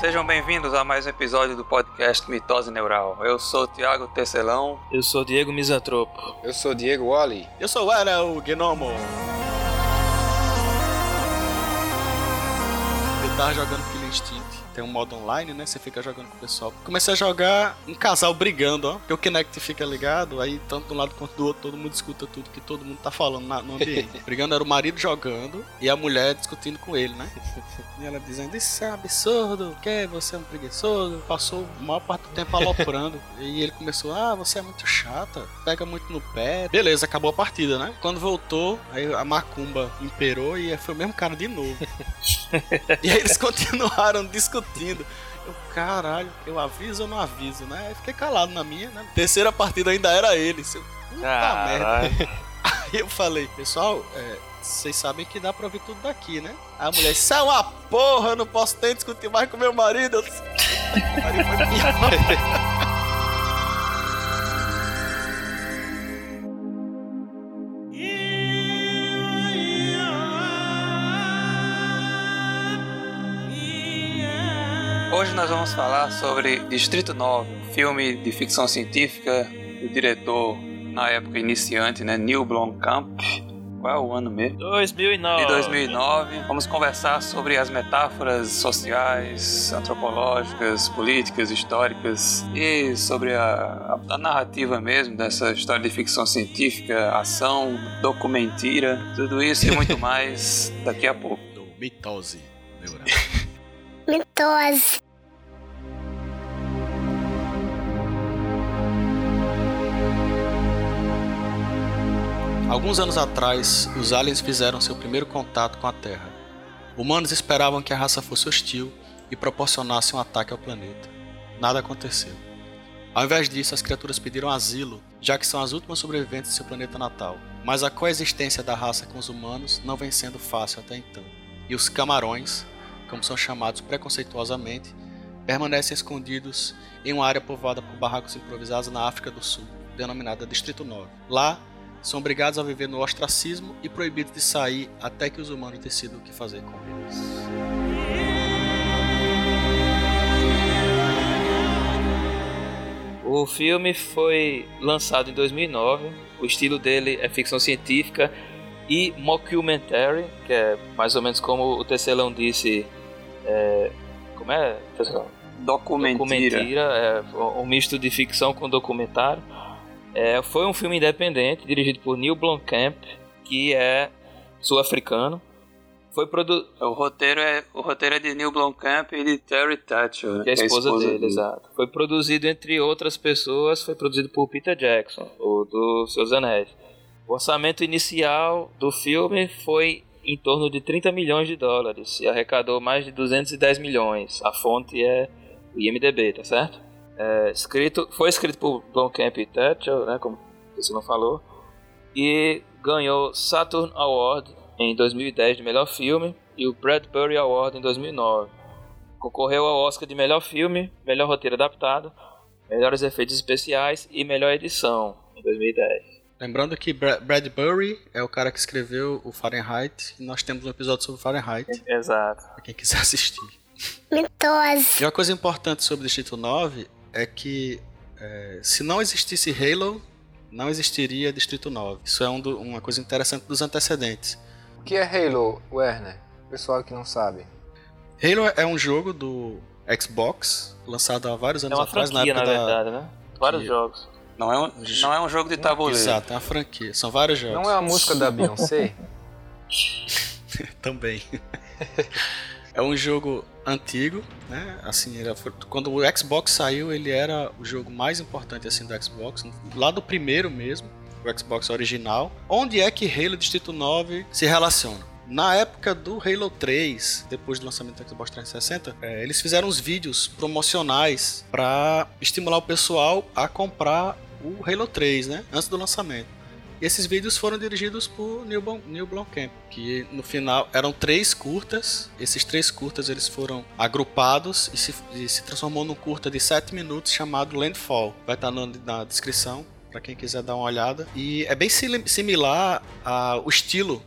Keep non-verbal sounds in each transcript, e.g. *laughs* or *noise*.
Sejam bem-vindos a mais um episódio do podcast Mitose Neural. Eu sou o Thiago Tecelão. Eu sou Diego Misantropo. Eu sou Diego Wally. Eu sou o Era, o Gnomo. Eu tava jogando Killer Instinct tem um modo online, né? Você fica jogando com o pessoal. Comecei a jogar um casal brigando, ó. Porque o Kinect fica ligado, aí tanto de um lado quanto do outro, todo mundo escuta tudo que todo mundo tá falando na, no ambiente. *laughs* brigando era o marido jogando e a mulher discutindo com ele, né? E ela dizendo, isso é um absurdo, que você é um preguiçoso. Passou a maior parte do tempo aloprando. *laughs* e ele começou, ah, você é muito chata, pega muito no pé. Beleza, acabou a partida, né? Quando voltou, aí a macumba imperou e foi o mesmo cara de novo. *laughs* e aí eles continuaram discutindo discutindo. Eu, caralho, eu aviso ou não aviso, né? Aí fiquei calado na minha, né? Terceira partida ainda era ele. Seu, puta caralho. merda. *laughs* Aí eu falei, pessoal, é, vocês sabem que dá pra ouvir tudo daqui, né? Aí a mulher, isso é uma porra, eu não posso ter discutir mais com meu marido. Eu disse, *laughs* nós vamos falar sobre Distrito 9, filme de ficção científica do diretor, na época iniciante, né, Neil Blomkamp. Qual é o ano mesmo? 2009. De 2009. Vamos conversar sobre as metáforas sociais, antropológicas, políticas, históricas e sobre a, a, a narrativa mesmo dessa história de ficção científica, ação, documentira, tudo isso e muito *laughs* mais daqui a pouco. Mitose neural. *laughs* Mitose. Alguns anos atrás, os aliens fizeram seu primeiro contato com a Terra. Humanos esperavam que a raça fosse hostil e proporcionasse um ataque ao planeta. Nada aconteceu. Ao invés disso, as criaturas pediram asilo, já que são as últimas sobreviventes de seu planeta natal. Mas a coexistência da raça com os humanos não vem sendo fácil até então. E os camarões, como são chamados preconceituosamente, permanecem escondidos em uma área povoada por barracos improvisados na África do Sul, denominada Distrito 9. Lá, são obrigados a viver no ostracismo e proibidos de sair até que os humanos decidam o que fazer com eles. O filme foi lançado em 2009. O estilo dele é ficção científica e mockumentary, que é mais ou menos como o Tecelão disse. É, como é, Tecelão? Documentira. Documentira, é um misto de ficção com documentário. É, foi um filme independente dirigido por Neil Blomkamp, que é sul-africano. Foi produ... O roteiro é o roteiro é de Neil Blomkamp e de Terry Tatchell, que é a esposa, é a esposa dele, dele, exato. Foi produzido entre outras pessoas, foi produzido por Peter Jackson, o do Seus Anéis. O orçamento inicial do filme foi em torno de 30 milhões de dólares e arrecadou mais de 210 milhões. A fonte é o IMDb, tá certo? É, escrito, foi escrito por Blomkamp e Thatcher, né, como você não falou, e ganhou Saturn Award em 2010 de melhor filme e o Bradbury Award em 2009. Concorreu ao Oscar de melhor filme, melhor roteiro adaptado, melhores efeitos especiais e melhor edição em 2010. Lembrando que Bradbury é o cara que escreveu o Fahrenheit e nós temos um episódio sobre Fahrenheit. Exato. Pra quem quiser *laughs* assistir. Mitose. E uma coisa importante sobre o Distrito 9 é que é, se não existisse Halo, não existiria Distrito 9. Isso é um do, uma coisa interessante dos antecedentes. O que é Halo, Werner? Pessoal que não sabe. Halo é um jogo do Xbox, lançado há vários anos é atrás, franquia, na época na verdade, da... né? Vários que... jogos. Não é, um, não é um jogo de tabuleiro. Exato, é uma franquia. São vários jogos. Não é a música da Beyoncé? *laughs* Também. *laughs* é um jogo antigo, né? Assim, era, quando o Xbox saiu, ele era o jogo mais importante assim do Xbox, lá do primeiro mesmo, o Xbox original. Onde é que Halo Distrito 9 se relaciona? Na época do Halo 3, depois do lançamento do Xbox 360, é, eles fizeram uns vídeos promocionais para estimular o pessoal a comprar o Halo 3, né? Antes do lançamento. Esses vídeos foram dirigidos por Neil, Blom, Neil Blomkamp, que no final eram três curtas. Esses três curtas eles foram agrupados e se, e se transformou num curta de sete minutos chamado Landfall. Vai estar no, na descrição para quem quiser dar uma olhada. E é bem similar ao estilo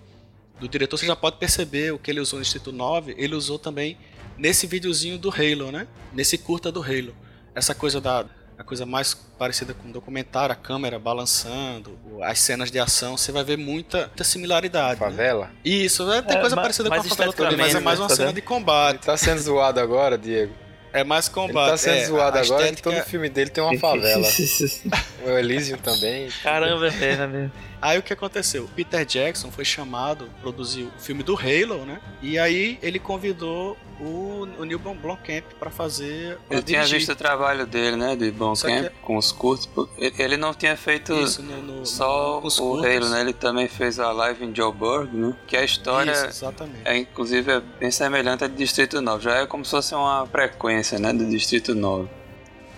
do diretor. Você já pode perceber o que ele usou no Distrito 9. Ele usou também nesse videozinho do Halo, né? Nesse curta do Halo. Essa coisa da a coisa mais parecida com um documentário, a câmera balançando, as cenas de ação, você vai ver muita, muita similaridade. né? Favela? Isso, é, tem É, coisa parecida com a favela também, mas é mais uma esteticamente, cena né? de combate. Ele tá sendo zoado agora, Diego. É mais Ele combate. tá sendo é, zoado a agora estética- todo filme dele tem uma favela. *laughs* o Elysium também. Caramba, é mesmo, é mesmo. Aí o que aconteceu? Peter Jackson foi chamado, produziu o filme do Halo, né? E aí ele convidou o, o Neil Blom- Blomkamp pra fazer. pra Eu tinha dirigir. visto o trabalho dele, né? Só Camp, que- com os curtos. Ele, não tinha feito Isso, no, no, só nos o. Halo, né? Ele também fez a live em Joburg, né? Que a história Isso, é inclusive é bem semelhante à de Distrito 9. Já é como se fosse uma frequência, né? Do Distrito 9.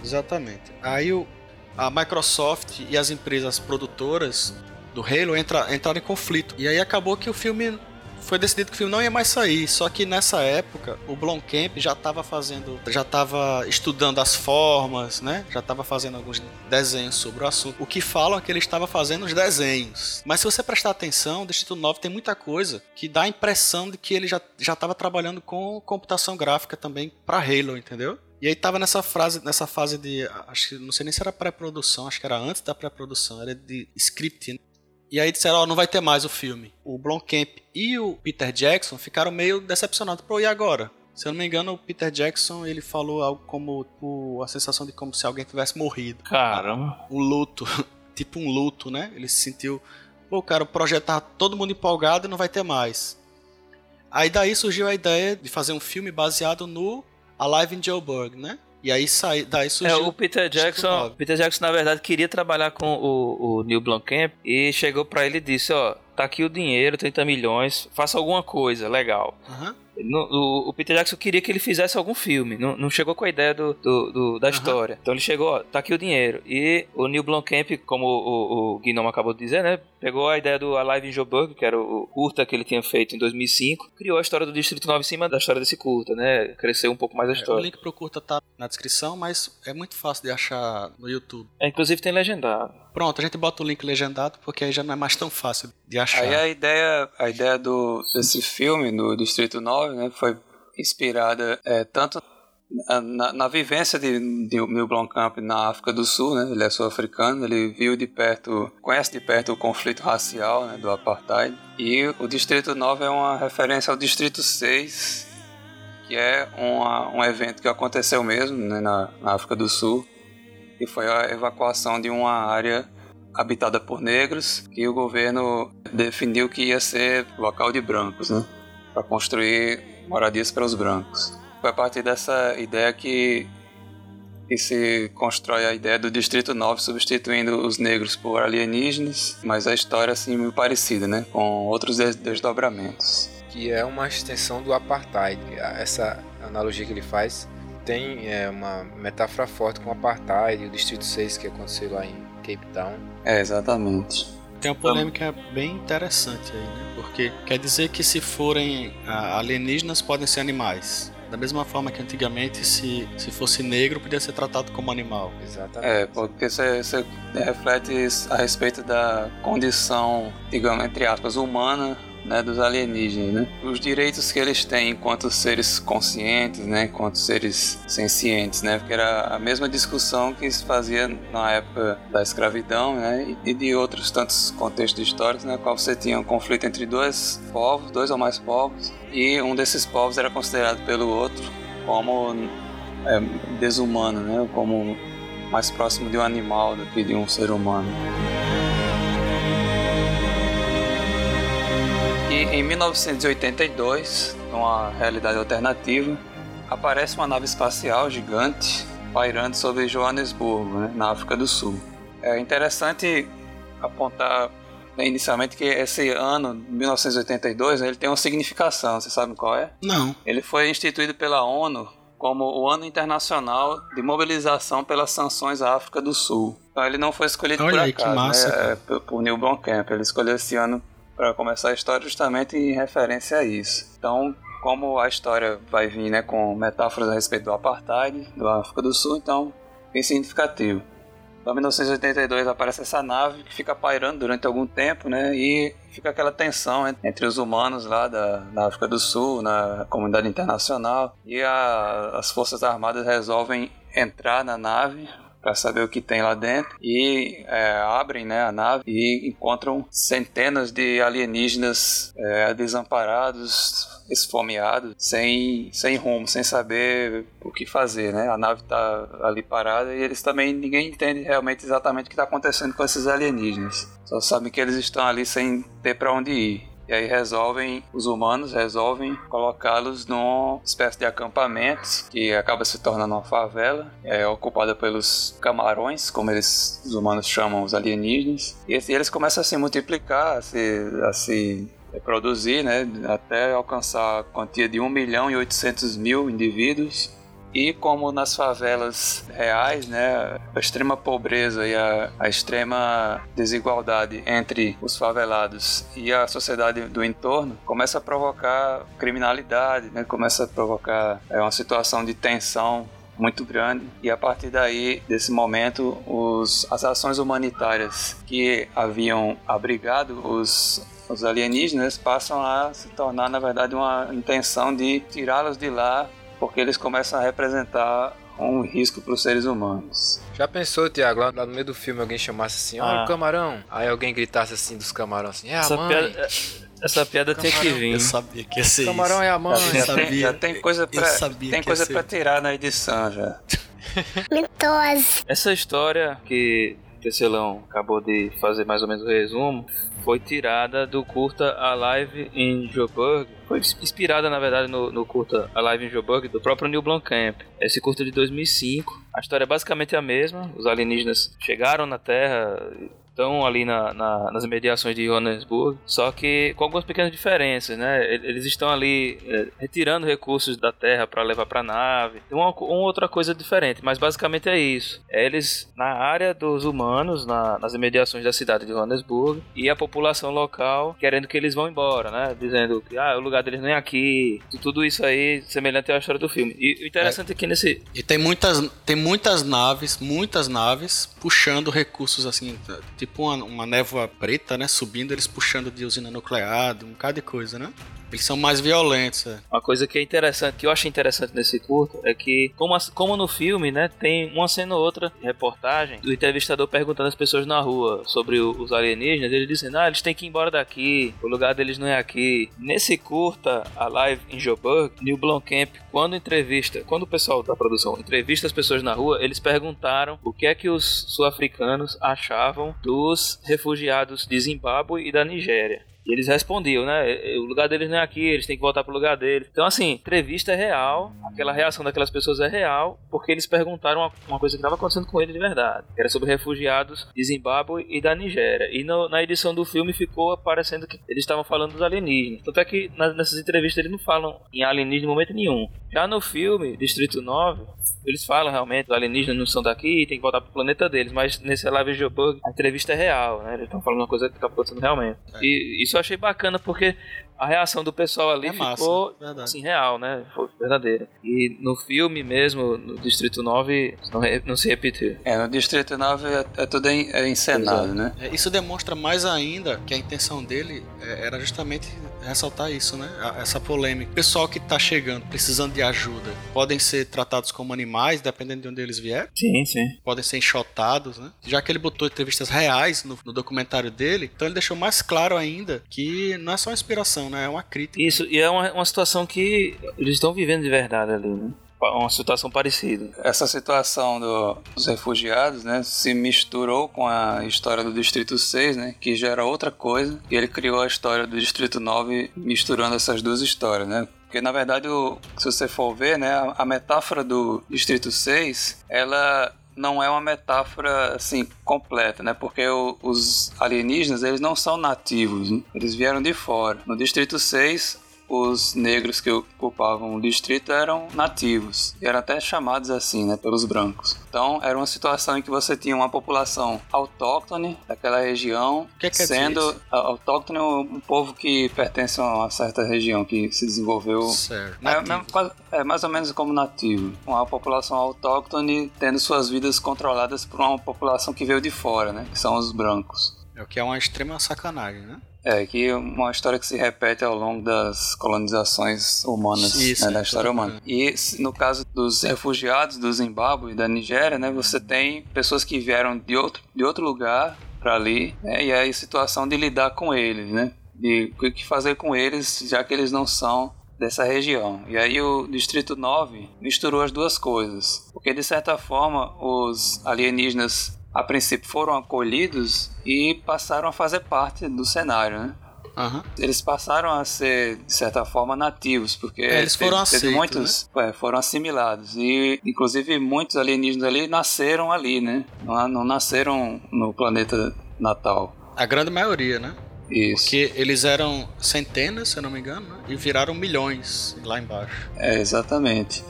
Exatamente. Aí o, a Microsoft e as empresas produtoras do Halo entra, entraram em conflito. E aí acabou que o filme. Foi decidido que o filme não ia mais sair. Só que nessa época, o Blomkamp já estava fazendo. Já estava estudando as formas, né? Já estava fazendo alguns desenhos sobre o assunto. O que falam é que ele estava fazendo os desenhos. Mas se você prestar atenção, o Distrito 9 tem muita coisa que dá a impressão de que ele já estava trabalhando com computação gráfica também para Halo, entendeu? E aí tava nessa frase, nessa fase de, acho que não sei nem se era pré-produção, acho que era antes da pré-produção, era de script. E aí disseram, ó, não vai ter mais o filme. O Blomkamp e o Peter Jackson ficaram meio decepcionados. Pô, e agora? Se eu não me engano, o Peter Jackson, ele falou algo como, tipo, a sensação de como se alguém tivesse morrido. Caramba. Um luto, *laughs* tipo um luto, né? Ele se sentiu, pô, cara, o projeto tá todo mundo empolgado e não vai ter mais. Aí daí surgiu a ideia de fazer um filme baseado no Alive in Joburg, né? E aí sai, daí É, surgiu o Peter Jackson. Peter Jackson na verdade queria trabalhar com o, o Neil Blomkamp e chegou pra ele e disse, ó, tá aqui o dinheiro, 30 milhões, faça alguma coisa legal. Aham. No- o, o Peter Jackson queria que ele fizesse algum filme, não, não chegou com a ideia do, do- do- da Aham. história. Então ele chegou, ó, tá aqui o dinheiro. E o Neil Blomkamp, como o, o Guinom acabou de dizer, né, pegou a ideia do Alive in Joburg, que era o, o curta que ele tinha feito em 2005, criou a história do Distrito 9 em cima da história desse curta, né, cresceu um pouco mais a É, o história. link pro curta tá na descrição, mas é muito fácil de achar no YouTube. É, inclusive tem legendado. Pronto, a gente bota o link legendado porque aí já não é mais tão fácil de achar. Aí a ideia, a ideia do, desse filme, do Distrito 9, né? Foi inspirada é, tanto na, na- vivência de, de Neil Blomkamp na África do Sul, né? Ele é sul-africano, ele viu de perto, conhece de perto o conflito racial, né? Do apartheid. E o Distrito 9 é uma referência ao Distrito 6, que é uma, um evento que aconteceu mesmo né? na, na África do Sul, que foi a evacuação de uma área habitada por negros que o governo definiu que ia ser local de brancos, né? Para construir moradias para os brancos. Foi a partir dessa ideia que, que se constrói a ideia do Distrito 9 substituindo os negros por alienígenas, mas a história assim meio parecida, né? Com outros des- desdobramentos. Que é uma extensão do apartheid. Essa analogia que ele faz tem é, uma metáfora forte com o apartheid e o Distrito 6 que aconteceu lá em Cape Town. É, exatamente. Tem uma polêmica bem interessante aí, né? Porque quer dizer que se forem ah, alienígenas podem ser animais. Da mesma forma que antigamente, se, se fosse negro, podia ser tratado como animal. Exatamente. É, porque você você reflete a respeito da condição, digamos, entre aspas, humana né, dos alienígenas, né? Os direitos que eles têm enquanto seres conscientes, né? Enquanto seres sencientes, né? Porque era a mesma discussão que se fazia na época da escravidão, né? E de outros tantos contextos históricos, na qual você tinha um conflito entre dois povos, dois ou mais povos, e um desses povos era considerado pelo outro como é, desumano, né? Como mais próximo de um animal do que de um ser humano. E em 1982, numa realidade alternativa, aparece uma nave espacial gigante pairando sobre Joanesburgo, né, na África do Sul. É interessante apontar né, inicialmente que esse ano, 1982, ele tem uma significação, você sabe qual é? Não. Ele foi instituído pela ONU como o Ano Internacional de Mobilização pelas Sanções à África do Sul. Então ele não foi escolhido Olha por aí, que acaso, massa, né? cara. É, por- por Neil Blomkamp. Ele escolheu esse ano para começar a história justamente em referência a isso. Então, como a história vai vir né, com metáforas a respeito do apartheid, do África do Sul, então bem significativo. Em 1982 aparece essa nave que fica pairando durante algum tempo, né? E fica aquela tensão entre os humanos lá da, da África do Sul, na comunidade internacional, e a, as Forças Armadas resolvem entrar na nave para saber o que tem lá dentro e é, abrem né, a nave e encontram centenas de alienígenas é, desamparados, esfomeados, sem, sem rumo, sem saber o que fazer, né? A nave está ali parada e eles também ninguém entende realmente exatamente o que está acontecendo com esses alienígenas. Só sabem que eles estão ali sem ter para onde ir. E aí resolvem, os humanos resolvem colocá-los numa espécie de acampamento que acaba se tornando uma favela, é ocupada pelos camarões, como eles, os humanos chamam os alienígenas. E eles começam a se multiplicar, a se, a se reproduzir, né, até alcançar a quantia de 1 milhão e 800 mil indivíduos e como nas favelas reais, né, a extrema pobreza e a, a extrema desigualdade entre os favelados e a sociedade do entorno começa a provocar criminalidade, né, começa a provocar é, uma situação de tensão muito grande. E a partir daí desse momento os, as ações humanitárias que haviam abrigado os os alienígenas passam a se tornar na verdade uma intenção de tirá-los de lá porque eles começam a representar um risco para os seres humanos. Já pensou, Tiago, lá, no meio do filme alguém chamasse assim, olha ah. o camarão, aí alguém gritasse assim dos camarões assim, é a essa mãe. Piada, é, essa piada tinha que vir. Eu sabia que ia ser camarão isso. é a mãe. Já, já, tem, já tem coisa para tem coisa para tirar na edição já. *laughs* Mitose. Essa história que Tecelão acabou de fazer mais ou menos o resumo, foi tirada do curta Alive in Joburg. Foi inspirada, na verdade, no, no curta Alive in Joburg do próprio Neil Blomkamp. Esse curta é de 2005. A história é basicamente a mesma. Os alienígenas chegaram na Terra estão ali na, na, nas mediações de Johannesburg, só que com algumas pequenas diferenças, né? Eles estão ali é, retirando recursos da Terra para levar para a nave. Uma, uma, outra coisa diferente, mas basicamente é isso. É eles na área dos humanos, na, nas mediações da cidade de Johannesburg, e a população local querendo que eles vão embora, né? Dizendo que ah, o lugar deles não é aqui. E tudo isso aí semelhante à história do filme. E o interessante é, é que nesse e tem muitas tem muitas naves, muitas naves puxando recursos assim, tipo uma, uma névoa preta, né? Subindo, eles puxando de usina nuclear, um bocado de coisa, né? Eles são mais violentos. É. Uma coisa que é interessante, que eu acho interessante nesse curto, é que, como, como no filme, né, tem uma cena ou outra reportagem do entrevistador perguntando às pessoas na rua sobre o, os alienígenas, ele dizendo, ah, eles têm que ir embora daqui, o lugar deles não é aqui. Nesse curta, a live em Joburg, Neil Blomkamp, quando entrevista, quando o pessoal da produção entrevista as pessoas na rua, eles perguntaram o que é que os sul-africanos achavam dos refugiados de Zimbábue e da Nigéria. E eles respondiam, né? O lugar deles não é aqui, eles têm que voltar pro lugar deles. Então, assim, entrevista é real, aquela reação daquelas pessoas é real, porque eles perguntaram uma, uma coisa que estava acontecendo com eles de verdade. Que era sobre refugiados de Zimbábue e da Nigéria. E no, na edição do filme ficou parecendo que eles estavam falando dos alienígenas. Tanto é que nessas entrevistas eles não falam em alienígena em momento nenhum. Já no filme, Distrito 9, eles falam realmente, os alienígenas não são daqui, tem que voltar pro planeta deles, mas nesse Live Geoburg a entrevista é real, né? Eles estão falando uma coisa que tá acontecendo realmente. É. E isso eu achei bacana porque a reação do pessoal ali é ficou assim, real, né? Foi verdadeira. E no filme mesmo, no Distrito 9, não, não se repetiu. É, no Distrito 9 é, é tudo é encenado, né? É, isso demonstra mais ainda que a intenção dele é, era justamente ressaltar isso, né? Essa polêmica. O pessoal que tá chegando, precisando de ajuda, podem ser tratados como animais, dependendo de onde eles vierem. Sim, sim. Podem ser enxotados, né? Já que ele botou entrevistas reais no, no documentário dele, então ele deixou mais claro ainda que não é só inspiração, né? É uma crítica. Isso, e é uma, uma situação que eles estão vivendo de verdade ali, né? uma situação parecida. Essa situação do, dos refugiados, né, se misturou com a história do Distrito 6, né, que já era outra coisa, e ele criou a história do Distrito 9 misturando essas duas histórias, né? Porque na verdade, o, se você for ver, né, a, a metáfora do Distrito 6, ela não é uma metáfora assim completa, né? Porque o, os alienígenas, eles não são nativos, né? eles vieram de fora. No Distrito 6, os negros que ocupavam o distrito eram nativos, e eram até chamados assim, né, pelos brancos. Então, era uma situação em que você tinha uma população autóctone daquela região, que que sendo autóctone um povo que pertence a uma certa região que se desenvolveu. Certo. É, é, mais ou menos como nativo. Uma população autóctone tendo suas vidas controladas por uma população que veio de fora, né, que são os brancos. É o que é uma extrema sacanagem, né? É, que é uma história que se repete ao longo das colonizações humanas, Isso, né, da história humana. E no caso dos refugiados do Zimbábue e da Nigéria, né, você tem pessoas que vieram de outro, de outro lugar para ali, né, e aí a situação de lidar com eles, né, de o que fazer com eles, já que eles não são dessa região. E aí o Distrito 9 misturou as duas coisas, porque de certa forma os alienígenas a princípio foram acolhidos e passaram a fazer parte do cenário, né? Uhum. Eles passaram a ser, de certa forma, nativos, porque é, eles foram, teve, aceitos, muitos, né? é, foram assimilados. E, inclusive, muitos alienígenas ali nasceram ali, né? Não, não nasceram no planeta natal. A grande maioria, né? Isso. Porque eles eram centenas, se eu não me engano, né? e viraram milhões lá embaixo. É, exatamente.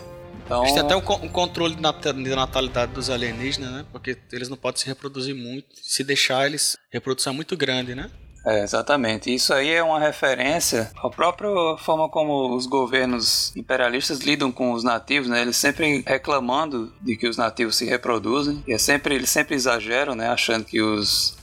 Então... Tem até um controle de natalidade dos alienígenas, né? Porque eles não podem se reproduzir muito. Se deixar, eles. A reprodução é muito grande, né? É, exatamente. Isso aí é uma referência à própria forma como os governos imperialistas lidam com os nativos, né? Eles sempre reclamando de que os nativos se reproduzem. E é sempre, eles sempre exageram, né? Achando que os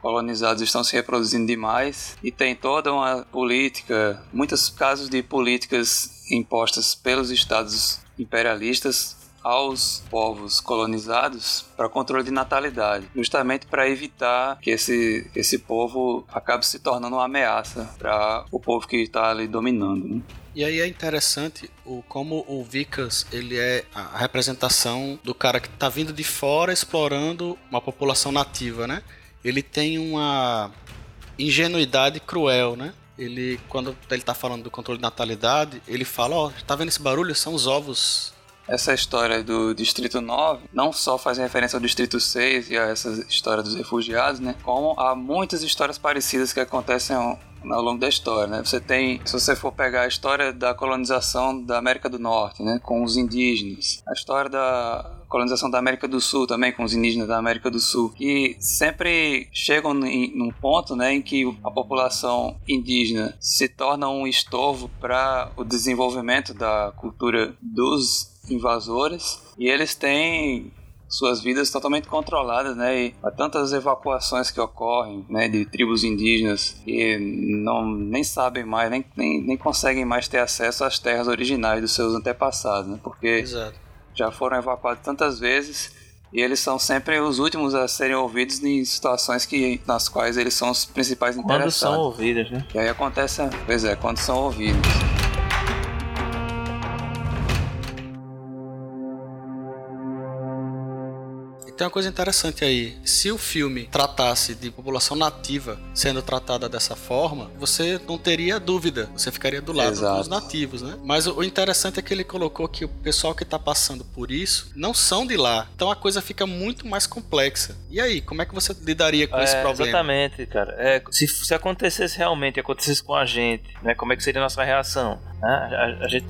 colonizados estão se reproduzindo demais. E tem toda uma política, muitos casos de políticas impostas pelos estados imperialistas aos povos colonizados para controle de natalidade, justamente para evitar que esse, esse povo acabe se tornando uma ameaça para o povo que está ali dominando. Né? E aí é interessante o, como o Vicas ele é a representação do cara que está vindo de fora explorando uma população nativa, né? Ele tem uma ingenuidade cruel, né? Ele quando ele está falando do controle de natalidade, ele fala, ó, oh, tá vendo esse barulho? São os ovos essa história do Distrito 9 não só faz referência ao Distrito 6 e a essa história dos refugiados, né? Como há muitas histórias parecidas que acontecem ao longo da história, né? Você tem, se você for pegar a história da colonização da América do Norte, né? Com os indígenas, a história da colonização da América do Sul também com os indígenas da América do Sul que sempre chegam em, num ponto né, em que a população indígena se torna um estorvo para o desenvolvimento da cultura dos invasores e eles têm suas vidas totalmente controladas, né? E há tantas evacuações que ocorrem, né? De tribos indígenas que não nem sabem mais, nem, nem, nem conseguem mais ter acesso às terras originais dos seus antepassados, né? Porque Exato. Já foram evacuados tantas vezes e eles são sempre os últimos a serem ouvidos em situações que, nas quais eles são os principais interessados. Quando são ouvidos, né? E aí acontece, pois é, quando são ouvidos. Tem uma coisa interessante aí. Se o filme tratasse de população nativa sendo tratada dessa forma, você não teria dúvida. Você ficaria do lado Exato. dos nativos, né? Mas o interessante é que ele colocou que o pessoal que está passando por isso não são de lá. Então a coisa fica muito mais complexa. E aí, como é que você lidaria com é, esse problema? Exatamente, cara. É, se, se acontecesse realmente, acontecesse com a gente, né? Como é que seria a nossa reação? Né? a, a gente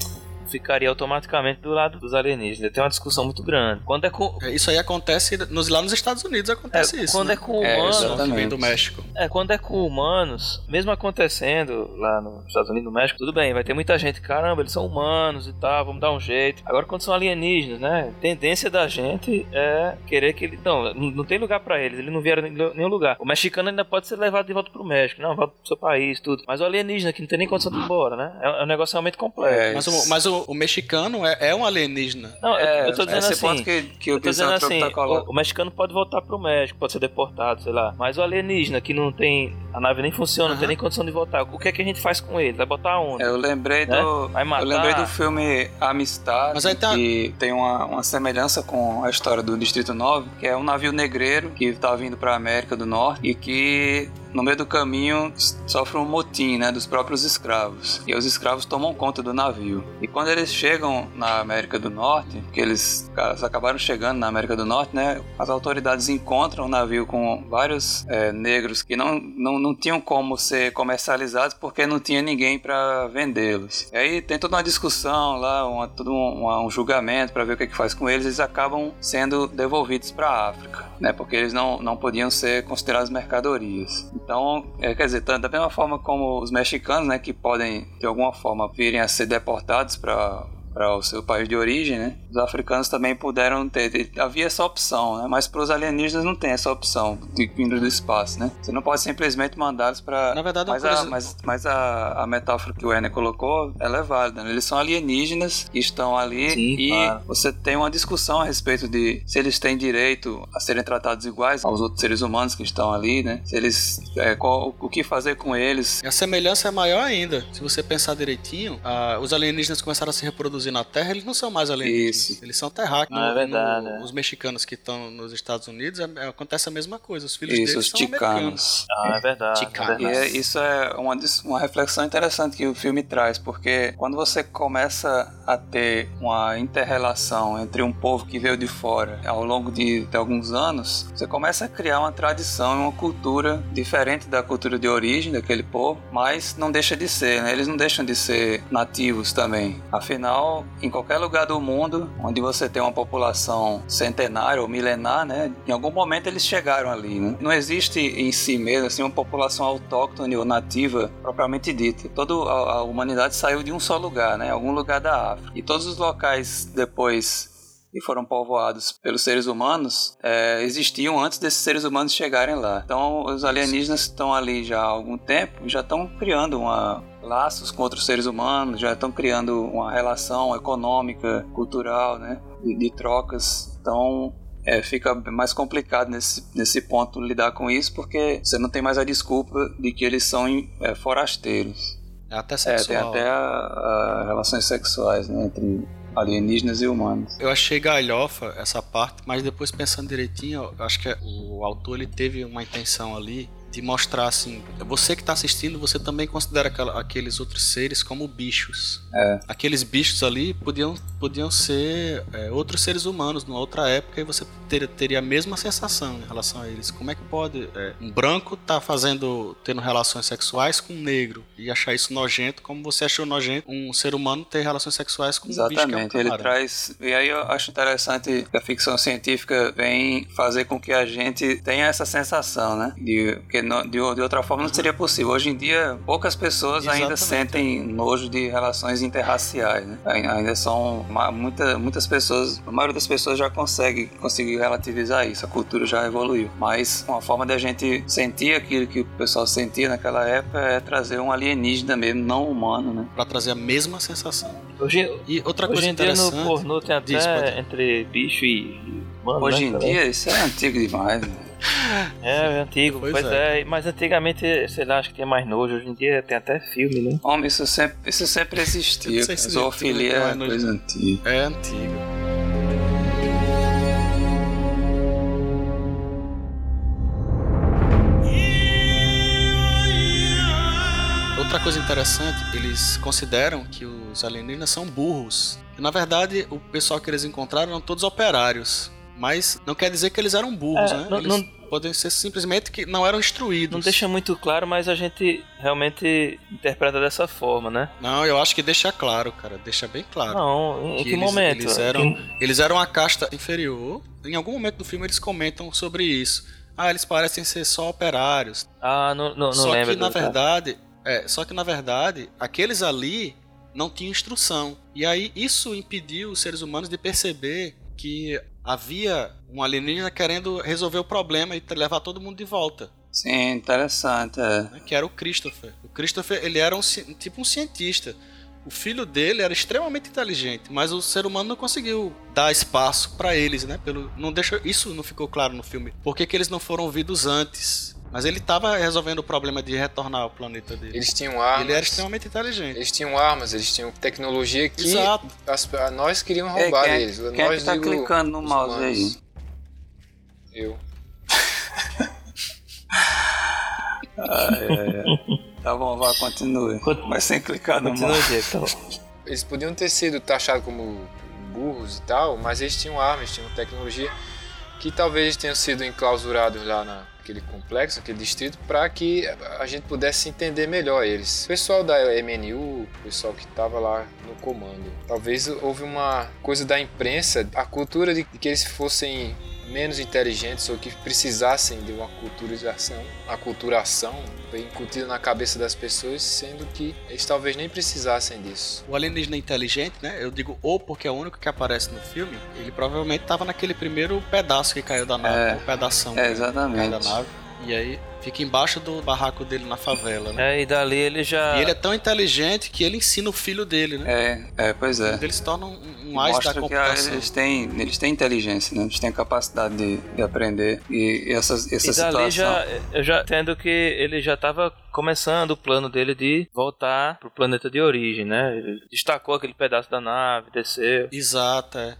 ficaria automaticamente do lado dos alienígenas. Tem uma discussão muito grande. Quando é com... É, isso aí acontece nos, lá nos Estados Unidos acontece é, isso. Quando né? é com humanos, é, vem do México. É, quando é com humanos, mesmo acontecendo lá nos Estados Unidos, no México, tudo bem, vai ter muita gente, caramba, eles são humanos e tal, vamos dar um jeito. Agora quando são alienígenas, né? Tendência da gente é querer que ele não, não tem lugar para eles, eles não vieram em nenhum lugar. O mexicano ainda pode ser levado de volta pro México, não, volta pro seu país, tudo. Mas o alienígena que não tem nem condição de ir embora, né? É, é um negócio realmente complexo. É, mas, o, mas o, o mexicano é, é um alienígena. Não, é, eu tô dizendo assim. Ponto que, que o, tô dizendo assim o, o, mexicano pode voltar pro México, pode ser deportado, sei lá. Mas o alienígena que não tem. A nave nem funciona, não tem nem condição de voltar. O que é que a gente faz com ele? Vai botar onde? Eu lembrei né? do. Vai matar. Eu lembrei do filme Amistade, Mas aí tá... que tem uma, uma semelhança com a história do Distrito 9, que é um navio negreiro que tá vindo pra América do Norte e que no meio do caminho sofre um motim, né, dos próprios escravos. E os escravos tomam conta do navio. E quando eles chegam na América do Norte, que eles, acabaram chegando na América do Norte, né, as autoridades encontram o navio com vários é, negros que não, não, não tinham como ser comercializados porque não tinha ninguém para vendê-los. E aí tem toda uma discussão lá, uma, todo um, um julgamento para ver o que, é que faz com eles. Eles acabam sendo devolvidos para a África, né, porque eles não, não podiam ser considerados mercadorias. Então, é, quer dizer, da mesma forma como os mexicanos, né, que podem de alguma forma virem a ser deportados para para o seu país de origem, né? Os africanos também puderam ter, havia essa opção, né? Mas para os alienígenas não tem essa opção de vindo do espaço, né? Você não pode simplesmente mandá-los para. Na verdade, mas, coisa... a, mas, mas a, a metáfora que o Ener colocou, ela é válida. Né? Eles são alienígenas que estão ali Sim, e claro. você tem uma discussão a respeito de se eles têm direito a serem tratados iguais aos outros seres humanos que estão ali, né? Se eles, é, qual, o que fazer com eles? A semelhança é maior ainda. Se você pensar direitinho, ah, os alienígenas começaram a se reproduzir na Terra, eles não são mais alienígenas. Isso. Eles são terráqueos. Ah, é verdade, no- é. Os mexicanos que estão nos Estados Unidos, é- é- acontece a mesma coisa. Os filhos Isso, deles os são americanos. ticanos. Ah, é verdade. É E verdade. é- isso é uma, uma reflexão interessante que o filme traz, porque quando você começa a ter uma inter-relação entre um povo que veio de fora ao longo de, de alguns anos, você começa a criar uma tradição e uma cultura diferente da cultura de origem daquele povo, mas não deixa de ser, né? Eles não deixam de ser nativos também. Afinal, em qualquer lugar do mundo onde você tem uma população centenária ou milenar, né? Em algum momento eles chegaram ali, né? Não existe em si mesmo assim uma população autóctone ou nativa propriamente dita. Toda a, humanidade saiu de um só lugar, né? Algum lugar da África. E todos os locais depois que foram povoados pelos seres humanos é, existiam antes desses seres humanos chegarem lá. Então os alienígenas estão ali já há algum tempo já estão criando uma laços com outros seres humanos, já estão criando uma relação econômica, cultural, né, de, de trocas. Então é, fica mais complicado nesse, nesse ponto lidar com isso, porque você não tem mais a desculpa de que eles são é, forasteiros. É até É, tem sexual. até a, a relações sexuais né, entre alienígenas e humanos. Eu achei galhofa essa parte, mas depois pensando direitinho, acho que o autor ele teve uma intenção ali de mostrar assim, você que está assistindo, você também considera aquela- aqueles outros seres como bichos. É. Aqueles bichos ali podiam, podiam ser é, outros seres humanos numa outra época e você ter- teria a mesma sensação em relação a eles. Como é que pode é, um branco tá fazendo tendo relações sexuais com um negro e achar isso nojento, como você achou nojento um ser humano ter relações sexuais com um bicho é Exatamente, ele traz. E aí eu acho interessante que a ficção científica vem fazer com que a gente tenha essa sensação, né? De, que de, de outra forma não seria possível. Hoje em dia, poucas pessoas ainda Exatamente. sentem nojo de relações interraciais, né? Ai- Ainda são. Muita, muitas pessoas, a maioria das pessoas já consegue conseguir relativizar isso, a cultura já evoluiu. Mas uma forma da gente sentir aquilo que o pessoal sentia naquela época é trazer um alienígena mesmo, não humano, né? Pra trazer a mesma sensação. Hoje, E outra hoje coisa em dia no interessante. pornô tem até Diz, pode. entre bicho e e humano. Hoje né, em cara? dia, isso é antigo demais. né? É, é antigo. Pois Pois, é. é. Mas antigamente, sei lá, acho que tinha mais nojo. Hoje em dia tem até filme, né? Homem, isso sempre, isso sempre *laughs* Eu existiu. se Zoofilia é nojo. coisa antiga. É antigo. Outra coisa interessante, eles consideram que os alienígenas são burros. E, na verdade, o pessoal que eles encontraram eram todos operários. Mas não quer dizer que eles eram burros, É, né? não- eles não- podem ser simplesmente que não eram instruídos. Não deixa muito claro, mas a gente realmente interpreta dessa forma, né? Não, eu acho que deixa claro, cara. Deixa bem claro. Não, em em que, eles, momento? Eles eram, Em- eles eram a casta inferior. Em algum momento do filme eles comentam sobre isso. Ah, eles parecem ser só operários. Ah, não, não, não só lembro. que na verdade, é, só que na verdade, aqueles ali não tinham instrução. E aí isso impediu os seres humanos de perceber que havia um alienígena querendo resolver o problema e levar todo mundo de volta. Sim, interessante. É. né, que era o Christopher. O Christopher, ele era um, tipo um cientista. O filho dele era extremamente inteligente, mas o ser humano não conseguiu dar espaço para eles, né? Pelo, não deixou, isso não ficou claro no filme. Por que, que eles não foram ouvidos antes? Mas ele estava resolvendo o problema de retornar ao planeta dele. Eles tinham armas. Ele era extremamente inteligente. Eles tinham armas, eles tinham tecnologia que Exato. as- a- nós queriam Ei, roubar quem é- deles. quem é nós que tá digo, clicando no mouse humanos. aí? Eu. Ah, é, é. Tá bom, vá, continue. Mas sem clicar no Continua, mouse. Então. Eles podiam ter sido taxados como burros e tal, mas eles tinham armas, tinham tecnologia que talvez tenham sido enclausurados lá naquele complexo, aquele distrito, para que a gente pudesse entender melhor eles. O pessoal da MNU, o pessoal que estava lá no comando, talvez houve uma coisa da imprensa, a cultura de que eles fossem menos inteligentes ou que precisassem de uma culturização, a culturação foi incutida na cabeça das pessoas, sendo que eles talvez nem precisassem disso. O alienígena inteligente, né? Eu digo ou porque é o único que aparece no filme, ele provavelmente tava naquele primeiro pedaço que caiu da nave, É. o pedação É, que caiu exatamente. da nave. E aí fica embaixo do barraco dele na favela, né? É, e dali ele já. E ele é tão inteligente que ele ensina o filho dele, né? É, é, pois é. Ele se torna um, um ás da Mostra que ah, computação. eles têm, eles têm inteligência, né? Eles têm capacidade de, de aprender. E essa, essa E dali situação... já, eu já entendo que ele já estava começando o plano dele de voltar pro planeta de origem, né? Ele destacou aquele pedaço da nave, desceu. Exato, é.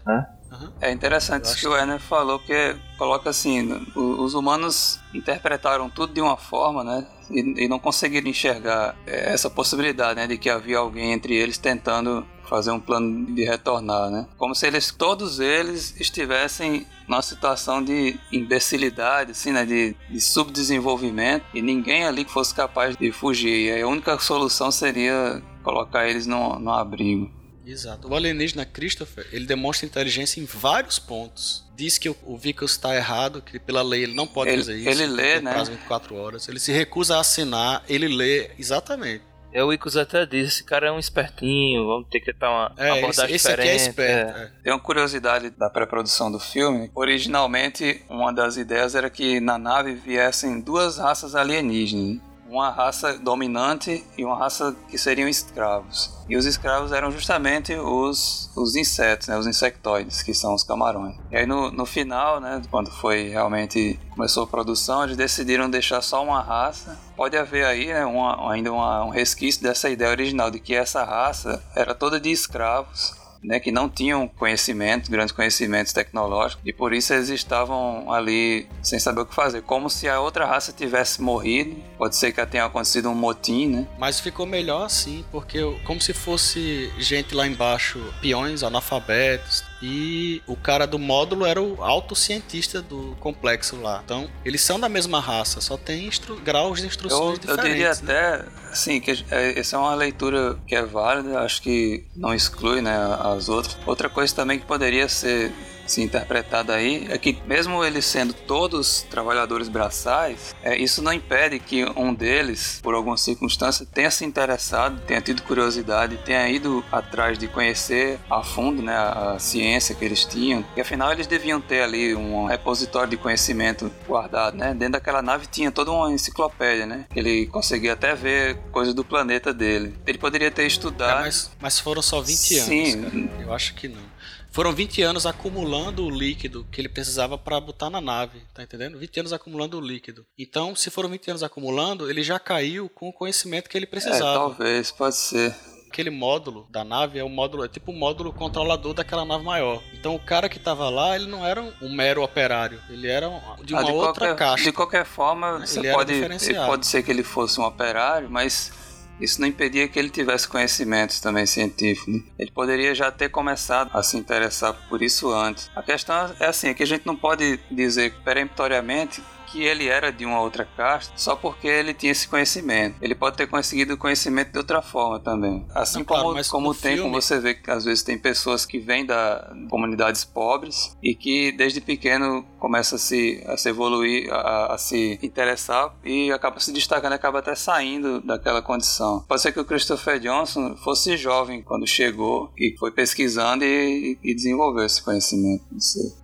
É interessante isso que o Werner falou, porque coloca assim, os humanos interpretaram tudo de uma forma, né? E, e não conseguiram enxergar é, essa possibilidade, né? De que havia alguém entre eles tentando fazer um plano de retornar, né? Como se eles, todos eles, estivessem numa situação de imbecilidade, assim, né? De, de subdesenvolvimento e ninguém ali fosse capaz de fugir. E a única solução seria colocar eles num, num abrigo. Exato. O alienígena Christopher, ele demonstra inteligência em vários pontos. Diz que o, o Vickers está errado, que pela lei ele não pode Ele- fazer isso. ele lê, né? Prazo de 24 horas. Ele se recusa a assinar, ele lê exatamente. É o Icos até disse, esse cara é um espertinho, vamos ter que tentar uma É, esse, abordagem esse aqui diferente. é esperto. é. é. Tem uma curiosidade da pré-produção do filme. Originalmente, uma das ideias era que na nave viessem duas raças alienígenas. Uma raça dominante e uma raça que seriam escravos. E os escravos eram justamente os, os insetos, né, os insectoides, que são os camarões. E aí no, no final, né, quando foi realmente começou a produção, eles decidiram deixar só uma raça. Pode haver aí né, uma- ainda uma- um resquício dessa ideia original de que essa raça era toda de escravos né, que não tinham conhecimento, grandes conhecimentos tecnológicos, e por isso eles estavam ali sem saber o que fazer, como se a outra raça tivesse morrido. Pode ser que tenha acontecido um motim, né? Mas ficou melhor assim, porque como se fosse gente lá embaixo, peões, analfabetos, e o cara do módulo era o alto cientista do complexo lá. Então, eles são da mesma raça, só tem graus de Eu, instruções eu diria diferentes. né? até, assim, que é, essa é uma leitura que é válida, acho que não exclui, né, as outras. Outra coisa também que poderia ser se interpretada aí é que mesmo eles sendo todos trabalhadores braçais, é, isso não impede que um deles, por alguma circunstância, tenha se interessado, tenha tido curiosidade, tenha ido atrás de conhecer a fundo né, a, a ciência que eles tinham. E afinal eles deviam ter ali um repositório de conhecimento guardado, né? Dentro daquela nave tinha toda uma enciclopédia, né? Ele conseguia até ver coisas do planeta dele. Ele poderia ter É, estudado. mas, mas foram só 20 anos. Sim. cara. Eu acho que não. Foram 20 anos acumulando o líquido que ele precisava para botar na nave, tá entendendo? 20 anos acumulando o líquido. Então, se foram 20 anos acumulando, ele já caiu com o conhecimento que ele É, precisava. talvez, pode ser. Aquele módulo da nave é o módulo, é tipo o módulo controlador daquela nave maior. Então o cara que tava lá, ele não era um mero operário, ele era de Ah, uma outra qualquer, caixa. De qualquer forma, Ele pode, pode ser que ele fosse um operário, mas isso não impedia que ele tivesse conhecimentos também científicos. né? Ele poderia já ter começado a se interessar por isso antes. A questão é assim, é que a gente não pode dizer peremptoriamente que ele era de uma outra casta só porque ele tinha esse conhecimento. Ele pode ter conseguido o conhecimento de outra forma também. Assim Não, claro, como, mas como tem, como filme- você vê que às vezes tem pessoas que vêm da comunidades pobres e que desde pequeno começa a se, a se evoluir, a, a se interessar e acaba se destacando, acaba até saindo daquela condição. Pode ser que o Christopher Johnson fosse jovem quando chegou e foi pesquisando e, e desenvolveu esse conhecimento.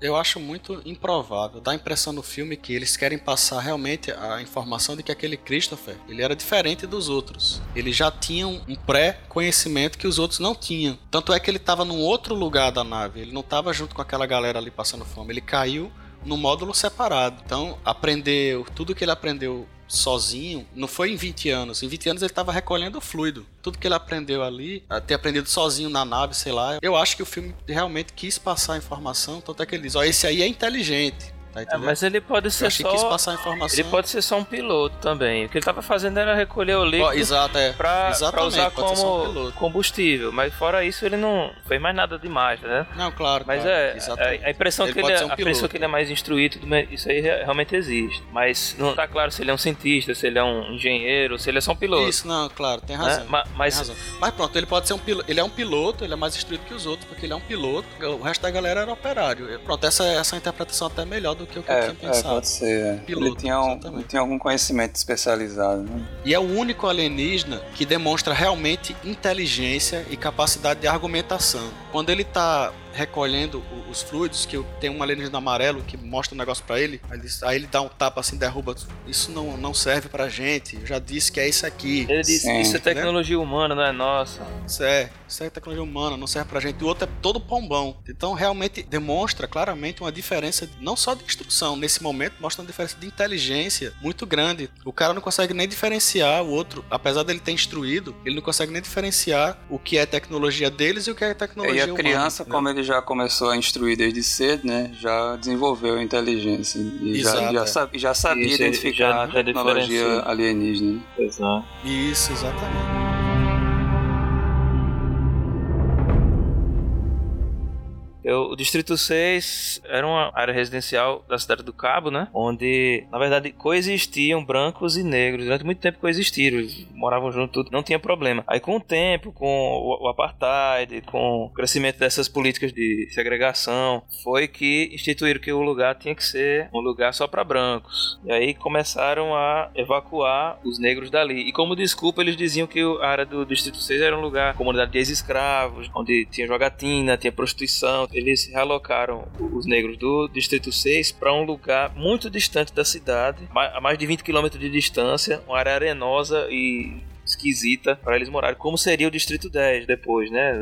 Eu acho muito improvável. Dá a impressão no filme que eles querem passar realmente a informação de que aquele Christopher, ele era diferente dos outros. Ele já tinha um pré-conhecimento que os outros não tinham. Tanto é que ele estava num outro lugar da nave. Ele não estava junto com aquela galera ali passando fome. Ele caiu no módulo separado. Então, aprendeu tudo que ele aprendeu sozinho, não foi em 20 anos. Em 20 anos ele estava recolhendo fluido. Tudo que ele aprendeu ali, ter aprendido sozinho na nave, sei lá. Eu acho que o filme realmente quis passar a informação, tanto é que ele diz, ó, esse aí é inteligente. Tá É, mas ele pode ser que quis só. passar informação. Ele pode ser só um piloto também. O que ele tava fazendo era recolher o líquido Ó, exato, é. pra, pra usar só um como piloto. combustível. Mas fora isso, ele não fez mais nada demais, né? Não, claro. Mas claro, é, exatamente. a, a impressão Ele que ele, é, um a impressão que ele é mais instruído, isso aí re- realmente existe. Mas não tá claro se ele é um cientista, se ele é um engenheiro, se ele é só um piloto. Isso, não, claro, tem né? razão. Ma- Tem Mas, razão. Mas pronto, ele pode ser um piloto. Ele é um piloto, ele é mais instruído que os outros, porque ele é um piloto. O resto da galera era operário. Pronto, essa, essa é interpretação até melhor do que o que eu É, tinha é, pensado. pode ser. é. Piloto, ele, tinha um, ele tinha algum conhecimento especializado. Né? E é o único alienígena que demonstra realmente inteligência e capacidade de argumentação. Quando ele tá recolhendo os fluidos, que tem um alienígena amarelo que mostra um negócio pra ele, aí ele, aí ele dá um tapa assim, derruba, isso não, não serve pra gente, eu já disse que é isso aqui. ele disse Sim, isso é tecnologia humana, não é nossa. Isso é, isso é tecnologia humana, não serve pra gente. O outro é todo pombão. Então realmente demonstra claramente uma diferença, não só de instrução, nesse momento mostra uma diferença de inteligência muito grande. O cara não consegue nem diferenciar o outro, apesar dele ter instruído, ele não consegue nem diferenciar o que é tecnologia deles e o que é tecnologia E a humana. criança, né? como ele já começou a instruir desde cedo, né? Já desenvolveu a inteligência. E já, Exato, já, é. sa- já sabia Isso, identificar já- a tecnologia alienígena. Exato. Isso, exatamente. Eu, o Distrito 6 era uma área residencial da cidade do Cabo, né? Onde, na verdade, coexistiam brancos e negros. Durante muito tempo coexistiram. Eles moravam juntos, tudo. Não tinha problema. Aí, com o tempo, com o, o apartheid, com o crescimento dessas políticas de segregação, foi que instituíram que o lugar tinha que ser um lugar só para brancos. E aí começaram a evacuar os negros dali. E como desculpa, eles diziam que a área do Distrito 6 era um lugar, comunidade de ex-escravos, onde tinha jogatina, tinha prostituição. Eles realocaram os negros do Distrito 6 para um lugar muito distante da cidade, a mais de 20 quilômetros de distância, uma área arenosa e esquisita para eles morarem, como seria o Distrito 10 depois, né?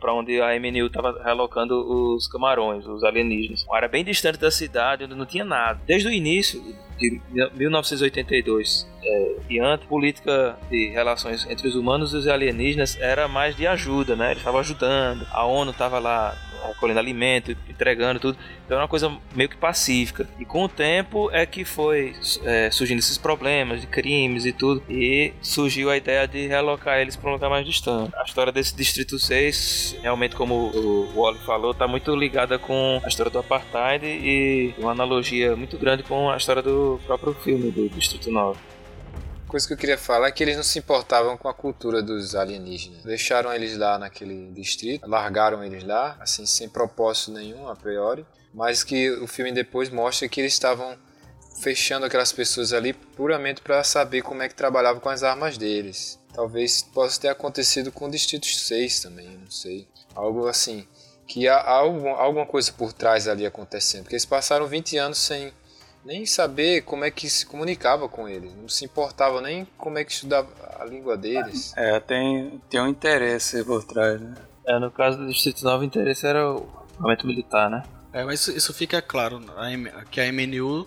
Para onde a MNU estava relocando os camarões, os alienígenas. Uma área bem distante da cidade, onde não tinha nada. Desde o início de 1982 é, e antes, política de relações entre os humanos e os alienígenas era mais de ajuda, né? Eles estavam ajudando, a ONU estava lá recolhendo alimento, entregando tudo. Então era uma coisa meio que pacífica. E com o tempo é que foi é, surgindo esses problemas de crimes e tudo. E surgiu a ideia de realocar eles para um lugar mais distante. A história desse Distrito 6, realmente, como o Wally falou, está muito ligada com a história do Apartheid e uma analogia muito grande com a história do próprio filme do Distrito 9. Coisa que eu queria falar é que eles não se importavam com a cultura dos alienígenas. Deixaram eles lá naquele distrito, largaram eles lá, assim, sem propósito nenhum, a priori. Mas que o filme depois mostra que eles estavam fechando aquelas pessoas ali puramente para saber como é que trabalhava com as armas deles. Talvez possa ter acontecido com o Distrito 6 também, não sei. Algo assim. Que há algum, alguma coisa por trás ali acontecendo. Porque eles passaram 20 anos sem nem saber como é que se comunicava com eles, não se importava nem como é que estudava a língua deles. É, tem, tem um interesse por trás, né? É, no caso do Distrito 9, o interesse era o armamento militar, né? É, mas isso, isso fica claro, a que a MNU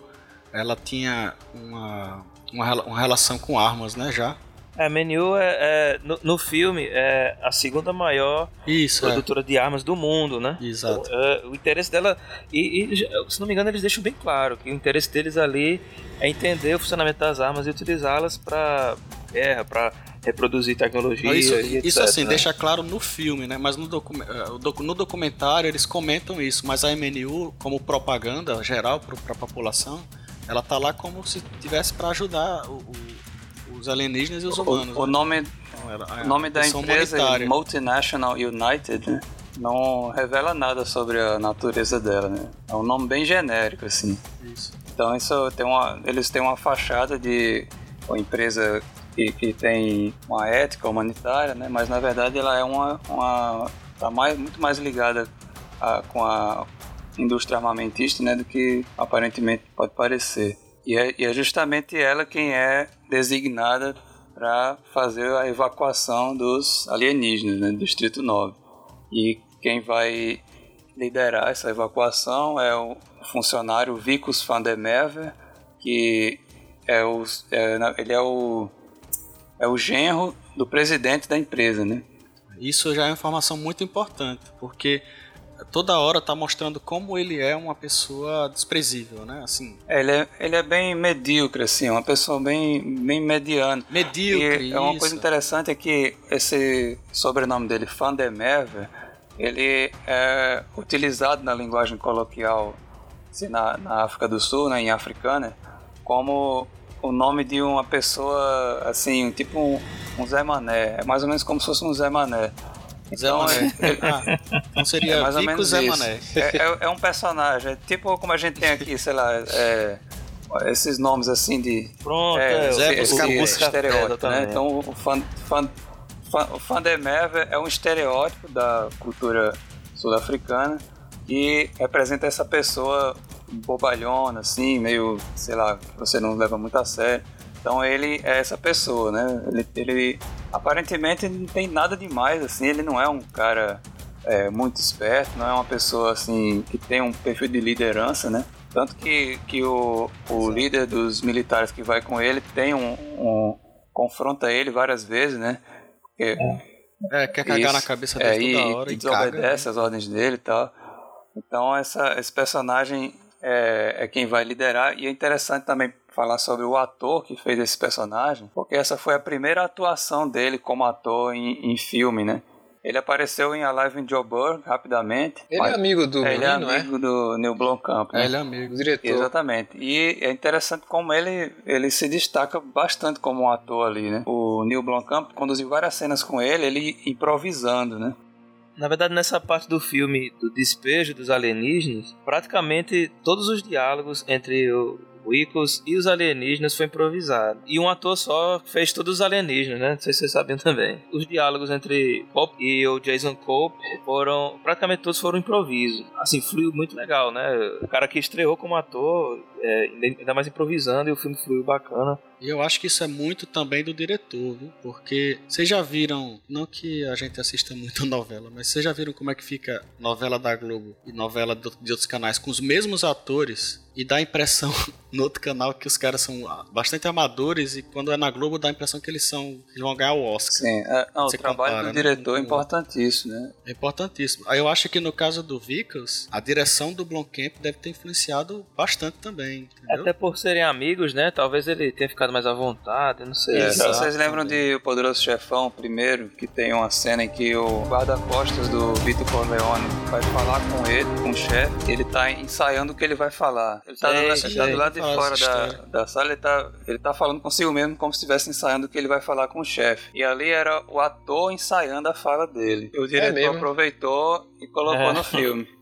ela tinha uma, uma, uma relação com armas, né, já. É, a MNU é, é- no, no filme é a segunda maior Isso, é. produtora de armas do mundo, né? Exato. É, o interesse dela, e, e, se não me engano, eles deixam bem claro que o interesse deles ali é entender o funcionamento das armas e utilizá-las para guerra, para reproduzir tecnologia. Isso, e etc, isso assim, né? deixa claro no filme, né? Mas no, o docu- no documentário eles comentam isso, mas a MNU, como propaganda geral para a população, ela tá lá como se tivesse para ajudar o- o- os alienígenas e os humanos. O, o né? nome, Então, ela- o a nome da empresa é. Multinational United, né? Não revela nada sobre a natureza dela, né? É um nome bem genérico, assim. Isso. Então isso tem uma, eles têm uma fachada de uma empresa que, que tem uma ética humanitária, né? Mas na verdade ela é uma, uma tá mais, muito mais ligada a- com a indústria armamentista, né? Do que aparentemente pode parecer. E é, e é justamente ela quem é designada para fazer a evacuação dos alienígenas, né? Do Distrito 9. E quem vai liderar essa evacuação é o funcionário Vicus van der Merwe, que é o, é, ele é o, é o genro do presidente da empresa, né? Isso já é uma informação muito importante, porque toda hora tá mostrando como ele é uma pessoa desprezível, né? Assim. É, ele, é, ele é bem medíocre, assim, uma pessoa bem, bem mediana. Medíocre. E é uma isso. coisa interessante é que esse sobrenome dele, Van der Merwe, ele é utilizado na linguagem coloquial assim, na, na África do Sul, né, em africana, como o nome de uma pessoa, assim, tipo um, um Zé Mané. É mais ou menos como se fosse um Zé Mané. Zé Então, Mané. é- ele- Ah, então seria é mais ou menos Zé. Mané. É, é- é um personagem, é tipo como a gente tem aqui, sei lá, é, esses nomes assim de. Pronto, É, é, Zé Busca- estereótipo, né? Então o Fan, fan, fan, o Van der Merwe é um estereótipo da cultura sul-africana e representa essa pessoa bobalhona, assim, meio, sei lá, que você não leva muito a sério. Então ele é essa pessoa, né? Ele, ele aparentemente não tem nada demais, assim, ele não é um cara é, muito esperto, não é uma pessoa assim que tem um perfil de liderança, né? Tanto que, que o, o líder dos militares que vai com ele tem um, um- confronta ele várias vezes, né? Porque É, quer cagar isso, na cabeça é, dele e, toda hora e e, caga. né? desobedece às ordens dele e tal. Então essa, esse personagem é, é quem vai liderar e é interessante também falar sobre o ator que fez esse personagem, porque essa foi a primeira atuação dele como ator em, em filme, né? Ele apareceu em Alive in Joburg rapidamente. Ele é amigo do é, ele é menino, é? amigo do Neil Blomkamp, né? É, ele é amigo. O diretor. Exatamente. E é interessante como ele, ele se destaca bastante como um ator ali, né? O Neil Blomkamp conduziu várias cenas com ele, ele improvisando, né? Na verdade, nessa parte do filme do despejo dos alienígenas, praticamente todos os diálogos entre o Wickles e os alienígenas foi improvisado. E um ator só fez todos os alienígenas, né? Não sei se vocês sabem também. Os diálogos entre Pop e o Jason Cope foram. Praticamente todos foram improviso. Assim, fluiu muito legal, né? O cara que estreou como ator, é, ainda mais improvisando, e o filme fluiu bacana. E eu acho que isso é muito também do diretor, viu? Porque vocês já viram, não que a gente assista muito *laughs* novela, mas vocês já viram como é que fica novela da Globo e novela de outros canais com os mesmos atores e dá a impressão *laughs* no outro canal que os caras são ah, bastante amadores e quando é na Globo dá a impressão que eles são que vão ganhar o Oscar. Sim, é, não, o trabalho compara, do né, diretor é importantíssimo, né? É importantíssimo. Aí eu acho que no caso do Vickers, a direção do Blomkamp deve ter influenciado bastante também, entendeu? Até por serem amigos, né? Talvez ele tenha ficado mais à vontade, não sei. É, Exato, vocês lembram de O Poderoso Chefão, primeiro, que tem uma cena em que o guarda-costas do Vitor Corleone vai falar com ele, com o chefe, ele tá ensaiando o que ele vai falar. Ele tá, Sei, do, ele tá do lado de fora da, da sala, ele tá, ele tá falando consigo mesmo como se estivesse ensaiando o que ele vai falar com o chefe. E ali era o ator ensaiando a fala dele. E o diretor mesmo? aproveitou e colocou É. no filme. *laughs*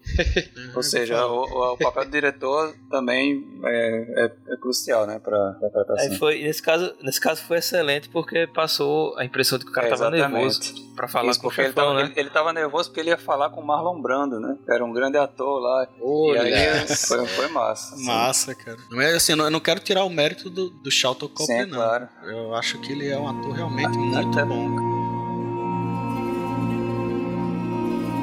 Ou seja, o, o- o papel do diretor também é, é- é crucial, né, pra interpretação. Aí foi, nesse caso, nesse caso foi excelente porque passou a impressão de que o cara É, tava exatamente. nervoso pra falar Isso, com o porque ele chefão, tava, né? ele, ele tava nervoso porque ele ia falar com o Marlon Brando, né? Era um grande ator lá. Olha. E aí *laughs* foi, foi massa. assim. Massa, cara. Mas assim, eu não- quero tirar o mérito do, do Charlton Copley, Sim, não. claro. Eu acho que ele é um ator realmente muito até- bom.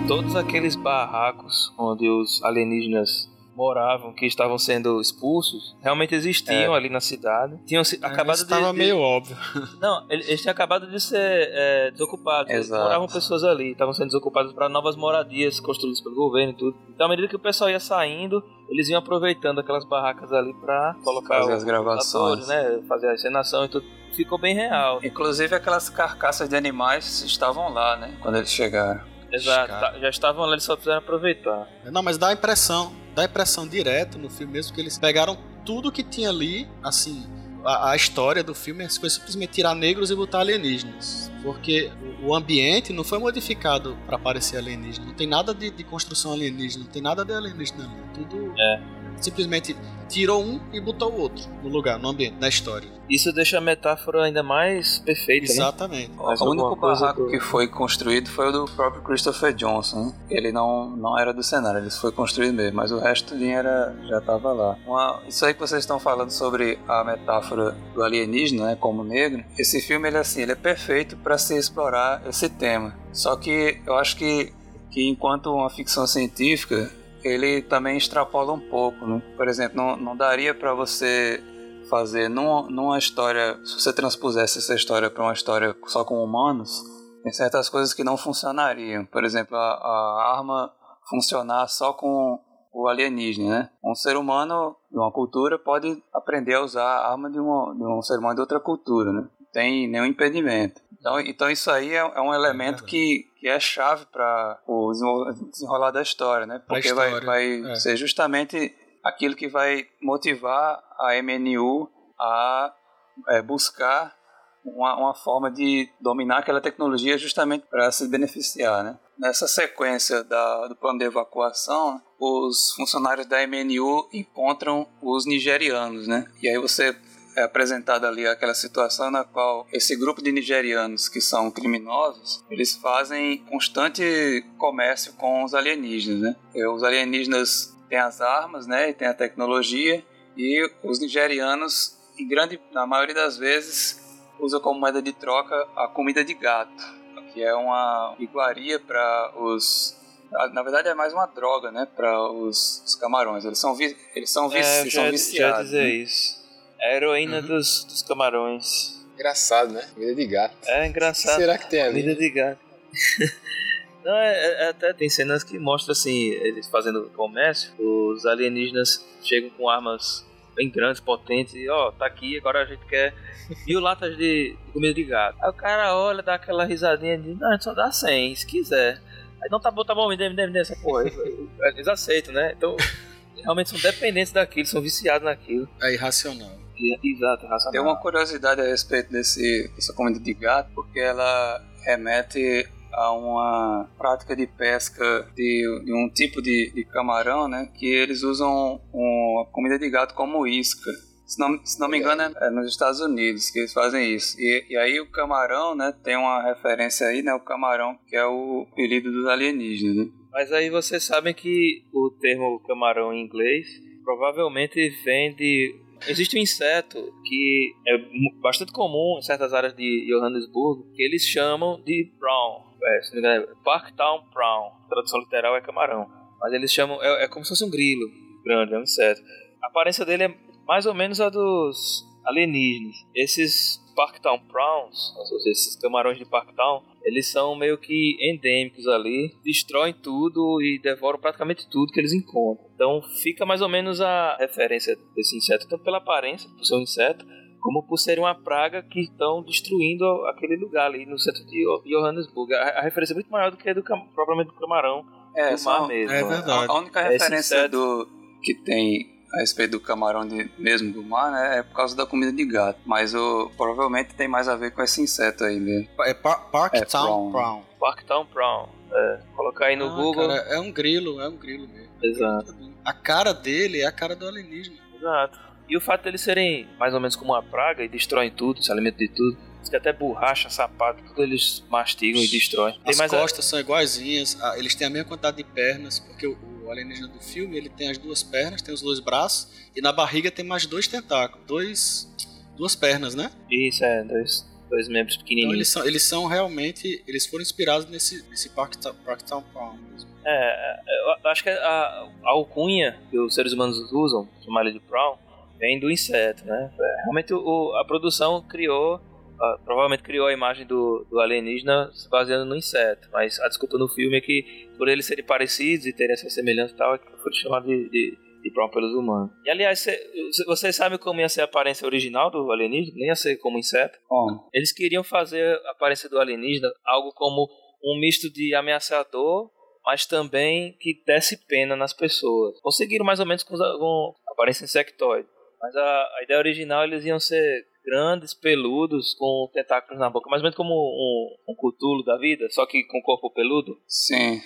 Todos aqueles barracos onde os alienígenas moravam, que estavam sendo expulsos, realmente existiam É. ali na cidade. Tinham se, acabado de, Estava de- meio óbvio. *laughs* Não, eles, eles tinham acabado de ser é, desocupados. Exato. Moravam pessoas ali, estavam sendo desocupados para novas moradias construídas pelo governo e tudo. Então, à medida que o pessoal ia saindo, eles iam aproveitando aquelas barracas ali para colocar Fazer as gravações. né? Fazer a encenação e tudo. Ficou bem real. Inclusive aquelas carcaças de animais estavam lá, né? Quando eles chegaram. Exato, tá- já estavam lá, eles só precisaram aproveitar. Não, mas dá a impressão, dá a impressão direto no filme mesmo que eles pegaram tudo que tinha ali, assim, a, a história do filme foi simplesmente tirar negros e botar alienígenas. Porque o- o ambiente não foi modificado para parecer alienígena. Não tem nada de, de construção alienígena, não tem nada de alienígena ali. Tudo É. simplesmente tirou um e botou o outro no lugar, no ambiente, na história. Isso deixa a metáfora ainda mais perfeita, né? Exatamente. Mais o único coisa barraco do- que foi construído foi o do próprio Christopher Johnson. né? Ele não, não era do cenário, ele foi construído mesmo, mas o resto era, já estava lá. Uma- isso aí que vocês estão falando sobre a metáfora do alienígena, né, como negro, esse filme ele, é assim, ele é perfeito para se explorar esse tema. Só que eu acho que, que enquanto uma ficção científica, ele também extrapola um pouco. Né? Por exemplo, não, não daria para você fazer numa, numa história, se você transpusesse essa história para uma história só com humanos, tem certas coisas que não funcionariam. Por exemplo, a, a arma funcionar só com o alienígena, né? Um ser humano de uma cultura pode aprender a usar a arma de, uma, de um ser humano de outra cultura, né? Não tem nenhum impedimento. Então, então isso aí é, é um elemento que, que é chave para o desenrolar da história, né? Porque história, vai, vai é. ser justamente aquilo que vai motivar a MNU a é, buscar uma, uma forma de dominar aquela tecnologia justamente para se beneficiar, né? Nessa sequência da, do plano de evacuação, os funcionários da MNU encontram os nigerianos, né? E aí você é apresentada ali aquela situação na qual esse grupo de nigerianos que são criminosos, eles fazem constante comércio com os alienígenas, né? E os alienígenas têm as armas, né? E têm a tecnologia e os nigerianos, em grande, na maioria das vezes, usam como moeda de troca a comida de gato, que é uma iguaria para os na verdade é mais uma droga, né, para os, os camarões. Eles são vi, eles são, vi, É, eles já, são já viciados. dizer né? isso. É a heroína Uhum. dos, dos camarões. Engraçado, né? Comida de gato. É O que engraçado. será que tem ali? Comida de gato. *laughs* Não, é, é- até tem cenas que mostram assim, eles fazendo comércio, os alienígenas chegam com armas bem grandes, potentes, e ó, tá aqui, agora a gente quer mil latas de, de comida de gato. Aí o cara olha, dá aquela risadinha de, não, a gente só dá 100, se quiser. Aí não, tá bom, tá bom, me dê, me dê, me dê essa porra. Eles aceitam, né? Então, realmente são dependentes daquilo, são viciados naquilo. É irracional. Exato, racional. Tem uma curiosidade a respeito desse, dessa comida de gato, porque ela remete a uma prática de pesca de, de um tipo de, de camarão, né? Que eles usam uma comida de gato como isca. Se não, se não me engano, é, é nos Estados Unidos que eles fazem isso. E, e aí o camarão, né? Tem uma referência aí, né? O camarão, que é o apelido dos alienígenas, né? Mas aí vocês sabem que o termo camarão em inglês provavelmente vem de. Existe um inseto que é bastante comum em certas áreas de Johannesburgo, que eles chamam de prawn. É, se não me engano, é Parktown prawn. A tradução literal é camarão. Mas eles chamam. É, é como se fosse um grilo grande, é um inseto. A aparência dele é mais ou menos a dos alienígenas. Esses Parktown prawns, ou seja, esses camarões de Parktown, eles são meio que endêmicos ali, destroem tudo e devoram praticamente tudo que eles encontram. Então fica mais ou menos a referência desse inseto, tanto pela aparência, por ser um inseto, como por ser uma praga que estão destruindo aquele lugar ali no centro de Jo- Johannesburg. A, a referência é muito maior do que a do propriamente do camarão É, do são- mar mesmo. é verdade. A, a única referência inseto- do que tem a respeito do camarão de- mesmo do mar, né, é por causa da comida de gato. Mas o, provavelmente tem mais a ver com esse inseto aí mesmo. É pa prawn. Parktown Brown. Parktown Prawn. É, colocar aí no Ah, Google. cara, é um grilo, é um grilo mesmo. Exato. A cara dele é a cara do alienígena. Exato. E o fato deles serem mais ou menos como uma praga e destroem tudo, se alimentam de tudo. Diz que até borracha, sapato, tudo eles mastigam e destroem. Tem As mais a- costas são iguaizinhas, ah, eles têm a mesma quantidade de pernas, porque o, o alienígena do filme ele tem as duas pernas, tem os dois braços, e na barriga tem mais dois tentáculos, dois, duas pernas, né? Isso, é, dois, dois membros Então pequenininhos. eles são, eles são realmente, eles foram inspirados nesse, nesse Parktown, Parktown Brown mesmo. É, é, eu acho que a, a alcunha que os seres humanos usam, chamada de prawn, vem do inseto, né? É, Realmente o, a produção criou, ah, provavelmente criou a imagem do, do alienígena se baseando no inseto, mas a desculpa no filme é que por eles serem parecidos e terem essa semelhança e tal, é que foi chamado de, de, de prawn pelos humanos. E aliás, cê- cê- vocês sabem como ia ser a aparência original do alienígena? Nem ia ser como inseto. Bom, Eles queriam fazer a aparência do alienígena algo como um misto de ameaçador, mas também que desse pena nas pessoas. Conseguiram mais ou menos com, com aparência insectoide. Mas a, a ideia original eles iam ser grandes, peludos, com tentáculos na boca, mais ou menos como um, um cutulo da vida, só que com corpo peludo. sim.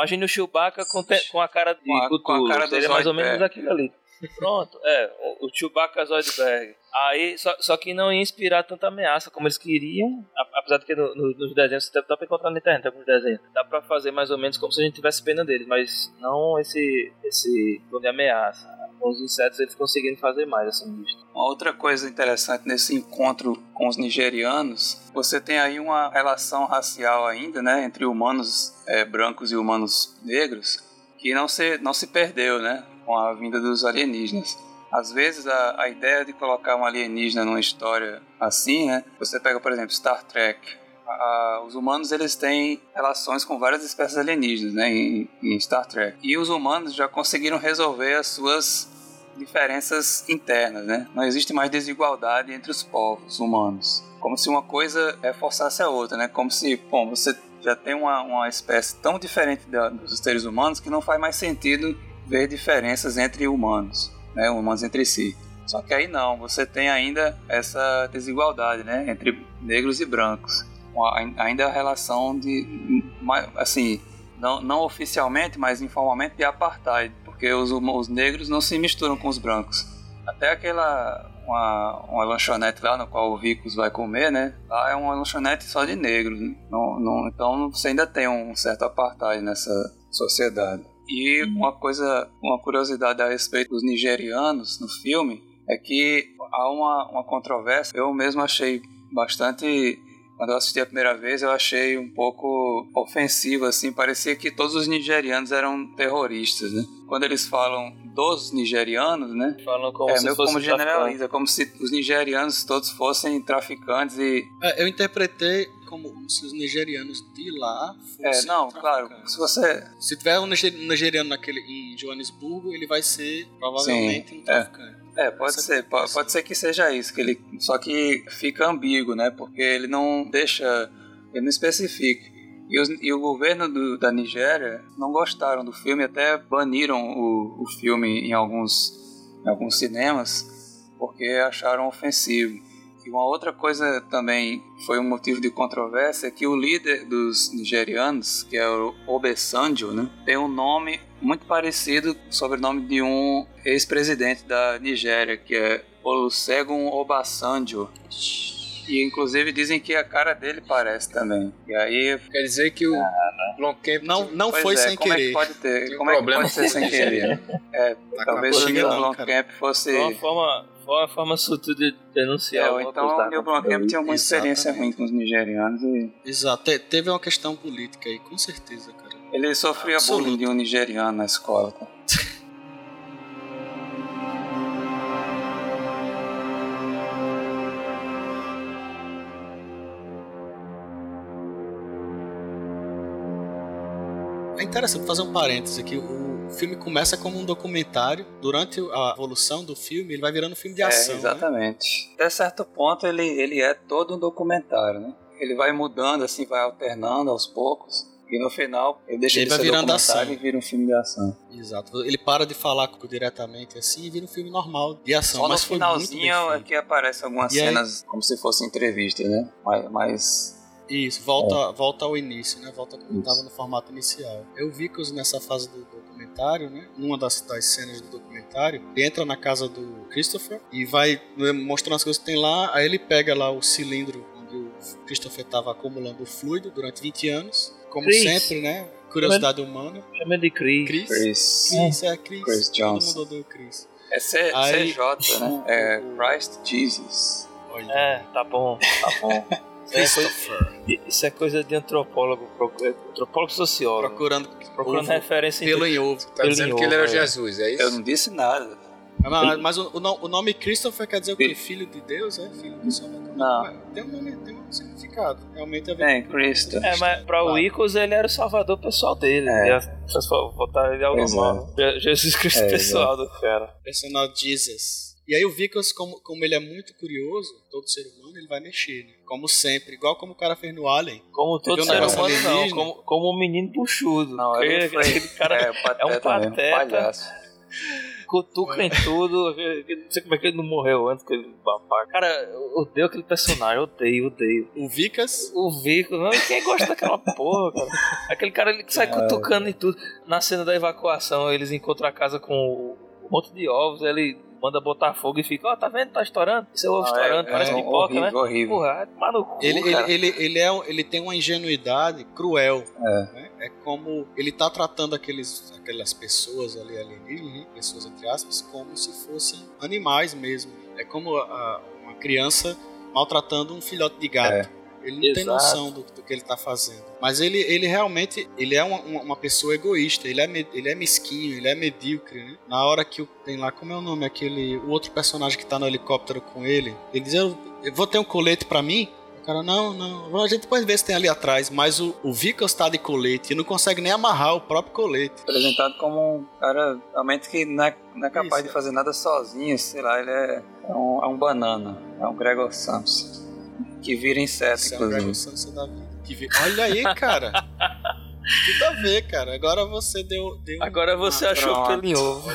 Imagine o Chewbacca com, te- com a cara de Com a- com a Cthulhu. cara Seria mais ou menos Zoidberg. aquilo ali. Pronto, é, o, o Chewbacca Zoidberg. Aí, só, só que não ia inspirar tanta ameaça como eles queriam. Apesar de que no- no- nos desenhos, você dá pra encontrar na internet alguns desenhos. Dá pra fazer mais ou menos como se a gente tivesse pena deles, mas não esse, esse tom de ameaça. Com os insetos eles conseguiram fazer mais, assim, visto. Uma outra coisa interessante nesse encontro com os nigerianos, você tem aí uma relação racial ainda, né, entre humanos eh, brancos e humanos negros, que não se, não se perdeu, né, com a vinda dos alienígenas. Às vezes a, a ideia de colocar um alienígena numa história assim, né, você pega, por exemplo, Star Trek, os humanos eles têm relações com várias espécies alienígenas, né, em, em Star Trek. E os humanos já conseguiram resolver as suas diferenças internas, né? Não existe mais desigualdade entre os povos humanos. Como se uma coisa reforçasse a outra, né? Como se, bom, você já tem uma, uma espécie tão diferente da- dos seres humanos que não faz mais sentido ver diferenças entre humanos, né? Humanos entre si. Só que aí não, você tem ainda essa desigualdade, né? Entre negros e brancos. Ainda a relação de, assim, não, não oficialmente, mas informalmente de apartheid, porque os, os negros não se misturam com os brancos. Até aquela uma, uma lanchonete lá no qual o Vicos vai comer, né? Lá é uma lanchonete só de negros. né? Não, não, então você ainda tem um certo apartheid nessa sociedade. E uma coisa, uma curiosidade a respeito dos nigerianos no filme é que há uma, uma controvérsia. Eu mesmo achei bastante quando eu assisti a primeira vez, eu achei um pouco ofensivo, assim. Parecia que todos os nigerianos eram terroristas, né? Quando eles falam dos nigerianos, né? Falam como é se meio fosse como traficante. generaliza, como se os nigerianos todos fossem traficantes e... É, eu interpretei como se os nigerianos de lá É, fossem não, claro, se você... Se tiver um niger- nigeriano naquele, em Joanesburgo, ele vai ser provavelmente um é. traficante. É, pode Essa ser, pode, pode ser que seja isso, que ele... Só que fica ambíguo, né? Porque ele não deixa... Ele não especifica. E, os- e o governo do- da Nigéria não gostaram do filme, até baniram o, o filme em alguns, em alguns cinemas, porque acharam ofensivo. E uma outra coisa também foi um motivo de controvérsia é que o líder dos nigerianos, que é o Obasanjo, né, tem um nome muito parecido com o sobrenome de um ex-presidente da Nigéria, que é Olusegun Obasanjo. E inclusive dizem que a cara dele parece também. E aí Quer dizer que o Blomkamp Não, não Pois foi é, sem como É querer. que pode ter? Tem um como é que problema pode ser sem querer? É, tá talvez o não, Blomkamp fosse. Foi uma forma, foi uma forma sutil de denunciar. É, então o Neil Blomkamp tinha alguma experiência Exatamente. ruim com os nigerianos e Exato. Te- Teve uma questão política aí, com certeza, cara. ele sofria Absoluto. bullying de um nigeriano na escola. tá? É interessante fazer um parêntese aqui. O filme começa como um documentário. Durante a evolução do filme, ele vai virando um filme de ação. é, né? exatamente. Até certo ponto ele, ele é todo um documentário, né? Ele vai mudando, assim, vai alternando aos poucos. E no final ele deixa Ele de vai ser virando documentário ação. e vira um filme de ação. Exato. Ele para de falar diretamente assim e vira um filme normal de ação. Só no mas bem finalzinho é que aparecem algumas E aí- cenas como se fossem entrevistas, né? Mas, mas Isso, volta, volta ao início, né? Volta como estava no formato inicial. Eu vi que os- nessa fase do documentário, né? Numa das, das cenas do documentário, ele entra na casa do Christopher e vai né, mostrando as coisas que tem lá. Aí ele pega lá o cilindro onde o Christopher estava acumulando o fluido durante 20 anos. Como Chris. sempre, né? Curiosidade humana. Chama de Chris. Chris. Chris, Chris, é Chris. Chris Todo Johnson. mundo odeia o Chris. é C, Aí- CJ, né? É Christ Jesus. Olha. É, tá bom, tá bom. *laughs* Isso é, Christopher. isso é coisa de antropólogo, antropólogo sociólogo. Procurando, Procurando ovo, referência em pelo em ovo. Tá Ele dizendo que ele era é. Jesus, é isso? Eu não disse nada. Mas, mas o, o no- o nome Christopher quer dizer o quê? Filho de Deus? É? Filho de Salvador? Não. Tem um nome, tem um significado. Realmente é Bem, Cristo. É, mas pra o Icos ele era o salvador pessoal dele. É. É. Pra botar ele ao. Je- Jesus Cristo É, pessoal do cara. personal Jesus. E aí o Vickers, como, como ele é muito curioso, todo ser humano, ele vai mexer, né? Como sempre, igual como o cara fez no Alien. Como todo ser humano, não. Como, como um menino buchudo. Não, Aquele- foi- aquele cara é, pateta é um mesmo, pateta. palhaço. cutuca em tudo. Não sei como é que ele não morreu antes que ele. Cara, eu odeio aquele personagem, eu odeio, odeio. O Vickers, O Vico, não, quem gosta daquela porra, cara? Aquele cara ele que sai cutucando e tudo. Na cena da evacuação, eles encontram a casa com um monte de ovos, ele manda botar fogo e fica, ó, tá vendo? Tá estourando? Seu ovo Ah, estourando, é, parece é, pipoca, horrível, né? horrível. Porra, cu, ele, ele, ele, ele, é, ele tem uma ingenuidade cruel. É. né? É como ele tá tratando aqueles, aquelas pessoas ali alienígenas, né? pessoas entre aspas, como se fossem animais mesmo. É como a- uma criança maltratando um filhote de gato. Ele não tem Exato. noção do, do que ele tá fazendo. Mas ele, ele realmente ele é uma, uma- pessoa egoísta, ele é, me- ele é mesquinho, ele é medíocre. Né? Na hora que o- tem lá, como é o nome? Aquele. O outro personagem que tá no helicóptero com ele, ele diz: Eu, eu vou ter um colete pra mim. O cara, não, não, a gente pode ver se tem ali atrás, mas o, o Vickers tá de colete e não consegue nem amarrar o próprio colete. Apresentado como um cara realmente que não é, não é capaz Isso. de fazer nada sozinho, sei lá, ele é, é um, é um banana, é um Gregor Samson. Que vira inseto, Isso é inclusive. Sunset da vida. Que vi- Olha aí, cara. Tudo a ver, cara. Agora você deu. deu Agora você uma- achou pronto. pelo em ovo.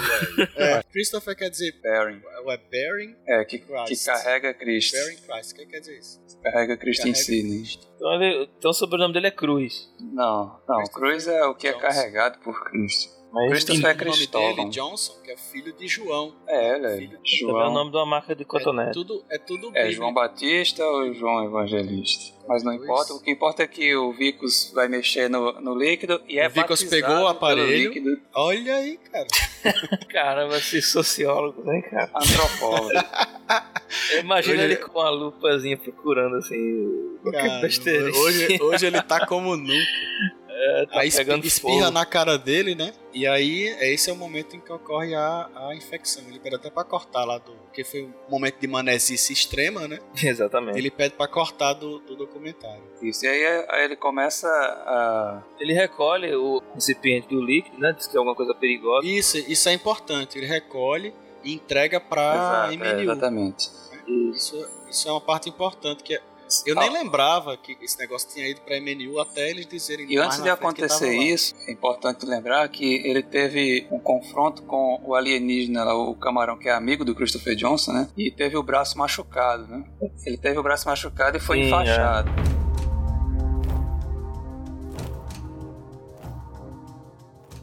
É, Christopher quer dizer. Bearing. É Bearing É, que, que carrega Cristo. Bearing Christ. O que quer dizer isso? Carrega Cristo em Carrega si, né? Cristo. Então, ele- então o sobrenome dele é Cruz. Não, não, Cruz é o que é Johnson. carregado por Cristo. Mas Christopher é O nome Cristóvão. dele, Johnson, que é filho de João. É, ele é Filho- também é o João. nome de uma marca de É cotonete. tudo, é tudo É. João Batista ou João Evangelista? Mas não Pois. importa, o que importa é que o Vicus vai mexer no, no líquido e é O Vicus batizado pegou o aparelho. Olha aí, cara. *laughs* Caramba, esse sociólogo, né, cara? antropólogo. Imagina Hoje- ele com uma lupazinha procurando assim. o besteira. hoje, hoje ele tá como nunca. É, tá aí pegando espirra fogo. na cara dele, né? E aí, é- esse é o momento em que ocorre a, a infecção. Ele pede até pra cortar lá do. Porque foi um momento de manésice extrema, né? *laughs* Exatamente. Ele pede pra cortar do, do documentário. Isso, e aí, aí ele começa a. Ele recolhe o recipiente do líquido, né? Diz que é alguma coisa perigosa. Isso, isso é importante. Ele recolhe e entrega pra Exato, é, MNU. exatamente. Isso, isso é uma parte importante que é- eu nem lembrava que esse negócio tinha ido pra MNU até eles dizerem E antes de acontecer isso, é importante lembrar que ele teve um confronto com o alienígena, lá, o camarão que é amigo do Christopher Johnson, né? E teve o braço machucado, né? Ele teve o braço machucado e foi Sim, enfaixado.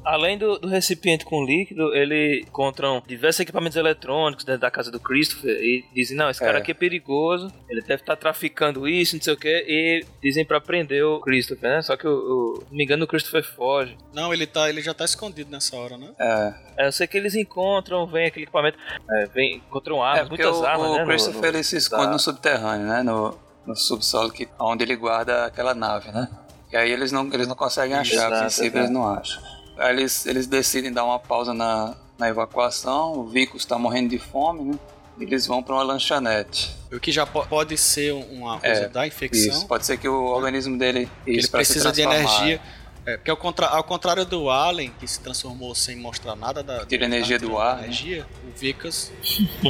Além do, do recipiente com líquido, ele encontram diversos equipamentos eletrônicos dentro da casa do Christopher e dizem, não, esse cara É. aqui é perigoso, ele deve estar traficando isso, não sei o que, e dizem pra prender o Christopher, né? Só que, o, o, se não me engano, o Christopher foge. Não, ele, tá, ele já tá escondido nessa hora, né? É, É, eu sei que eles encontram, vem aquele equipamento, é, vem, encontram é armas, porque muitas o, armas, o né? no- Christopher no- ele se esconde da- no subterrâneo, né? No, no subsolo, que, onde ele guarda aquela nave, né? E aí eles não, eles não conseguem achar, a Exato, princípio exato. eles não acham. Aí eles, eles decidem dar uma pausa na, na evacuação, o Vicus está morrendo de fome, né? Eles vão para uma lanchonete. O que já po- pode ser uma coisa É, da infecção. Isso, pode ser que o organismo dele Ele precisa de energia. É, porque ao, contra- ao contrário do Alien, que se transformou sem mostrar nada da Tira energia do ar, né? energia, o Vicas *laughs*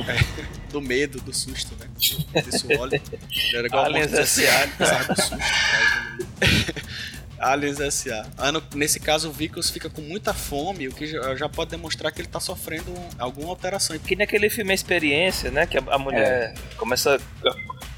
é, do medo, do susto, né? Desse óleo. Ele era igual Aliens Monstros S.A. S.A., ele precisava do susto. *laughs* Aliens S.A. Ah, no- Nesse caso, o Vicus fica com muita fome, o que já, já pode demonstrar que ele está sofrendo alguma alteração. Que naquele filme A Experiência, né? Que a, a mulher É. começa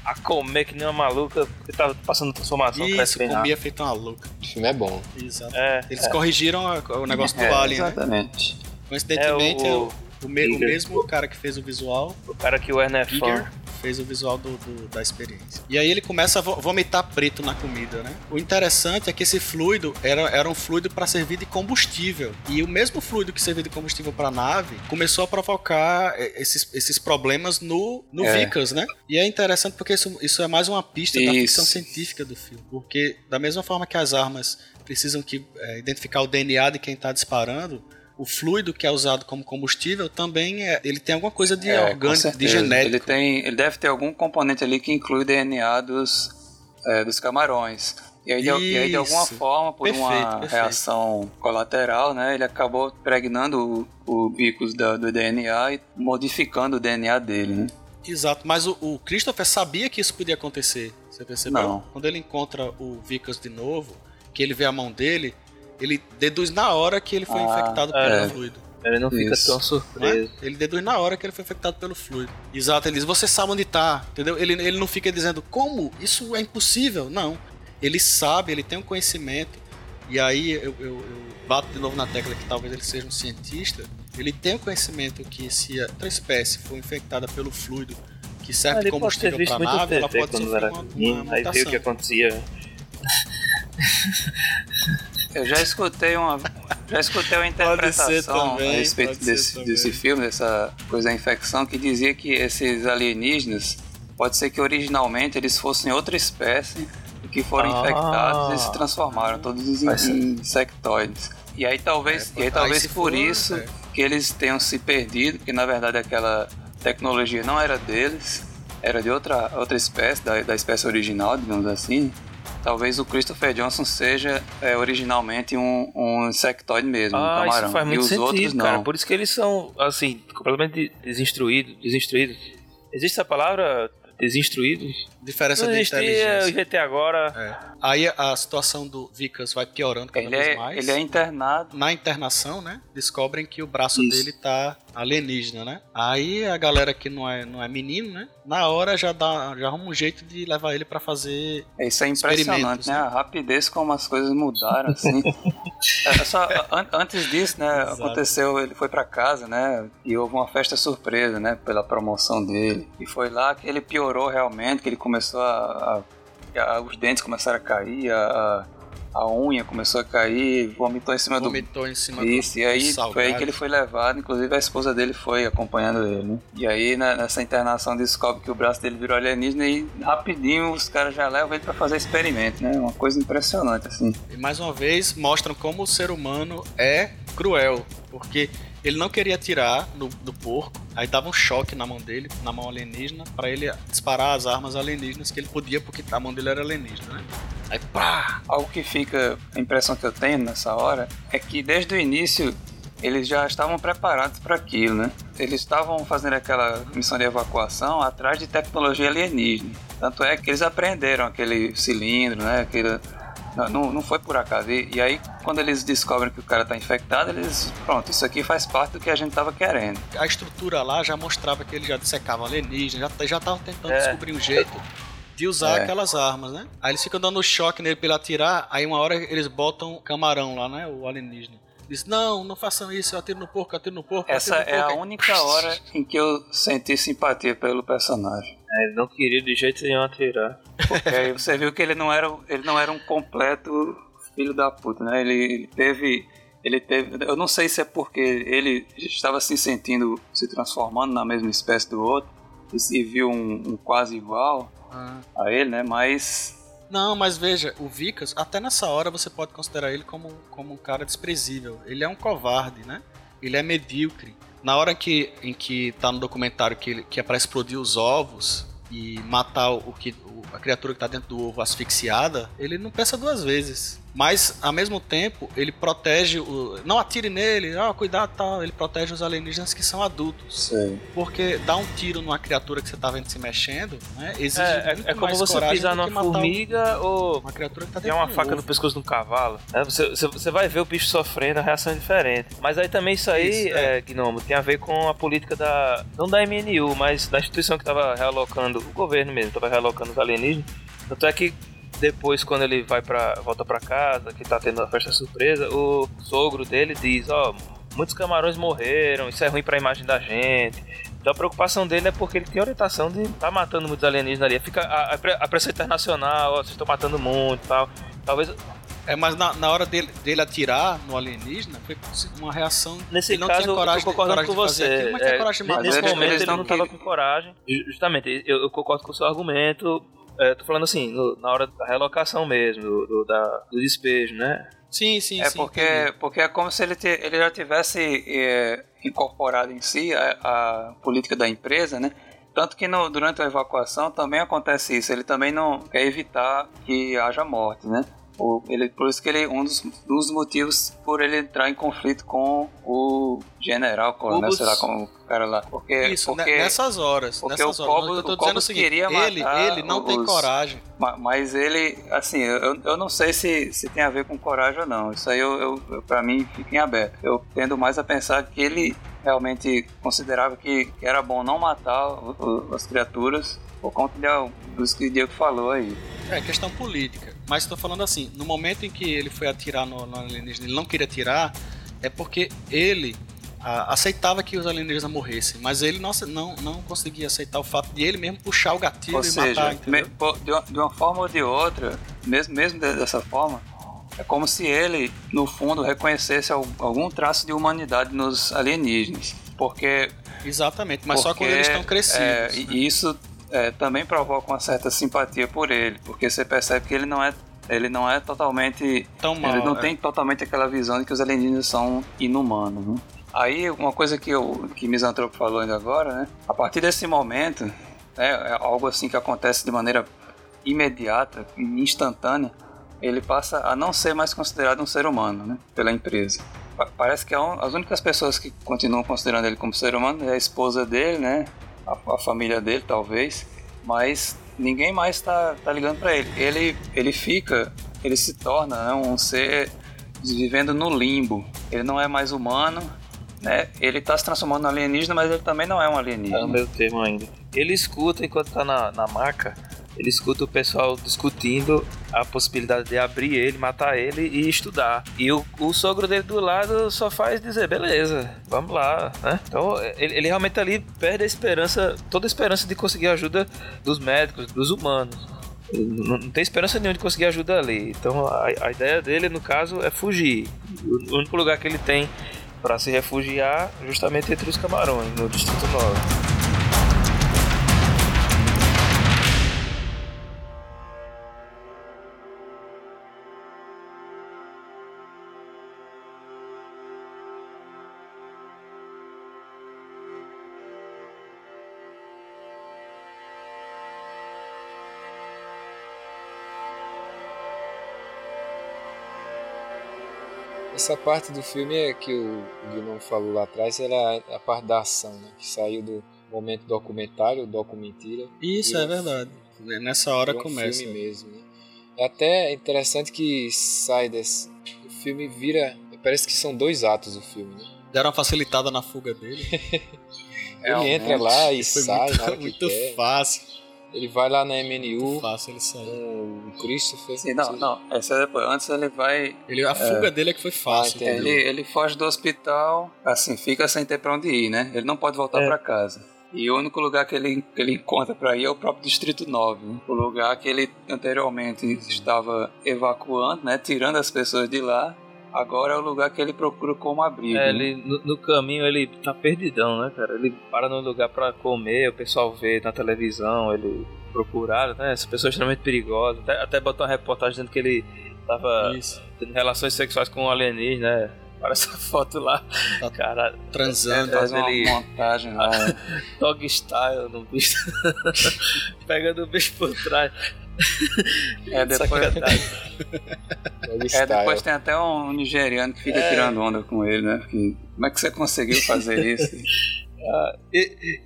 a, a comer que nem uma maluca, porque tava passando transformação, Isso, comia feito uma louca. O filme é bom. Exato. É, Eles é. corrigiram a- o negócio do É, Alien, né? Exatamente. Coincidentemente, É, é o- o, o me- o mesmo cara que fez o visual, O cara que o Werner é fã. Giger, fez o visual do, do- da experiência. E aí ele começa a vo- vomitar preto na comida, né? O interessante é que esse fluido era, era um fluido para servir de combustível. E o mesmo fluido que servia de combustível para a nave começou a provocar eh, esses, esses problemas no, no É. Vickers, né? E é interessante porque isso, isso é mais uma pista da Isso. ficção científica do filme. Porque da mesma forma que as armas precisam que, eh, identificar o DNA de quem está disparando, o fluido que é usado como combustível também é, ele tem alguma coisa de É, orgânico, de genético. Ele, tem, ele deve ter algum componente ali que inclui o DNA dos, é, dos camarões. E aí, de, e aí, de alguma forma, por Perfeito, uma perfeito. reação colateral, né, ele acabou pregnando o, o bicos da- do DNA e modificando o DNA dele, né? Exato, mas o, o Christopher sabia que isso podia acontecer. Você percebeu? Não. Quando ele encontra o Vickers de novo, que ele vê a mão dele, ele deduz na hora que ele foi Ah, infectado é. pelo fluido. Ele não fica Isso. tão não é? surpreso. Ele deduz na hora que ele foi infectado pelo fluido. Exato, ele diz, você sabe onde tá, entendeu? Ele, ele não fica dizendo, como? Isso é impossível. Não. Ele sabe, ele tem um conhecimento. E aí eu, eu- eu bato de novo na tecla que talvez ele seja um cientista. Ele tem o conhecimento que se a outra espécie for infectada pelo fluido que serve Ah, de ele pode ter combustível visto para nave, ela pode quando sofrer era uma, menino, uma aí viu o que acontecia. *laughs* Eu já escutei uma, já escutei uma interpretação também, a respeito desse, desse filme, dessa coisa da infecção, que dizia que esses alienígenas, pode ser que originalmente eles fossem outra espécie e que foram Ah. infectados e se transformaram todos em, em insectoides. E aí talvez, É, e aí, talvez por for, isso é. que eles tenham se perdido, que na verdade aquela tecnologia não era deles, era de outra, outra espécie, da, da espécie original, digamos assim, talvez o Christopher Johnson seja é, originalmente um, um insectoide mesmo, um Ah, camarão. isso faz muito e os sentido, outros não. cara. Por isso que eles são, assim, completamente desinstruídos. desinstruídos. Existe essa palavra? Desinstruídos? Diferença Não de existia o inteligência. GT agora. É. Aí a situação do Vickers vai piorando cada Ele vez é, mais. ele é internado. Na internação, né? Descobrem que o braço Isso. dele tá alienígena, né? Aí a galera que não é, não é menino, né? Na hora já dá já arruma um jeito de levar ele pra fazer. Isso é impressionante, né? né? A rapidez como as coisas mudaram, assim. *laughs* É, só, an- antes disso, né, Exato. aconteceu, ele foi pra casa, né, e houve uma festa surpresa, né, pela promoção dele. E foi lá que ele piorou realmente, que ele começou a... a- a- os dentes começaram a cair, a, a, unha começou a cair, vomitou em cima do... Vomitou em cima do. Isso, e aí dos foi aí que ele foi levado, inclusive a esposa dele foi acompanhando ele, né? E aí né, nessa internação descobre que o braço dele virou alienígena e rapidinho os caras já levam ele pra fazer experimento, né? Uma coisa impressionante, assim. E mais uma vez mostram como o ser humano é cruel, porque ele não queria atirar no, do porco, aí dava um choque na mão dele, na mão alienígena, pra ele disparar as armas alienígenas que ele podia, porque a mão dele era alienígena, né? Aí pá! Algo que fica, a impressão que eu tenho nessa hora, é que desde o início eles já estavam preparados para aquilo, né? Eles estavam fazendo aquela missão de evacuação atrás de tecnologia alienígena. Tanto é que eles aprenderam aquele cilindro, né? Aquele... Não, não, foi por acaso. E, e aí, quando eles descobrem que o cara tá infectado, eles. Pronto, isso aqui faz parte do que a gente tava querendo. A estrutura lá já mostrava que ele já dissecava alienígena, já já estavam tentando É. descobrir um jeito de usar É. aquelas armas, né? Aí eles ficam dando choque nele pra ele atirar, aí uma hora eles botam o camarão lá, né? O alienígena. Diz, não, não façam isso, eu atiro no porco, eu atiro no porco. eu Essa no é a porco. única hora em que eu senti simpatia pelo personagem. É, Ele não queria de jeito nenhum atirar. Porque aí você viu que ele não era, ele não era um completo filho da puta, né? Ele, ele teve. Ele teve. Eu não sei se é porque ele estava se sentindo, se transformando na mesma espécie do outro, e se viu um, um quase igual Ah. a ele, né? Mas. Não, mas veja, o Vickers, até nessa hora você pode considerar ele como, como um cara desprezível. Ele é um covarde, né? Ele é medíocre. Na hora que, em que tá no documentário que, que é pra explodir os ovos e matar o que a criatura que tá dentro do ovo asfixiada, ele não pensa duas vezes. Mas, ao mesmo tempo, ele protege o. Não atire nele, ah, cuidado tal. Ele protege os alienígenas que são adultos. Sei. Porque dar um tiro numa criatura que você tá vendo se mexendo, né? Exige É, é, muito é como mais você pisar numa matar um- formiga ou uma criatura que tá dentro uma do faca ovo. no pescoço de um cavalo. né? Você, você, você vai ver o bicho sofrendo, a reação é diferente. Mas aí também isso aí, Isso, é. é, Gnomo, tem a ver com a política da. Não da MNU, mas da instituição que tava realocando, o governo mesmo, tava realocando os alienígenas. Tanto é que depois, quando ele vai para volta pra casa, que tá tendo a festa surpresa, o sogro dele diz, ó, muitos camarões morreram, isso é ruim pra imagem da gente. Então a preocupação dele é porque ele tem orientação de tá matando muitos alienígenas ali. Fica a, a, pre- a pressão internacional, ó, vocês estão matando muito e tal. Talvez É, mas na, na hora dele, dele atirar no alienígena, foi uma reação. nesse ele não caso tinha eu coragem tô de- concordando coragem com você. aquilo, mas É, coragem nesse momento ele não não tava queriam- com coragem. Ju- Justamente, eu, eu concordo com o seu argumento. É, tô falando assim, no- na hora da relocação mesmo, do, do- da, do despejo, né? Sim, sim, É sim. porque, entendi. porque é como se ele, te- ele já tivesse é, incorporado em si a, a política da empresa, né? Tanto que no- durante a evacuação também acontece isso. Ele também não quer evitar que haja morte, né? O- ele, por isso que ele um dos, dos motivos por ele entrar em conflito com o general, coronel, Cobos- sei lá como o cara lá. Porque, Isso, né, porque, nessas horas. porque nessas o horas. Cobos- eu tô o dizendo o Cobos seguinte: queria ele, matar ele não tem os- coragem. Ma- Mas ele, assim, eu, eu não sei se, se tem a ver com coragem ou não. Isso aí, eu, eu, eu, pra mim, fica em aberto. Eu tendo mais a pensar que ele realmente considerava que, que era bom não matar o- as criaturas por conta de, dos que o Diego falou aí. É questão política. Mas estou falando assim: no momento em que ele foi atirar no, no alienígena, ele não queria atirar, é porque ele ah, aceitava que os alienígenas morressem. Mas ele não, não, não conseguia aceitar o fato de ele mesmo puxar o gatilho Ou e seja, matar. me- de, uma, de uma forma ou de outra, mesmo, mesmo de- dessa forma, é como se ele, no fundo, reconhecesse al- algum traço de humanidade nos alienígenas. Porque Exatamente, mas só Porque, quando eles estão crescidos. é, né? isso é, também provoca uma certa simpatia por ele, porque você percebe que ele não é, ele não é totalmente, Tão mal. ele não é. tem totalmente aquela visão de que os alienígenas são inumanos. Né? Aí uma coisa que o que Misantropo falou ainda agora, né? A partir desse momento né, é algo assim que acontece de maneira imediata, instantânea, ele passa a não ser mais considerado um ser humano né, pela empresa. Pa- Parece que é as únicas pessoas que continuam considerando ele como ser humano é a esposa dele, né, a, a família dele talvez, mas ninguém mais está tá ligando para ele. Ele ele fica, ele se torna né, um ser vivendo no limbo. Ele não é mais humano, né? Ele está se transformando em alienígena, mas ele também não é um Tá no alienígena. meio termo ainda. Ele escuta enquanto tá na, na maca, ele escuta o pessoal discutindo a possibilidade de abrir ele, matar ele e estudar. E o, o sogro dele do lado só faz dizer, beleza, vamos lá, né? Então ele, ele realmente ali perde a esperança, toda a esperança de conseguir ajuda dos médicos, dos humanos. Não, não tem esperança nenhuma de conseguir ajuda ali. Então a, a ideia dele, no caso, é fugir. O, o único lugar que ele tem para se refugiar é justamente entre os camarões, no Distrito 9. Essa parte do filme é que o Guilherme falou lá atrás, era a parte da ação, né? Que saiu do momento documentário, o docu mentira. Isso é verdade. Nessa hora um começa. filme mesmo, né? É até interessante que sai desse... O filme vira... Parece que são dois atos o filme, né? Deram uma facilitada na fuga dele. *laughs* Ele entra lá e sai muito, na hora que muito quer. fácil. Ele vai lá na MNU fácil ele sair. o Christopher. Sim, não, não. Essa é depois. Antes ele vai. Ele, a fuga dele é que foi fácil. Ah. Ele, ele foge do hospital, assim, fica sem ter pra onde ir, né? Ele não pode voltar É. pra casa. E o único lugar que ele, que ele encontra pra ir é o próprio Distrito 9, né? O lugar que ele anteriormente estava evacuando, né? Tirando as pessoas de lá. Agora é o lugar que ele procura como abrigo. É, né? ele, no, no caminho ele tá perdidão, né, cara? Ele para no lugar pra comer, o pessoal vê na televisão, ele procurado, né? Essa pessoa é extremamente perigosa. Até, até botou uma reportagem dizendo que ele tava Isso. tendo relações sexuais com um alienígena, né? Parece essa foto lá. Tá. Cara, Transando. Faz uma ele- montagem lá. *laughs* dog style no bicho. *laughs* Pegando o bicho por trás. É, depois, *laughs* é, Style. depois tem até um nigeriano que fica É. tirando onda com ele, né? Porque, como é que você conseguiu fazer *laughs* isso? E-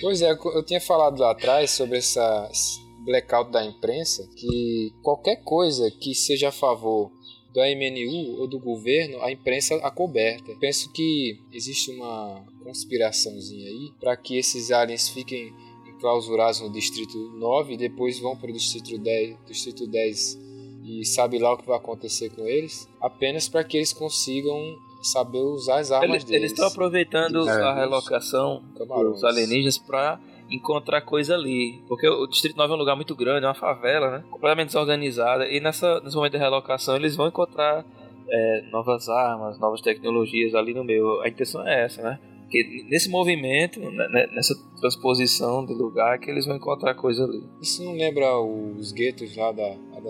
Pois é, eu tinha falado lá atrás sobre essa esse blackout da imprensa, que qualquer coisa que seja a favor da MNU ou do governo, a imprensa acoberta. Penso que existe uma conspiraçãozinha aí para que esses aliens fiquem enclausurados no distrito 9 e depois vão para o distrito 10, distrito 10 e sabe lá o que vai acontecer com eles, apenas para que eles consigam saber usar as armas Eles deles. eles estão aproveitando É. a relocação dos alienígenas pra encontrar coisa ali. Porque o Distrito 9 é um lugar muito grande, é uma favela, né? Completamente desorganizada. E nessa, nesse momento de relocação eles vão encontrar é, novas armas, novas tecnologias ali no meio. A intenção é essa, né? Porque nesse movimento, né, né, nessa transposição de lugar, que eles vão encontrar coisa ali. Isso não lembra os guetos lá da, da,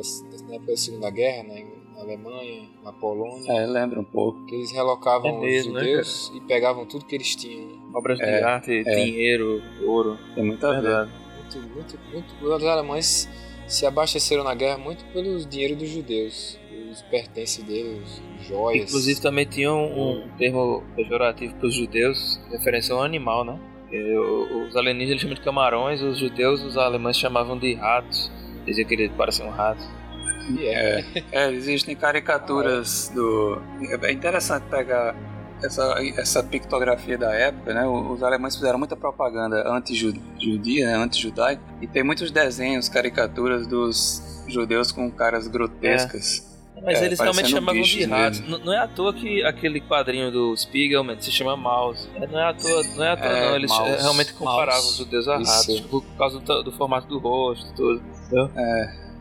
da- Segunda Guerra, né? na Alemanha, na Polônia, É, lembra um pouco. que eles relocavam É mesmo, os né, judeus e pegavam tudo que eles tinham. né? Obras de É, arte, é. dinheiro, ouro. Tem muito a ver. Verdade. Muito, muito, muito. Os alemães se abasteceram na guerra muito pelo dinheiro dos judeus, os pertences deles, joias. Inclusive também tinha um, um termo pejorativo para os judeus, referência a um animal, né? Os alienígenas eles chamam de camarões, os judeus, os alemães chamavam de ratos. Diziam que ele parecia um rato. E é. É, existem caricaturas do. É interessante pegar essa, essa pictografia da época, né? Os alemães fizeram muita propaganda anti-judia, né? anti-judaica, e tem muitos desenhos, caricaturas dos judeus com caras grotescas. Mas É, eles realmente chamavam de ratos. mesmo. N- Não é à toa que aquele quadrinho do Spiegelman se chama Mouse. É, Não é à toa, não, é à toa É, não. Eles Mouse. eh, realmente comparavam Mouse. os judeus a Isso. ratos. Por causa do, do formato do rosto e tudo.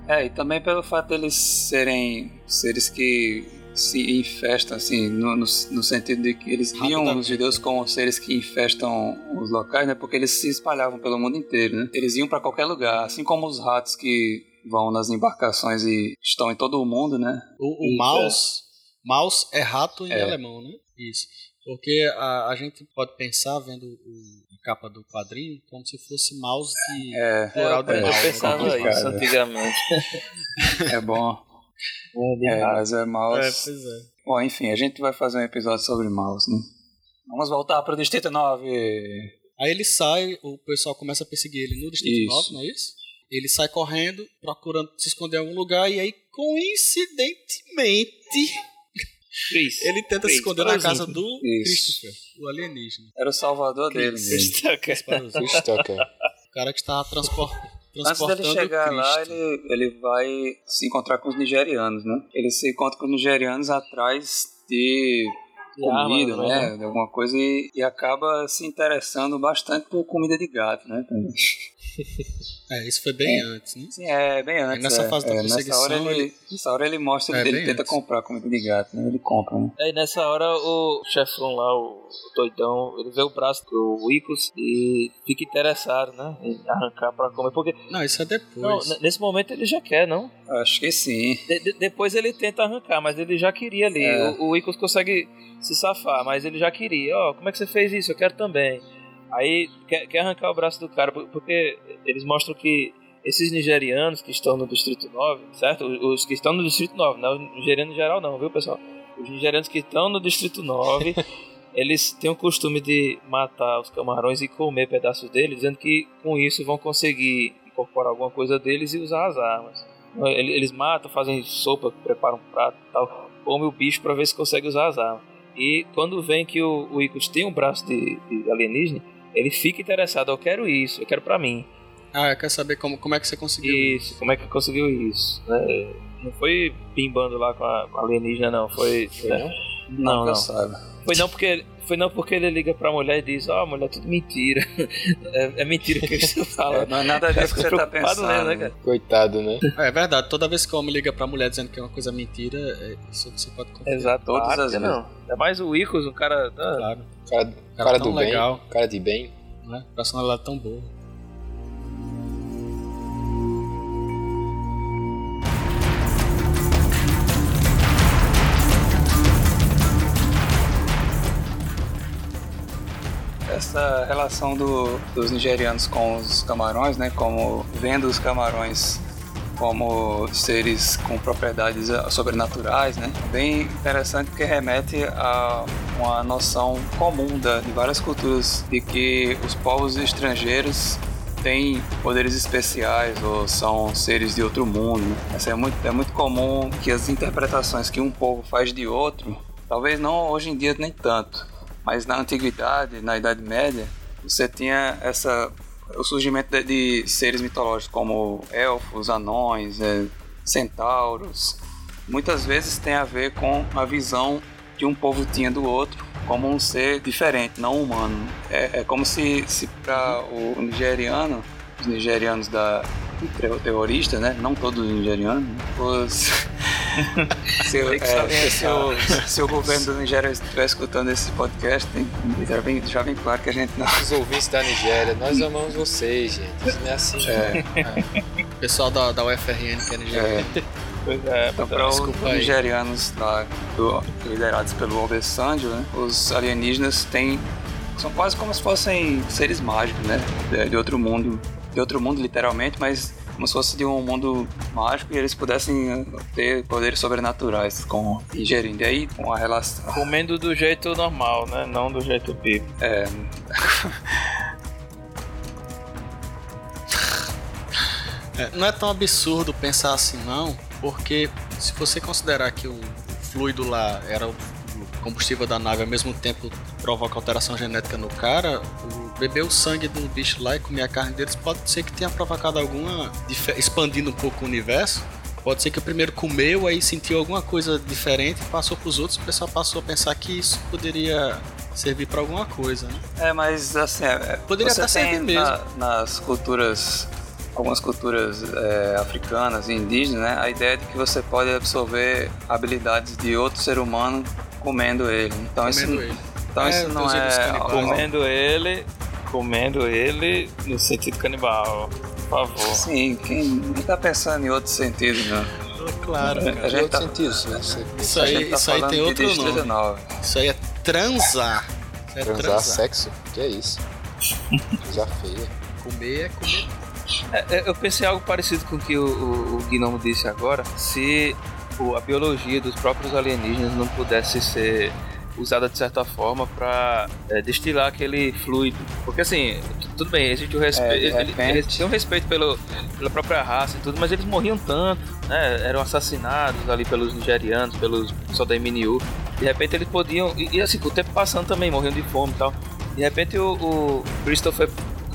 É, e também pelo fato deles serem seres que se infestam, assim, no, no, no sentido de que eles viam os judeus como seres que infestam os locais, né? Porque eles se espalhavam pelo mundo inteiro, né? Eles iam para qualquer lugar, assim como os ratos que vão nas embarcações e estão em todo o mundo, né? O, o mouse, mouse é rato em É. alemão, né? Isso. Porque a, a gente pode pensar, vendo o, a capa do quadrinho, como se fosse mouse de É, plural de eu mouse. pensava complicado. isso antigamente. é bom. É, É, mas é É, mouse. pois é. Bom, enfim, a gente vai fazer um episódio sobre mouse, né? Vamos voltar para o Distrito 9. Aí ele sai, o pessoal começa a perseguir ele no Distrito Isso. 9, não é isso? Ele sai correndo, procurando se esconder em algum lugar, e aí, coincidentemente, Chris. ele tenta se Chris, esconder na casa do Isso. Christopher, o alienígena. Era o salvador dele Chris. mesmo. Chris Tucker. Parozão. Chris Tucker. O cara que está transpor... Antes transportando dele chegar lá, ele, ele vai se encontrar com os nigerianos, né? Ele se encontra com os nigerianos atrás de comida, arma, né? De alguma coisa e, e acaba se interessando bastante por comida de gato, né? *laughs* É, isso foi bem antes, né? Sim, é bem antes. nessa é, fase da é, nessa perseguição, hora ele, ele- nessa hora ele mostra, É, ele bem tenta antes. comprar comida de gato, né? Ele compra, né? Aí nessa hora o chefão lá, o doidão, ele vê o braço do Icos e fica interessado, né? Em arrancar pra comer. Porque Não, isso é depois. não, nesse momento ele já quer, não? Acho que sim. De- de- depois ele tenta arrancar, mas ele já queria ali. É. O, o Icos consegue se safar, mas ele já queria. Ó, como é que você fez isso? Eu quero também. Aí quer, quer arrancar o braço do cara, por- porque eles mostram que esses nigerianos que estão no Distrito 9, certo? Os, que estão no Distrito 9, não os nigerianos em geral não, viu pessoal? Os nigerianos que estão no Distrito 9, *laughs* eles têm o costume de matar os camarões e comer pedaços deles, dizendo que com isso vão conseguir incorporar alguma coisa deles e usar as armas. Ele- Eles matam, fazem sopa, preparam um prato e tal, come o bicho pra ver se consegue usar as armas. E quando vem que o, o Icos tem um braço de, de alienígena, ele fica interessado, eu quero isso, eu quero pra mim. Ah, eu quero saber como, como é que você conseguiu. Isso, como é que conseguiu isso? né? Não foi pimbando lá com a, com a alienígena, não. Foi. né? Não, não. saiba. Foi não porque. Foi não porque ele liga pra mulher e diz, ó, mulher, tudo mentira. *laughs* é, é mentira que você *laughs* fala. É, não é nada disso que você tá pensando. mesmo, né, cara? Coitado, né? É verdade, toda vez que o homem liga pra mulher dizendo que é uma coisa mentira, é, isso você pode confiar. Exato, Todas claro as vezes. não. É mais o Icos, um cara. ah, Claro, Cara, Cara cara do bem. legal. Cara de bem. né? Personalidade tão boa. Essa relação do- dos nigerianos com os camarões, né? Como vendo os camarões como seres com propriedades eh, sobrenaturais, né? Bem interessante porque remete a uma noção comum da, de várias culturas de que os povos estrangeiros têm poderes especiais ou são seres de outro mundo. Essa é muito, é muito comum que as interpretações que um povo faz de outro, talvez não hoje em dia nem tanto, mas na antiguidade, na Idade Média, você tinha essa o surgimento de, de seres mitológicos como elfos, anões, eh, centauros. Muitas vezes tem a ver com a visão que um povo tinha do outro como um ser diferente, não humano. É, é como se, se para o nigeriano, os nigerianos da terro- terrorista, né? Não todos os nigerianos, né? os *laughs* se, é, se, o, se o governo da Nigéria estiver escutando esse podcast, tem- já, vem, já vem claro que a gente não. Os ouvintes da Nigéria, nós amamos vocês, gente. Isso não é assim. É, Pessoal da, da UFRN que é Nigéria. é, Pois é, então, é. para os nigerianos lá, do- liderados pelo Obasanjo, né? Os alienígenas têm são quase como se fossem seres mágicos, né? De, de outro mundo, de outro mundo literalmente, mas como se fosse de um mundo mágico e eles pudessem eh, ter poderes sobrenaturais com ingerindo. E aí, com a relação. Comendo do jeito normal, né? Não do jeito bíblico. É, *laughs* É, não é tão absurdo pensar assim, não, porque se você considerar que o fluido lá era o combustível da nave ao mesmo tempo provoca alteração genética no cara, o beber o sangue do bicho lá e comer a carne deles pode ser que tenha provocado alguma. expandindo um pouco o universo. Pode ser que o primeiro comeu, aí sentiu alguma coisa diferente, passou pros outros, o pessoal passou a pensar que isso poderia servir pra alguma coisa, né? É, mas assim, é, é, Poderia até servir mesmo. na- nas culturas, algumas culturas é, africanas e indígenas, né, a ideia de que você pode absorver habilidades de outro ser humano comendo ele. Então isso, Comendo ele. Então É, isso não é Comendo ele, comendo ele no sentido canibal, por favor. Sim, quem não tá pensando em outro sentido, não. Claro. A gente tá, sentidos, né? Você- Isso a aí, gente tá isso aí falando tem outro nome. Nove. Isso aí é transar. É Transar, sexo? Que é isso? Coisa feia. Comer é comer. É, é, eu pensei algo parecido com o que o, o, o Gnomo disse agora. Se a biologia dos próprios alienígenas não pudesse ser usada de certa forma para destilar aquele fluido. Porque assim, tudo bem, existe o É, respeito. ele- repente- eles tinham respeito pelo, pela própria raça e tudo, mas eles morriam tanto, né? Eram assassinados ali pelos nigerianos, pelos pessoal da MNU. De repente eles podiam. E, e, assim, com o tempo passando também, morriam de fome e tal. De repente o, o Christopher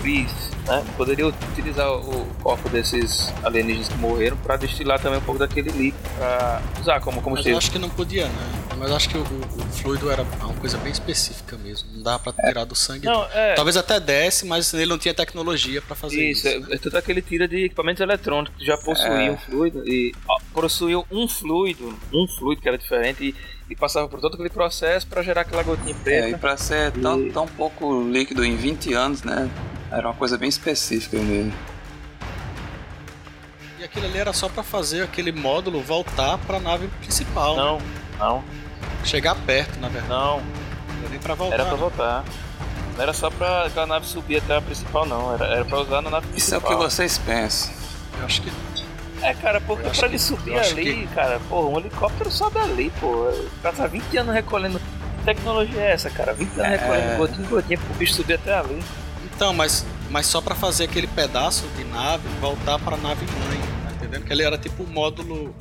Chris, né? Poderia utilizar o corpo desses alienígenas que morreram para destilar também um pouco daquele líquido para usar como Mas eu combustível. acho que não podia, né? Mas eu acho que o, o- fluido era uma coisa bem específica mesmo. Não dava pra tirar do sangue. Não, é. Talvez até desse, mas ele não tinha tecnologia pra fazer Isso, isso. é, é tudo aquele tira de equipamentos eletrônicos que já possuíam É. fluido e ó, possuíam um fluido, um fluido que era diferente e, e passava por todo aquele processo para gerar aquela gotinha É, preta. e pra ser tão, E- tão pouco líquido em 20 anos, né? Era uma coisa bem específica mesmo. E aquilo ali era só pra fazer aquele módulo voltar pra nave principal. né? Não, não, Chegar perto, na verdade. não. Não era nem pra voltar. Era pra né? voltar. Não era só pra aquela nave subir até a principal, não. Era, era pra usar na nave Isso é o principal. que vocês pensam. Eu acho que É, cara, porque pra que- ele subir eu acho ali, cara, pô, um helicóptero sobe ali, pô. O cara tá 20 anos recolhendo. Que tecnologia é essa, cara? 20 anos É. recolhendo gotinha em gotinha pro bicho subir até ali. Então, mas, mas só pra fazer aquele pedaço de nave voltar pra nave mãe, tá entendendo? Que ele era tipo o módulo.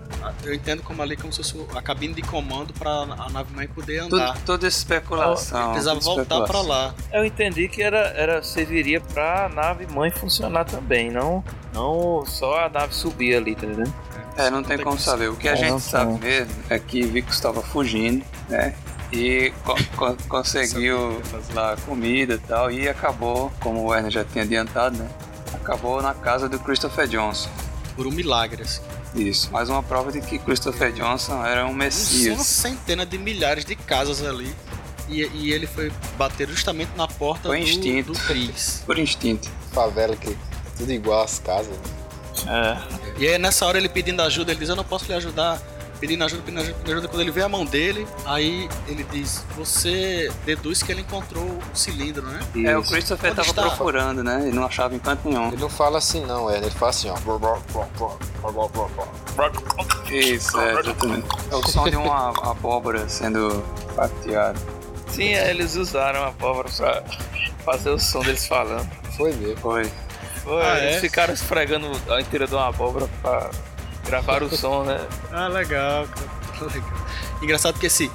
Eu entendo como ali como se fosse a cabine de comando pra a nave mãe poder Tudo, andar. toda especulação. Ele precisava voltar pra especulação. lá. Eu entendi que era, era serviria pra nave mãe funcionar também, não, não só a nave subir ali, tá entendendo? É, não tem como saber. O que a É, não gente sabe tem. mesmo é que Vico estava fugindo, né? E co- co- *laughs* conseguiu lá comida e tal, e acabou, como o Werner já tinha adiantado, né? Acabou na casa do Christopher Johnson. Por um milagre, assim. Isso, mais uma prova de que Christopher Johnson era um São uma messias. centena de milhares de casas ali. E, e ele foi bater justamente na porta Foi do, instinto. do Chris. Por instinto. Favela que tudo igual às casas. né? É. E aí nessa hora ele pedindo ajuda, ele diz, eu não posso lhe ajudar. Pedindo ajuda, pedindo ajuda, pedindo ajuda. Quando ele vê a mão dele, aí ele diz, você deduz que ele encontrou o cilindro, né? É, o Isso. Christopher Onde tava está? procurando, né? E não achava em canto nenhum. Ele não fala assim não, é. Ele fala assim, ó. Isso, é, exatamente. É o som de uma abóbora sendo fatiada. Sim, é, eles usaram a pólvora pra fazer o som deles falando. Foi mesmo. Foi. Foi, Ah, é? eles ficaram esfregando a inteira de uma abóbora pra gravar o som, né? Ah, legal, cara. Legal. Engraçado porque esse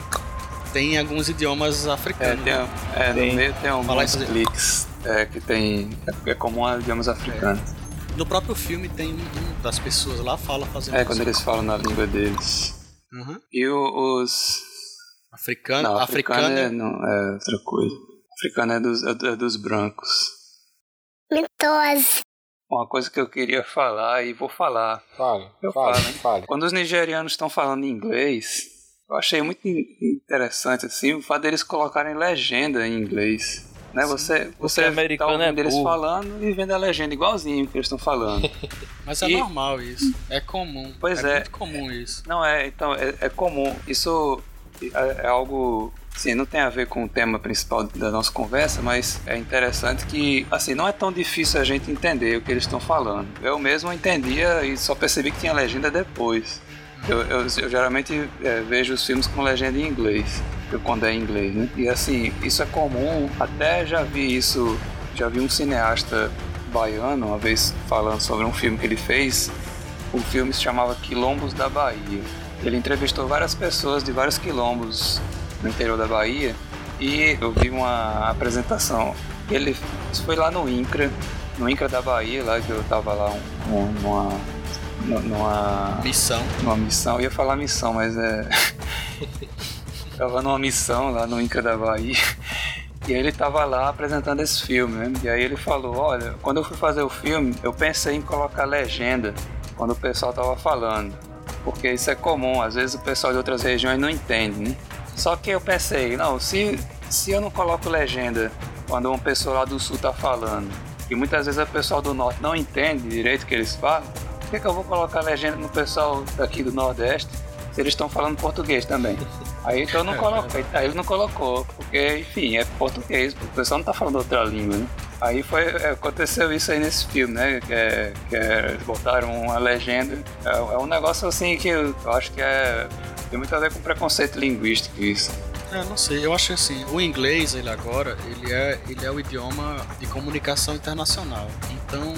tem alguns idiomas É, africanos. tem, né? é Tem. no meio tem alguns cliques é, que tem. É, é comum a idiomas africanos. No próprio filme tem um, das pessoas lá fala fazendo É, quando eles falam na língua deles. Uhum. E o- os. Africano, Não, africano, africano é, é... não, é outra coisa. Africano é dos, é dos brancos. Mitose. Uma coisa que eu queria falar e vou falar. Fale, Eu fale, falo, fale. Quando os nigerianos estão falando inglês, eu achei muito in- interessante assim o fato deles colocarem legenda em inglês. Né? Você, você americano tá ouvindo é eles falando e vendo a legenda igualzinho que eles estão falando. *laughs* Mas é E- normal isso. É comum. Pois é. muito comum isso. Não é, então é, é comum. Isso é, é algo, assim, não tem a ver com o tema principal da nossa conversa, mas é interessante que, assim, não é tão difícil a gente entender o que eles estão falando. Eu mesmo entendia e só percebi que tinha legenda depois. Eu, eu- eu geralmente é, vejo os filmes com legenda em inglês, quando é em inglês, né? E assim, isso é comum, até já vi isso, já vi um cineasta baiano uma vez falando sobre um filme que ele fez, o filme se chamava Quilombos da Bahia. Ele entrevistou várias pessoas de vários quilombos no interior da Bahia e eu vi uma apresentação. Ele isso foi lá no INCRA, no INCRA da Bahia, lá que eu tava lá um- um- numa, numa, Missão. numa missão. Eu ia falar missão, mas é. *laughs* tava numa missão lá no INCRA da Bahia. E ele tava lá apresentando esse filme, né? E aí ele falou, olha, quando eu fui fazer o filme, eu pensei em colocar legenda quando o pessoal tava falando. Porque isso é comum, às vezes o pessoal de outras regiões não entende, né? Só que eu pensei, não, se, se eu não coloco legenda quando uma pessoa lá do sul tá falando, e muitas vezes o pessoal do norte não entende direito o que eles falam, por que, que eu vou colocar legenda no pessoal daqui do nordeste? eles estão falando português também. Aí então não coloca, aí ele não colocou, porque enfim, é português, o pessoal não tá falando outra língua, né? Aí foi, é, aconteceu isso aí nesse filme, né? Que, é, que é, botaram uma legenda. É, é um negócio assim que eu, eu acho que é. Tem muito a ver com preconceito linguístico isso. É, não sei, eu acho assim, o inglês, ele agora, ele é, ele é o idioma de comunicação internacional. Então,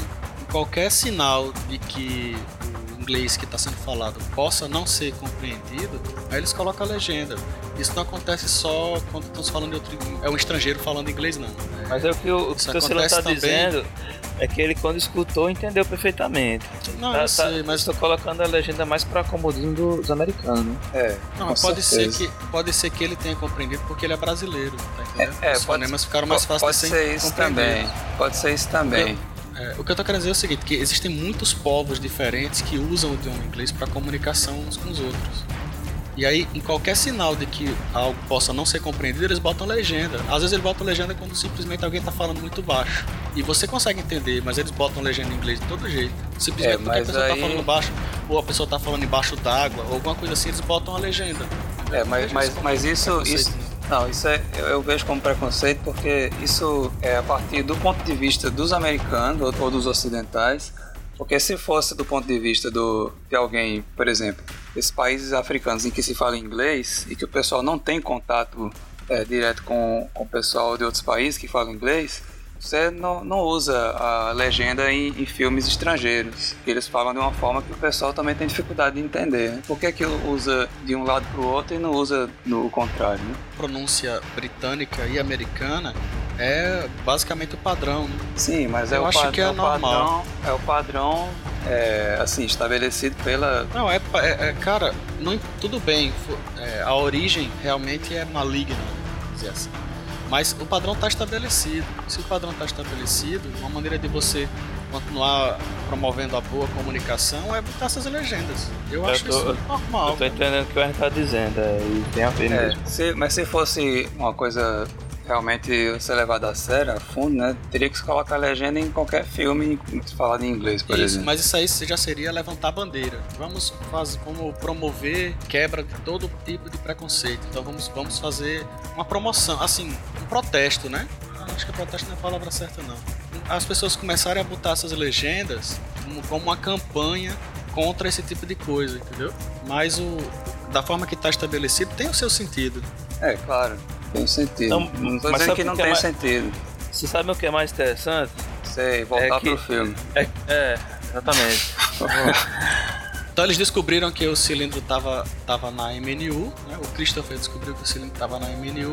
qualquer sinal de que o inglês que está sendo falado possa não ser compreendido, aí eles colocam a legenda. Isso não acontece só quando estamos falando de outro é um estrangeiro falando inglês, não. É, Mas é o que o, o que está dizendo é que ele quando escutou entendeu perfeitamente. Não, tá, eu sei, mas estou colocando a legenda mais para comodismo dos americanos. É. Não, pode ser que pode ser que ele tenha compreendido porque ele é brasileiro, tá entendendo? É, Os fonemas ficaram mais fáceis pode de ser isso também. Pode ser isso também. É, o que eu tô querendo dizer é o seguinte, que existem muitos povos diferentes que usam o idioma inglês para comunicação uns com os outros. E aí, em qualquer sinal de que algo possa não ser compreendido, eles botam legenda. Às vezes eles botam legenda quando simplesmente alguém tá falando muito baixo. E você consegue entender, mas eles botam legenda em inglês de todo jeito. Simplesmente É, porque a pessoa aí- tá falando baixo, ou a pessoa tá falando embaixo d'água, ou alguma coisa assim, eles botam a legenda. É, mas, mas, mas isso, isso, né? não, isso é, eu, eu vejo como preconceito porque isso é a partir do ponto de vista dos americanos ou, ou dos ocidentais. Porque se fosse do ponto de vista do, de alguém, por exemplo, esses países africanos em que se fala inglês e que o pessoal não tem contato é, direto com, com o pessoal de outros países que falam inglês, você não, não usa a legenda em, em filmes estrangeiros. que Eles falam de uma forma que o pessoal também tem dificuldade de entender. né? Por que, que usa de um lado para o outro e não usa no contrário? Né? pronúncia britânica e americana é basicamente o padrão. Né? Sim, mas é Eu o, acho que é o padrão, normal. é o padrão é, assim estabelecido pela Não, é, é- é, cara, não, tudo bem, é, a origem realmente é maligna, vamos dizer assim. Mas o padrão está estabelecido. Se o padrão está estabelecido, uma maneira de você continuar promovendo a boa comunicação é botar essas legendas. Eu, Eu acho tô- isso normal. Eu tô entendendo o que o Henrique tá dizendo, é, e tem a ver É, mesmo. se- mas se fosse uma coisa realmente ser levada a sério, a fundo, né? Teria que se colocar legenda em qualquer filme falado em inglês, por Isso, exemplo. mas isso aí já seria levantar a bandeira. Vamos fazer, vamos promover quebra de todo tipo de preconceito. Então vamos, vamos fazer uma promoção, assim, um protesto, né? Ah, Acho que protesto não é a palavra certa não. As pessoas começarem a botar essas legendas como, como uma campanha contra esse tipo de coisa, entendeu? Mas o da forma que está estabelecido tem o seu sentido. É, claro, tem sentido. Não, Não, tô mas dizendo que não que é tem mais- sentido. Você sabe o que é mais interessante? Sei, voltar É que- pro filme. É, é exatamente. *laughs* Então eles descobriram que o cilindro tava, tava na MNU, né? o Christopher descobriu que o cilindro tava na MNU,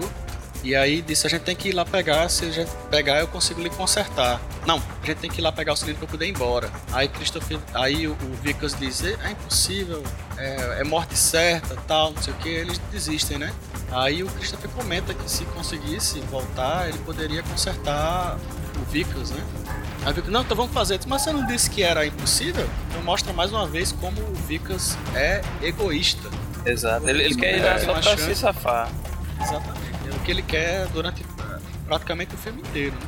e aí disse a gente tem que ir lá pegar, se a gente pegar eu consigo lhe consertar. Não, a gente tem que ir lá pegar o cilindro para poder ir embora. Aí Christopher, aí o, o Vickers diz, é é impossível, é, é morte certa, tal, não sei o que, eles desistem, né? Aí o Christopher comenta que se conseguisse voltar, ele poderia consertar o Vickers, né? Aí o Vickers, não, então vamos fazer. Mas você não disse que era impossível? Então mostra mais uma vez como o Vickers é egoísta. Exato. Ele, ele quer ir É, lá só pra chance. se safar. Exatamente. Que ele quer durante praticamente o filme inteiro. Né?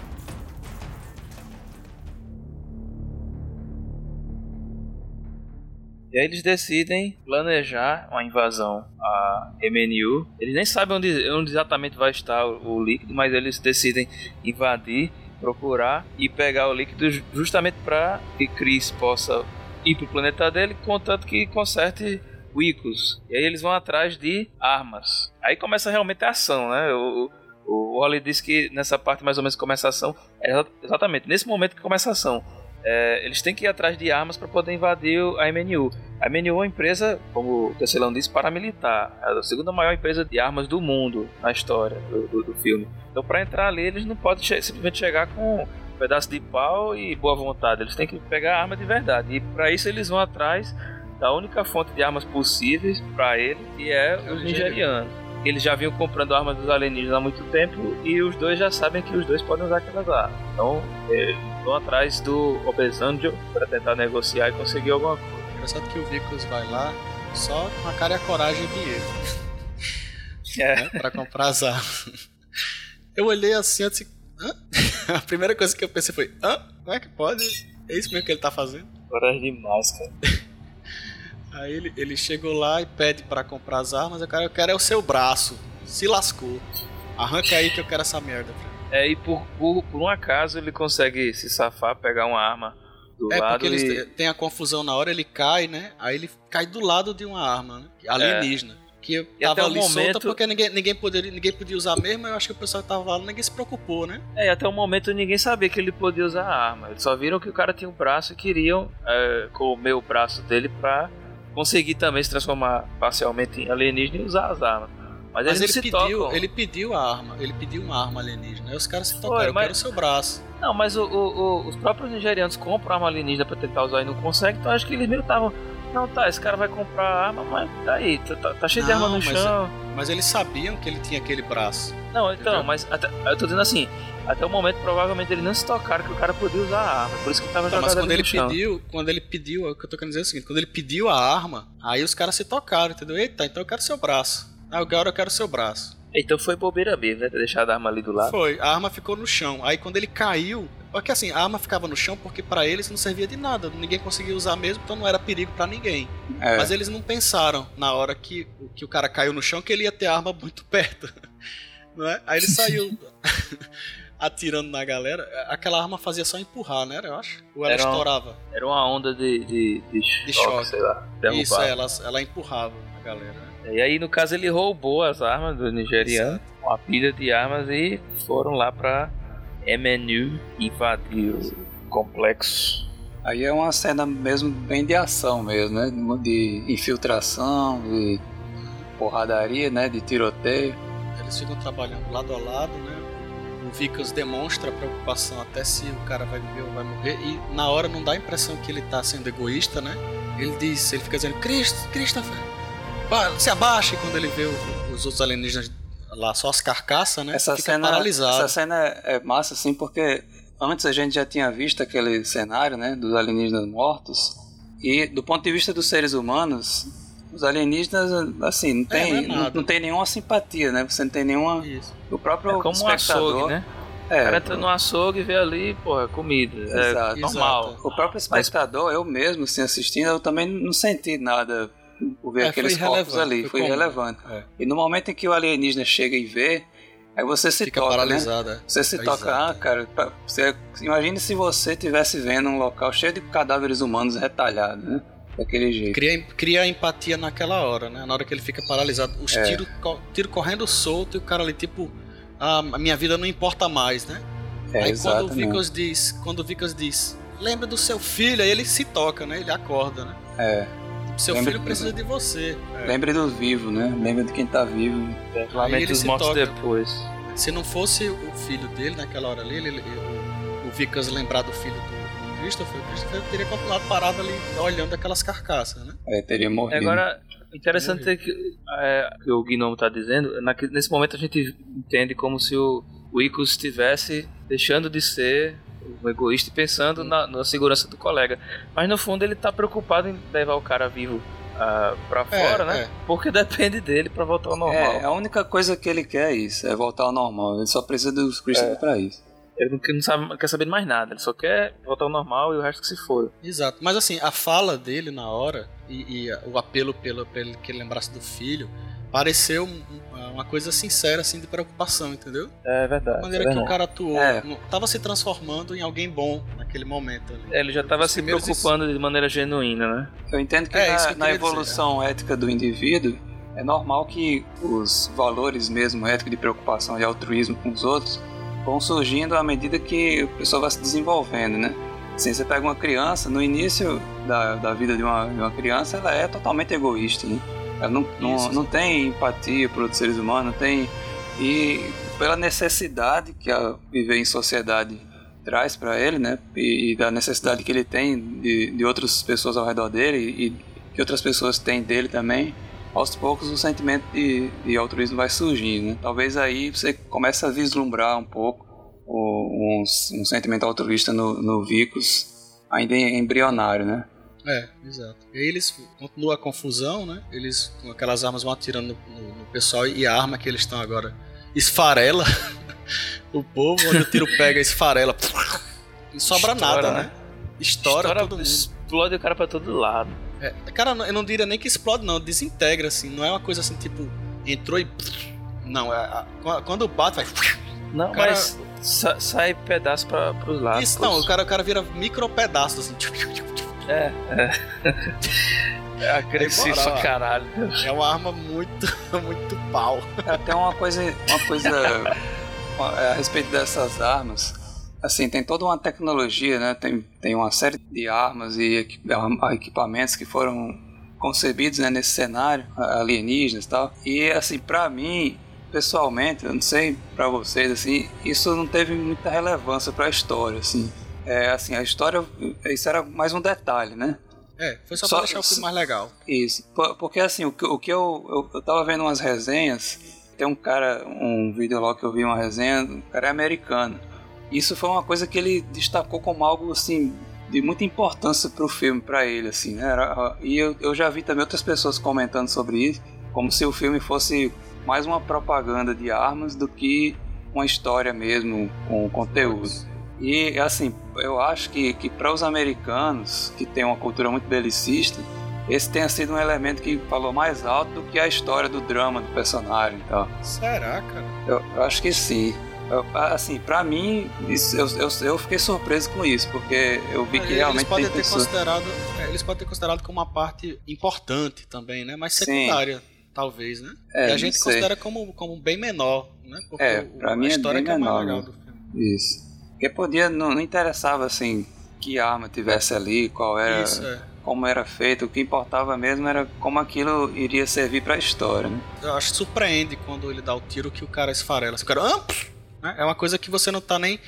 E aí eles decidem planejar uma invasão à MNU. Eles nem sabem onde, onde exatamente vai estar o, o líquido, mas eles decidem invadir, procurar e pegar o líquido ju- justamente para que Chris possa ir pro planeta dele, contanto que conserte o Icos. E aí eles vão atrás de armas. Aí começa realmente a ação, né? O, o, Wally disse que nessa parte mais ou menos começa a ação. É exa- exatamente nesse momento que começa a ação. É, eles têm que ir atrás de armas para poder invadir a MNU. A MNU é uma empresa, como o Tecelão disse, paramilitar. É a segunda maior empresa de armas do mundo na história do, do- do filme. Então, para entrar ali, eles não podem che- simplesmente chegar com um pedaço de pau e boa vontade. Eles têm que pegar arma de verdade. E para isso, eles vão atrás da única fonte de armas possíveis para ele, que é os nigerianos. Eles já vinham comprando armas dos alienígenas há muito tempo e os dois já sabem que os dois podem usar aquelas armas. Então, eles vão atrás do Obesanjo para tentar negociar e conseguir alguma coisa. Engraçado que o Vickers vai lá só com a cara e a coragem de ele, *laughs* É. né? Pra comprar as armas. Eu olhei assim, eu disse, hã? *laughs* A primeira coisa que eu pensei foi, hã? Como é que pode? É isso mesmo que ele tá fazendo? Coragem demais, cara. Aí ele, ele chegou lá e pede pra comprar as armas. O cara, eu quero é o seu braço. Se lascou. Arranca aí que eu quero essa merda. É, e por, por, por um acaso ele consegue se safar, pegar uma arma do É lado porque e... tem a confusão na hora, ele cai, né? Aí ele cai do lado de uma arma, né? Alienígena. Que E até tava ali solta momento- porque ninguém, ninguém, poderia, ninguém podia usar mesmo. Eu acho que o pessoal que tava lá, ninguém se preocupou, né? É, e até o momento ninguém sabia que ele podia usar a arma. Eles só viram que o cara tinha um braço e queriam é, comer o braço dele pra conseguir também se transformar parcialmente em alienígena e usar as armas. Mas, Mas ele pediu, tocam. ele pediu a arma, ele pediu uma arma alienígena. Aí os caras se Foi, tocaram, eu mas- quero o seu braço. Não, mas o- o- o- os próprios nigerianos compram arma alienígena pra tentar usar e não conseguem, então acho que eles meio estavam. Não, tá, esse cara vai comprar arma, mas tá aí, tá, tá- tá cheio de Não, arma no mas chão. Mas eles sabiam que ele tinha aquele braço. Não, então, Entendeu? mas até- eu tô dizendo assim, até o momento provavelmente eles não se tocaram que o cara podia usar a arma, por isso que tava Então, jogado mas quando ele chão. pediu, quando ele pediu, o que eu tô querendo dizer é o seguinte, quando ele pediu a arma, aí os caras se tocaram, entendeu? Eita, então eu quero seu braço. Ah, agora eu quero seu braço. Então foi bobeira mesmo, né? Ter deixado a arma ali do lado. Foi, a arma ficou no chão. Aí quando ele caiu, porque assim, a arma ficava no chão porque pra eles não servia de nada, ninguém conseguia usar mesmo, então não era perigo pra ninguém. É, Mas eles não pensaram na hora que, que o cara caiu no chão que ele ia ter a arma muito *laughs* perto. Não é? Aí ele saiu *laughs* atirando na galera. Aquela arma fazia só empurrar, né? Eu acho. Ou ela Era estourava. Era uma onda de, de, de, choque, choque. sei lá. Isso, é, ela, ela empurrava a galera. né? E aí, no caso, ele roubou as armas do nigeriano, uma pilha de armas, e foram lá pra MNU invadir o complexo. Aí é uma cena mesmo bem de ação mesmo, né? De infiltração, de porradaria, né? De tiroteio. Eles ficam trabalhando lado a lado, né? O Vickers demonstra preocupação até se o cara vai viver ou vai morrer. E na hora não dá a impressão que ele tá sendo egoísta, né? Ele diz, ele fica dizendo, Cristo, Christopher, ba- se abaixa. E quando ele vê os outros alienígenas lá, só as carcaças, né? Essa fica cena, paralisado. essa cena é é massa, assim, porque antes a gente já tinha visto aquele cenário, né? Dos alienígenas mortos. E do ponto de vista dos seres humanos, os alienígenas, assim, não tem, não é não, não tem nenhuma simpatia, né? Você não tem nenhuma. Isso. O próprio É como um espectador. açougue, né? O É, cara entra no açougue e vê ali, porra, comida. É Exato. normal. Exato. O próprio espectador, eu mesmo, assim, assistindo, eu também não senti nada por ver É, aqueles corpos ali. foi Foi comum. irrelevante. É. E no momento em que o alienígena chega e vê, aí você se Fica toca, né? paralisado. é. Você se É, toca, exato. ah, cara, pra- você, imagine se você estivesse vendo um local cheio de cadáveres humanos retalhados, né? Daquele jeito. Cria, cria empatia naquela hora, né? Na hora que ele fica paralisado. Os É. tiros tiro correndo solto e o cara ali, tipo, ah, a minha vida não importa mais, né? É, aí quando o exatamente. Vickers diz, quando o Vickers diz, lembra do seu filho, aí ele se toca, né? Ele acorda, né? É, Seu Lembra filho do- precisa de você. lembre dos vivos, né? Lembre de quem tá vivo. Lamento ele os se mortos toca. depois. Se não fosse o filho dele naquela hora ali, ele, ele- o, o Vickers lembrar do filho do, do Christopher, o Christopher teria continuado parado ali olhando aquelas carcaças, né? É, teria morrido. Agora, interessante é que, é, que o Gnomo tá dizendo, nesse momento a gente entende como se o, o Icos estivesse deixando de ser um egoísta e pensando na, na segurança do colega. Mas no fundo ele tá preocupado em levar o cara vivo ah, pra fora, né? é. Porque depende dele pra voltar ao normal. É, a única coisa que ele quer é isso, é voltar ao normal. Ele só precisa dos Christopher É. pra isso. Ele não, quer- não sabe, não quer saber de mais nada, ele só quer voltar ao normal e o resto que se for. Exato. Mas assim, a fala dele na hora e, e o apelo pelo, pelo que ele lembrasse do filho pareceu um- um- uma coisa sincera, assim, de preocupação, entendeu? É verdade. A maneira é que o verdade. cara atuou, É. tava se transformando em alguém bom naquele momento ali. É, Ele já tava Os se preocupando de maneira genuína, né? Eu entendo que É, na, isso que eu na evolução ética do indivíduo, é normal que os valores mesmo éticos de preocupação e altruísmo com os outros vão surgindo à medida que a pessoa vai se desenvolvendo, né? Assim, você pega uma criança, no início da, da vida de uma, de uma criança, ela é totalmente egoísta, né? Ela não, não, Isso. não tem empatia por outros seres humanos, não tem... E pela necessidade que a viver em sociedade traz para ele, né? E, e da necessidade que ele tem de, de outras pessoas ao redor dele e que outras pessoas têm dele também, aos poucos o sentimento de, de altruísmo vai surgindo, né? Talvez aí você comece a vislumbrar um pouco o- um, um sentimento altruísta no, no Vicus, ainda em- embrionário, né? É, exato. E aí eles continua a confusão, né? Eles com aquelas armas vão atirando no, no- no pessoal e a arma que eles estão agora esfarela *laughs* o povo, onde o tiro pega esfarela. Não sobra Estoura, nada, né? né? Estoura, todo mundo. explode o cara pra todo lado. É, cara, eu não diria nem que explode, não. Desintegra, assim. Não é uma coisa assim, tipo, entrou e. Não, é, quando bate, vai. Não, Cara- mas sa- sai pedaço pra, pros lados. Isso não, o cara, o cara vira micro pedaços, assim. É, é. *laughs* É agressivo pra caralho. É uma arma muito, *laughs* muito pau. Até uma coisa, uma coisa *laughs* uma- a respeito dessas armas. Assim, tem toda uma tecnologia, né? Tem, tem uma série de armas e equipamentos que foram concebidos né, nesse cenário, alienígenas e tal. E, assim, pra mim, pessoalmente, eu não sei pra vocês, assim, isso não teve muita relevância pra história, assim. É, assim, a história, isso era mais um detalhe, né? É, foi só, Só- pra deixar o filme mais legal. Isso, po- porque assim, o que, o que eu, eu, eu tava vendo umas resenhas, tem um cara, um vídeo lá que eu vi uma resenha, o cara é americano. Isso foi uma coisa que ele destacou como algo assim de muita importância pro filme, pra ele, assim, né? Era- e eu, eu já vi também outras pessoas comentando sobre isso, como se o filme fosse mais uma propaganda de armas do que uma história mesmo com conteúdo. E assim, eu acho que, que para os americanos, que tem uma cultura muito belicista, esse tenha sido um elemento que falou mais alto do que a história do drama do personagem e tal. Será, cara? Eu, eu acho que sim. Assim, pra mim, isso- eu, eu, eu fiquei surpreso com isso, porque eu vi que eles realmente podem tem ter considerado, é, eles podem ter considerado como uma parte importante também, né? Mas Sim. secundária, talvez, né? É, e a gente sei. considera como, como bem menor, né? Porque É, o- pra a mim é história bem que é mais menor, legal do filme. Isso. Porque podia, não, não interessava assim que arma tivesse ali, qual era, Isso, é. como era feito, o que importava mesmo era como aquilo iria servir pra história, né? Eu acho que surpreende quando ele dá o tiro que o cara esfarela. O cara, "Ah, pff", né? É uma coisa que você não tá nem.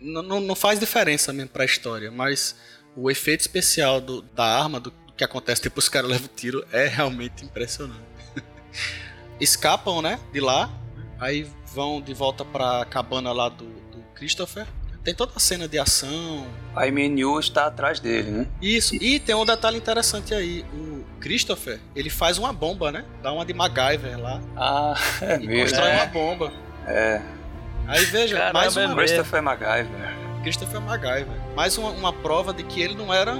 Não, não, faz diferença mesmo pra história, mas o efeito especial do- da arma, do, que acontece depois que o cara leva o tiro, é realmente impressionante. *laughs* Escapam, né? De lá, aí vão de volta pra cabana lá do, do Christopher. Tem toda a cena de ação. A MNU está atrás dele, né? Isso. E tem um detalhe interessante aí. O Christopher, ele faz uma bomba, né? Dá uma de MacGyver lá. Ah, *laughs* é E mesmo. constrói É. uma bomba. É, Aí veja, Caramba, mais é uma. Christopher MacGyver. Christopher MacGyver. Mais uma, uma prova de que ele não era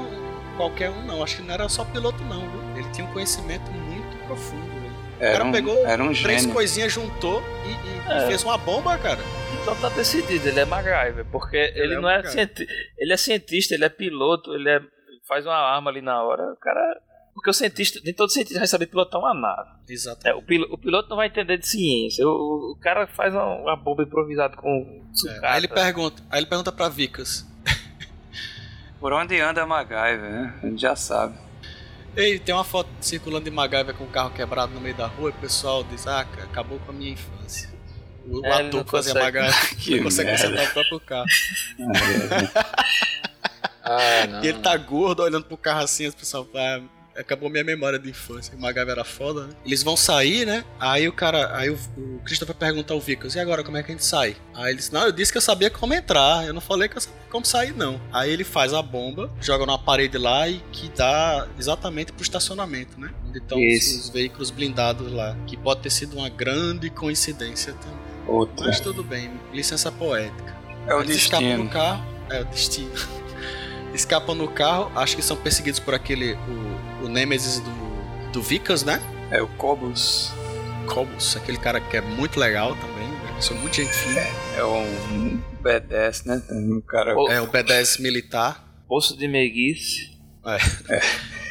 qualquer um, não. Acho que não era só piloto, não. Viu? Ele tinha um conhecimento muito profundo. velho. Era cara um, pegou era um Três gênio. coisinhas juntou e, e- e É. fez uma bomba, cara. Então tá decidido, ele é MacGyver, porque ele, é não é MacGyver. cienti... ele é cientista, ele é piloto, ele é... faz uma arma ali na hora, o cara... Porque o cientista, nem todo cientista vai saber pilotar uma nave. É, Exatamente. o, pilo- o piloto não vai entender de ciência, o, o cara faz uma, uma bomba improvisada com É. Aí ele pergunta, aí ele pergunta pra Vicas. *laughs* Por onde anda MacGyver, né? A gente já sabe. Ei, tem uma foto circulando de MacGyver com o carro quebrado no meio da rua e o pessoal diz, ah, acabou com a minha infância. O É, ator que fazia. MacGyver *laughs* Que não consegue consertar o próprio carro. *laughs* Ah, não. E ele tá gordo olhando pro carro assim, as pessoas ah, acabou minha memória de infância. O MacGyver era foda, né? Eles vão sair, né? Aí o cara, aí o, o Christopher pergunta ao Vickers, e agora como é que a gente sai? Aí ele diz, não, eu disse que eu sabia como entrar, eu não falei que eu sabia como sair, não. Aí ele faz a bomba, joga numa parede lá e que dá exatamente pro estacionamento, né? Onde estão os, os veículos blindados lá. Que pode ter sido uma grande coincidência também. Outra. Mas tudo bem, licença poética. É o Eles escapam destino. no carro. É o destino. *laughs* escapam no carro, acho que são perseguidos por aquele. O, o Nemesis do, do Vicas, né? É o Cobus. Cobus, aquele cara que é muito legal também. né? São muito gente fina. É um B10, né? Um cara. É o B10 militar. Poço de meiguice. *laughs*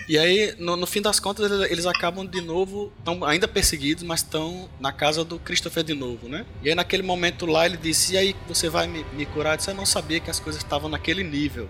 E aí, no, no fim das contas, eles, eles acabam de novo, estão ainda perseguidos, mas estão na casa do Christopher de novo, né? E aí, naquele momento lá, ele disse: E aí, você vai me, me curar? Eu disse: Eu não sabia que as coisas estavam naquele nível.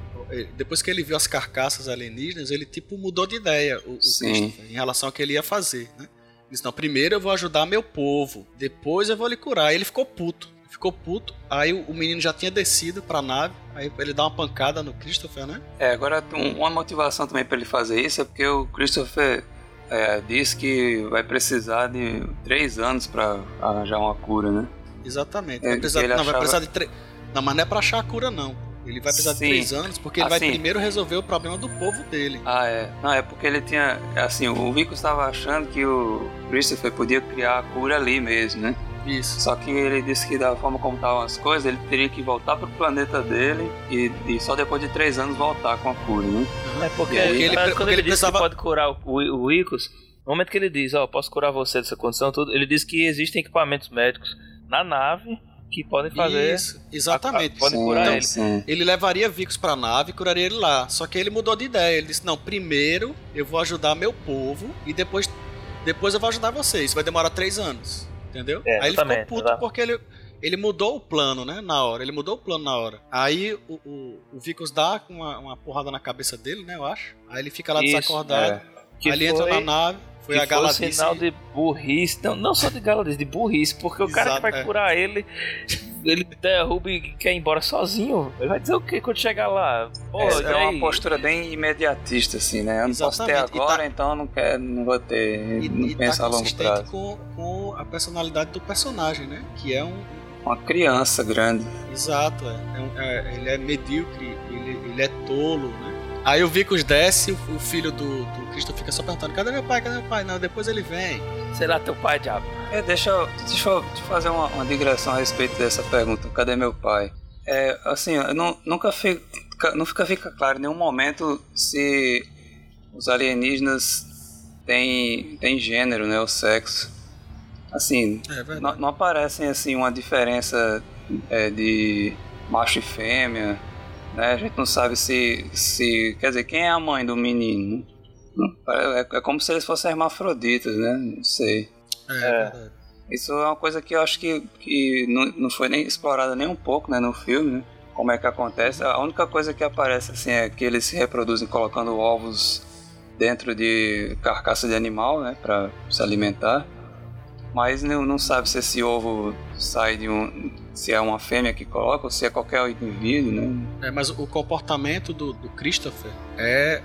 Depois que ele viu as carcaças alienígenas, ele, tipo, mudou de ideia, o, o. Christopher, em relação ao que ele ia fazer, né? Ele disse: Não, primeiro eu vou ajudar meu povo, depois eu vou lhe curar. Aí ele ficou puto. Ficou puto, aí o, o menino já tinha descido pra nave, aí ele dá uma pancada no Christopher, né? É, agora um- uma motivação também pra ele fazer isso é porque o Christopher é, disse que vai precisar de três anos pra arranjar uma cura, né? Exatamente. É, Vai precisar, ele não, vai achava- precisar de três. Não, mas não é pra achar a cura, não. Ele vai precisar Sim. de três anos porque ele vai Assim. primeiro resolver o problema do povo dele. Ah, é. Não, é porque ele tinha. Assim, o Vico estava achando que o Christopher podia criar a cura ali mesmo, né? Isso. Só que ele disse que da forma como estavam as coisas, ele teria que voltar pro planeta dele e, e só depois de três anos voltar com a cura, né? É porque, aí, ele, ele- quando porque ele, ele diz precisava- que pode curar o, o, o Icos, no momento que ele diz, ó, posso curar você dessa condição, tudo, ele diz que existem equipamentos médicos na nave que podem fazer. Isso, exatamente. a- Pode Sim, curar Então, ele. sim. Ele levaria Vicos pra nave e curaria ele lá. Só que ele mudou de ideia. Ele disse: Não, primeiro eu vou ajudar meu povo e depois, depois eu vou ajudar vocês. Vai demorar três anos. Entendeu? É, Aí ele ficou exatamente, puto exato. porque ele, ele mudou o plano, né? Na hora. Ele mudou o plano na hora. Aí o, o, o Vicos dá uma, uma porrada na cabeça dele, né? Eu acho. Aí ele fica lá Isso, desacordado. É. Que aí ele foi, entra na nave. Foi que a foi um Galadice. sinal de burrice. Não, não só de galadice, de burrice, porque o cara que Exato, vai é. curar ele, ele derruba e quer ir embora sozinho. Ele vai dizer o que quando chegar lá? Pô, É, é uma postura bem imediatista, assim, né? Eu não posso ter Exatamente. E agora, tá- então eu não quero, não vou ter. E, não e penso tá a longo prazo. com, com a personalidade do personagem, né? Que é um, Uma criança grande. Exato, é. É um- é- ele é medíocre, ele, ele é tolo, né? Aí o Vicos desce, o, o filho do, do Cristo fica só perguntando: cadê meu pai? Cadê meu pai? Não, depois ele vem. Sei lá, teu pai, diabo. É, deixa, eu- deixa eu te fazer uma, uma digressão a respeito dessa pergunta. Cadê meu pai? É, assim, eu não, nunca fica, nunca fica claro em nenhum momento se os alienígenas têm, têm gênero, né? O sexo. Assim, É não, não aparecem assim uma diferença é, de macho e fêmea, né? A gente não sabe se, se quer dizer quem é a mãe do menino. É, é como se eles fossem hermafroditas, né? Não sei. É, verdade. Isso é uma coisa que eu acho que, que não, não foi nem explorada nem um pouco, né, no filme, né? Como é que acontece? A única coisa que aparece assim é que eles se reproduzem colocando ovos dentro de carcaça de animal, né, para se alimentar. Mas não, não sabe se esse ovo sai de um, se é uma fêmea que coloca ou se é qualquer indivíduo, né? É, mas o comportamento do, do Christopher é.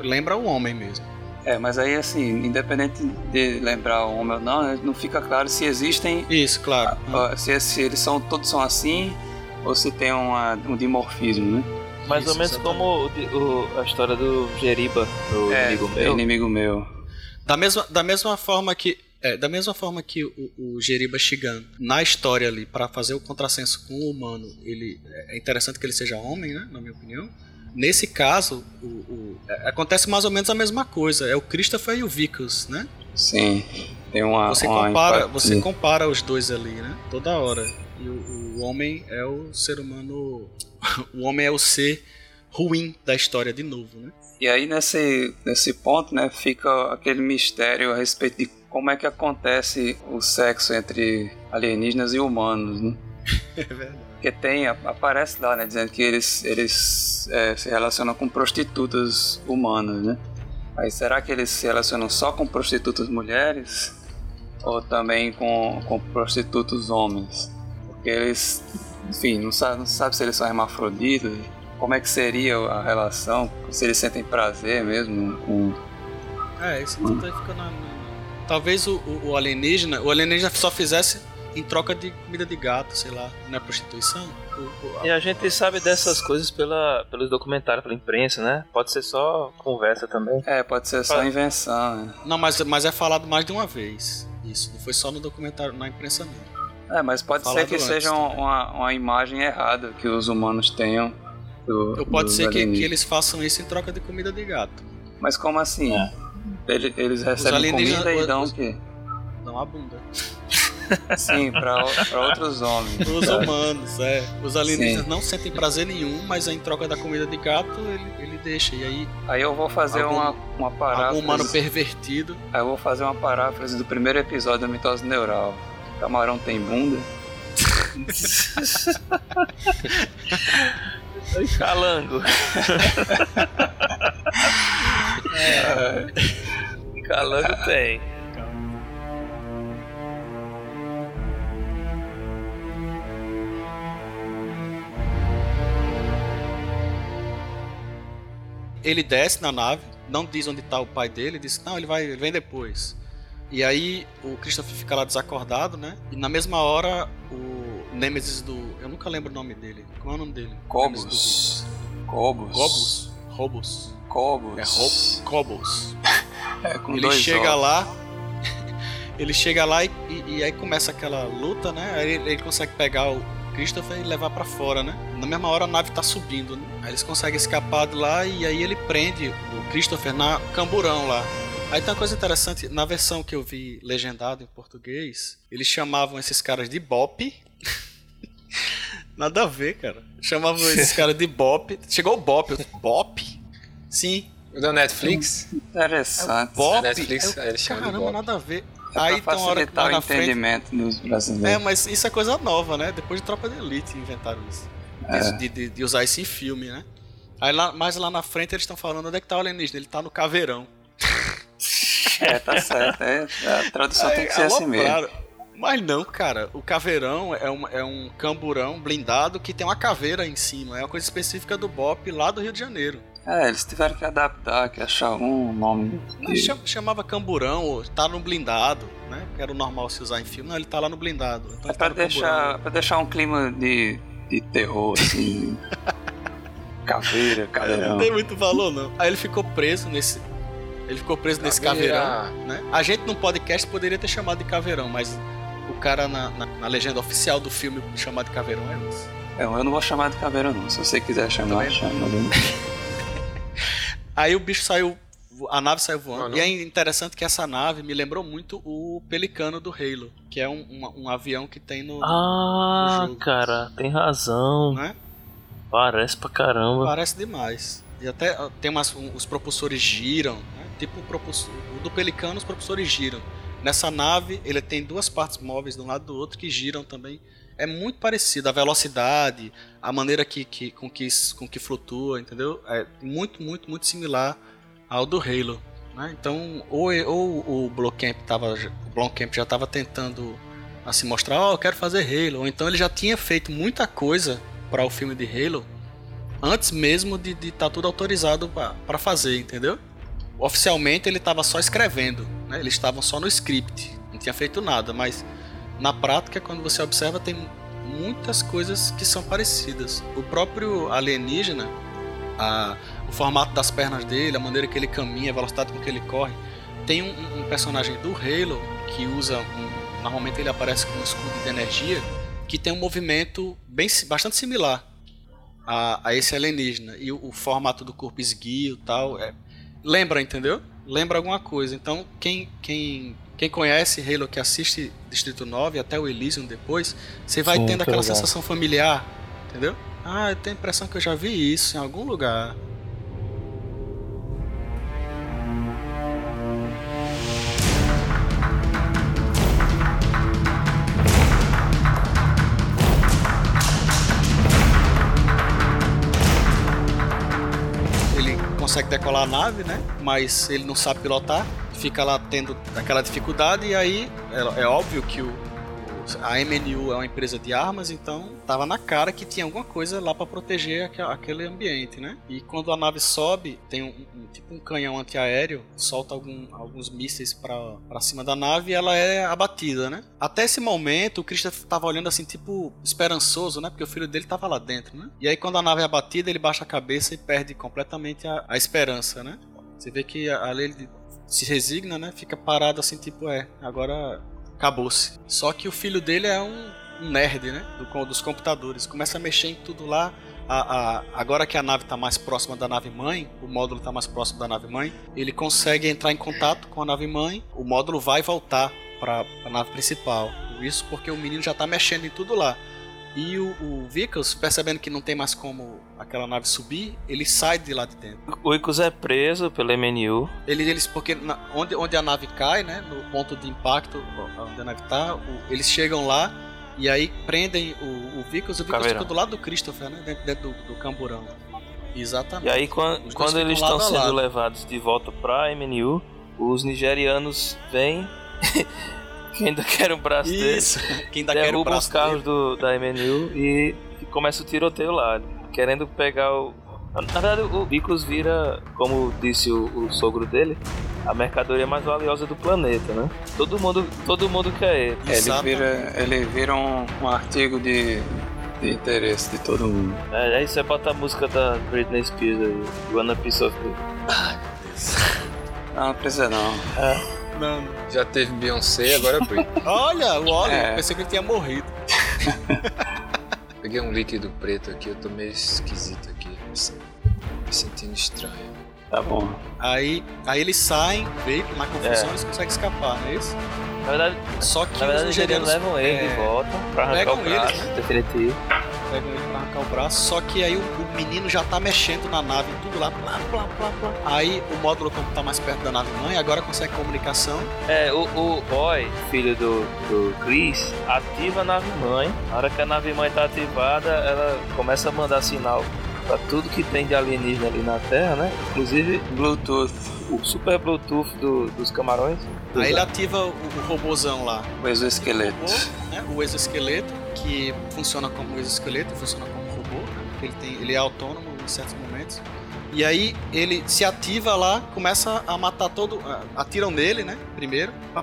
lembra o homem mesmo. É, mas aí assim, independente de lembrar o homem ou não, né, não fica claro se existem Isso, claro. Ó, se, se eles são todos são assim ou se tem uma, um dimorfismo, né? Mais ou Isso, menos exatamente. como o o- a história do Jeriba, do é, é meu. inimigo meu. Da mesma, da mesma forma que. É, da mesma forma que o, o Jeriba Shigan, na história ali, para fazer o contrassenso com o humano, ele é interessante que ele seja homem, né? Na minha opinião. Nesse caso, o, o- é, acontece mais ou menos a mesma coisa. É o Christopher e o Vicus, né? Sim. Tem uma. Você uma compara, empatia. você compara os dois ali, né? Toda hora. E o, o homem é o ser humano. *laughs* O homem é o ser ruim da história de novo, né? E aí nesse, nesse ponto, né, fica aquele mistério a respeito de como é que acontece o sexo entre alienígenas e humanos, né? *laughs* É verdade. Porque tem, aparece lá, né, dizendo que eles, eles é, se relacionam com prostitutas humanas, né? Aí será que eles se relacionam só com prostitutas mulheres? Ou também com, com prostitutos homens? Porque eles, enfim, não sabe, não sabe se eles são hermafroditas, como é que seria a relação, se eles sentem prazer mesmo com... É, isso tudo aí fica na. na- Talvez o, o- o alienígena. O alienígena só fizesse em troca de comida de gato, sei lá, não é prostituição? O- o- E a gente sabe dessas coisas pela, pelos documentários, pela imprensa, né? Pode ser só conversa também. É, pode ser só Fala. invenção, né? Não, mas, mas é falado mais de uma vez. Isso, não foi só no documentário, na imprensa não. É, mas pode Falado ser que seja uma, uma imagem errada que os humanos tenham. Do, Ou pode ser que, que eles façam isso em troca de comida de gato. Mas como assim? Ele- Eles recebem alienígenas- comida e dão os- o quê? Não a bunda. Sim, pra outros homens. Os humanos, é. Os alienígenas Sim. não sentem prazer nenhum, mas em troca da comida de gato, ele, ele deixa. E aí, Aí eu vou fazer Algum- uma, uma algum paráfrase. humano pervertido. Aí eu vou fazer uma paráfrase do primeiro episódio da mitose neural. Camarão tem bunda. *laughs* Calango. *laughs* Calango tem. Ele desce na nave, não diz onde tá o pai dele, diz, não, ele vai, ele vem depois. E aí o Christopher fica lá desacordado, né? E na mesma hora o Nemesis do. Eu nunca lembro o nome dele. Como é o nome dele? Cobos. Nemesis Cobos. Robos. Cobos. É Rob- Cobos. *laughs* É, com Ele chega lá. *laughs* ele chega lá e, e- e aí começa aquela luta, né? Aí ele, ele consegue pegar o Christopher e levar pra fora, né? Na mesma hora a nave tá subindo, né? Aí eles conseguem escapar de lá e aí ele prende o Christopher na camburão lá. Aí tem uma coisa interessante, na versão que eu vi legendado em português, eles chamavam esses caras de Bop. *laughs* Nada a ver, cara. Chamavam esses caras de Bop. Chegou o Bop. eu, Bop? Sim, O da Netflix, Interessante. Bop. Netflix, aí eles chamam de Caramba, Bop. nada a ver. É Aí uma hora que vai o na frente. entendimento dos É, brasileiros. mas isso é coisa nova, né? Depois de Tropa de Elite inventaram isso. Isso De, de- de usar isso em filme, né? Aí lá, mais lá na frente eles estão falando onde é que tá o alienígena. Ele tá no caveirão. *laughs* É, tá certo. É, a tradução tem que ser Aí, assim mesmo. Mas não, cara. O caveirão é um, é um camburão blindado que tem uma caveira em cima. É uma coisa específica do Bop lá do Rio de Janeiro. É, eles tiveram que adaptar, que achar um nome. Não, cham- chamava camburão, ou tá no blindado, né? Que era o normal se usar em filme. Não, ele tá lá no blindado. Então É tá pra no deixar, pra deixar um clima de, de terror, assim. *laughs* Caveira, É, caveirão. não tem muito valor, não. Aí ele ficou preso nesse. Ele ficou preso nesse Caveira. caveirão, né? A gente no podcast poderia ter chamado de caveirão, mas cara na, na- na legenda oficial do filme chamado de caveirão é isso. É, eu não vou chamar de caveira, não. Se você quiser chamar, Também não. chama. *laughs* Aí o bicho saiu. A nave saiu voando. Ah, não? e é interessante que essa nave me lembrou muito o Pelicano do Halo, que é um, um- um avião que tem no. Ah, no jogo. cara, tem razão. Né? Parece pra caramba. Parece demais. E até tem umas, um- os propulsores giram, né? Tipo o propulsor. O do Pelicano, os propulsores giram. Nessa nave, ele tem duas partes móveis de um lado do outro que giram também. É muito parecido, a velocidade, a maneira que, que, com, que, com que flutua, entendeu? É muito, muito, muito similar ao do Halo. Né? Então, ou, ou o Blomkamp tava, o Blomkamp já estava tentando assim, mostrar, ó, eu quero fazer Halo. Ou então ele já tinha feito muita coisa para o filme de Halo antes mesmo de estar tudo autorizado para fazer, entendeu? Oficialmente ele estava só escrevendo, né? eles estavam só no script, não tinha feito nada, mas na prática, quando você observa, tem muitas coisas que são parecidas. O próprio alienígena, a- o formato das pernas dele, a maneira que ele caminha, a velocidade com que ele corre. Tem um, um personagem do Halo que usa um, normalmente ele aparece com um escudo de energia que tem um movimento bem, bastante similar a, a esse alienígena. E o, o formato do corpo esguio tal. É, lembra, entendeu? Lembra alguma coisa. Então, quem, quem, quem conhece Halo, que assiste Distrito 9 até o Elysium depois, você vai Sim, tendo aquela ligado. sensação familiar, entendeu? Ah, eu tenho a impressão que eu já vi isso em algum lugar. Consegue decolar a nave, né? Mas ele não sabe pilotar, fica lá tendo aquela dificuldade e aí é, é óbvio que o, a MNU é uma empresa de armas, então tava na cara que tinha alguma coisa lá para proteger aque- aquele ambiente, né? E quando a nave sobe, tem um, um- tipo um canhão antiaéreo, solta algum- alguns mísseis para cima da nave e ela é abatida, né? Até esse momento, o Christopher tava olhando assim, tipo, esperançoso, né? Porque o filho dele tava lá dentro, né? E aí quando a nave é abatida, ele baixa a cabeça e perde completamente a, a esperança, né? Você vê que ali ele se resigna, né? Fica parado assim, tipo, é, agora acabou-se. Só que o filho dele é um, um nerd, né? Do, dos computadores. Começa a mexer em tudo lá. A, a- agora que a nave está mais próxima da nave mãe, o módulo está mais próximo da nave mãe, ele consegue entrar em contato com a nave mãe. O módulo vai voltar para a nave principal. Isso porque o menino já está mexendo em tudo lá. E o, o Vickers, percebendo que não tem mais como aquela nave subir, ele sai de lá de dentro. O Icos é preso pelo MNU. Ele, eles, porque na- onde, onde a nave cai, né, no ponto de impacto, onde a nave tá, o- eles chegam lá e aí prendem o, o Vickers. O Vickers fica do lado do Christopher, né, dentro, dentro do, do camburão. Exatamente. E aí, quando, ficam eles estão sendo levados de volta pra MNU, os nigerianos vêm, que ainda *laughs* querem o braço Isso. Quem ainda quer o derrubam os braço carros dele. do, da MNU e, começa o tiroteio lá, querendo pegar o. Na verdade, o Bicos vira, como disse o, o sogro dele, a mercadoria mais valiosa do planeta, né? Todo mundo, todo mundo quer ele. É, ele Exatamente. vira, ele vira um, um artigo de, de interesse de todo mundo. É, aí você bota a música da Britney Spears aí, Wanna Piece of Me. Não, não precisa não. Imaginando. Já teve Beyoncé, agora é Britney. *laughs* Olha, o óleo, É. pensei que ele tinha morrido. *laughs* Peguei um líquido preto aqui, eu tô meio esquisito aqui. Me sentindo estranho. Tá bom. Aí, aí eles saem, veio na confusão É. eles conseguem escapar, não é isso? Na verdade, Só que na verdade os eles nigerianos levam ele é, de volta pra arrancar o braço, né? definitivo. pegam ele arrancar o braço, só que aí o, o menino já tá mexendo na nave, tudo lá, plá, plá, plá, plá. Aí o módulo, como tá mais perto da nave mãe, agora consegue comunicação. É, o, o Boy, filho do, do Chris, ativa a nave mãe. Na hora que a nave mãe tá ativada, ela começa a mandar sinal pra tudo que tem de alienígena ali na Terra, né? Inclusive Bluetooth, o super Bluetooth do- dos camarões. Aí ele ativa o, o robôzão lá, o exoesqueleto. robô, né, o exoesqueleto, que funciona como exoesqueleto, funciona como ele, tem, ele é autônomo em certos momentos. E aí ele se ativa lá, começa a matar todo. Atiram nele, né? Primeiro. Pá,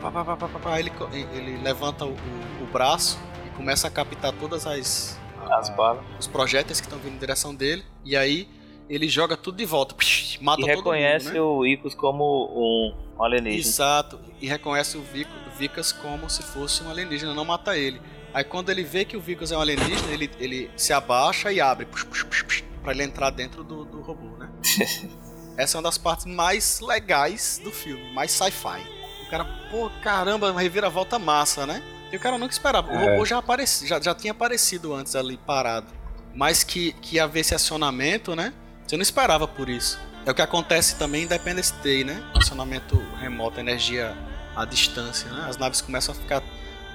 ele, ele levanta o, o- o braço e começa a captar todas as. As a- balas. os projéteis que estão vindo em direção dele. E aí ele joga tudo de volta. psh, mata E todo reconhece mundo, né? o Icos como um, um alienígena. Exato. E reconhece o Vic- Vicas como se fosse um alienígena, não mata ele. Aí quando ele vê que o Vicas é um alienígena, ele, ele se abaixa e abre pux, pux, pux, pux, pra ele entrar dentro do, do robô, né? *laughs* Essa é uma das partes mais legais do filme, mais sci-fi. O cara, pô, caramba, uma reviravolta massa, né? E o cara nunca esperava. O É. robô já, apareci, já, já tinha aparecido antes ali, parado. Mas que, que ia haver esse acionamento, né? Você não esperava por isso. É o que acontece também em Independence Day, né? Acionamento remoto, energia à distância, né? As naves começam a ficar.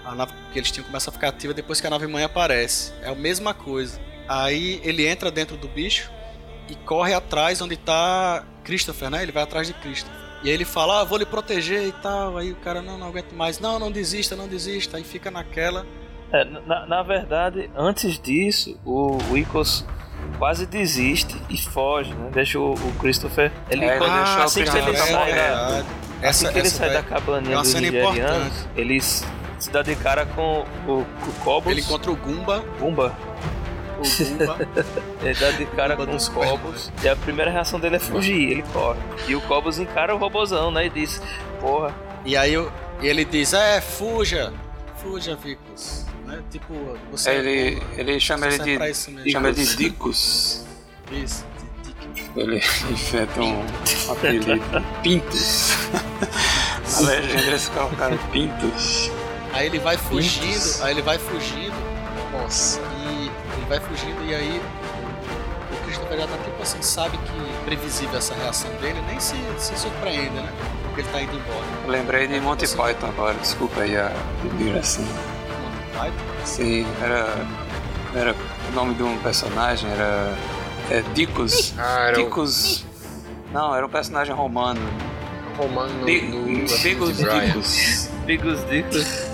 A nave que eles tinham começa a ficar ativa depois que a nave mãe aparece. É a mesma coisa. Aí ele entra dentro do bicho e corre atrás onde tá Christopher, né? Ele vai atrás de Christopher. E aí ele fala, ah, vou lhe proteger e tal. Aí o cara, não, não aguento mais. Não, não desista, não desista. Aí fica naquela. É, na, na verdade, antes disso, o, o Icos quase desiste e foge, né? Deixa o, o Christopher. Ele, É, quando- assim que ele Christopher sai morrer. da, verdade. assim que ele sai vai- da cabaninha é dos nigerianos, eles se dá de cara com o, o Cobos. Ele encontra o Goomba. Bumba. O Goomba. *laughs* Ele dá de cara com os. Cobos. E a primeira reação dele é fugir, ele corre. E o Cobos encara o robozão, né? E diz: Porra, e aí o- ele diz, é, fuja. Fuja, Vicos. Né? Tipo, você Ele, ele chama ele é de. mesmo. Chama ele de Dicos. Isso, Ele inventa um, um *laughs* apelido. Pintos. *laughs* A legenda eles colocaram Pintos. Aí ele vai fugindo, aí ele vai fugindo Nossa. e ele vai fugindo e aí o Christopher já tá tipo assim, sabe que previsível essa reação dele, nem se, se surpreende, né? Porque ele tá indo embora. Eu lembrei de Monty Python agora, desculpa aí a digressão. Vai, Sim, era. Era o nome de um personagem, era. É Dicos. Ah, era o Dicos. Não, era um personagem romano. Romano Dicos Brian. Dicos. Bigos Dicos.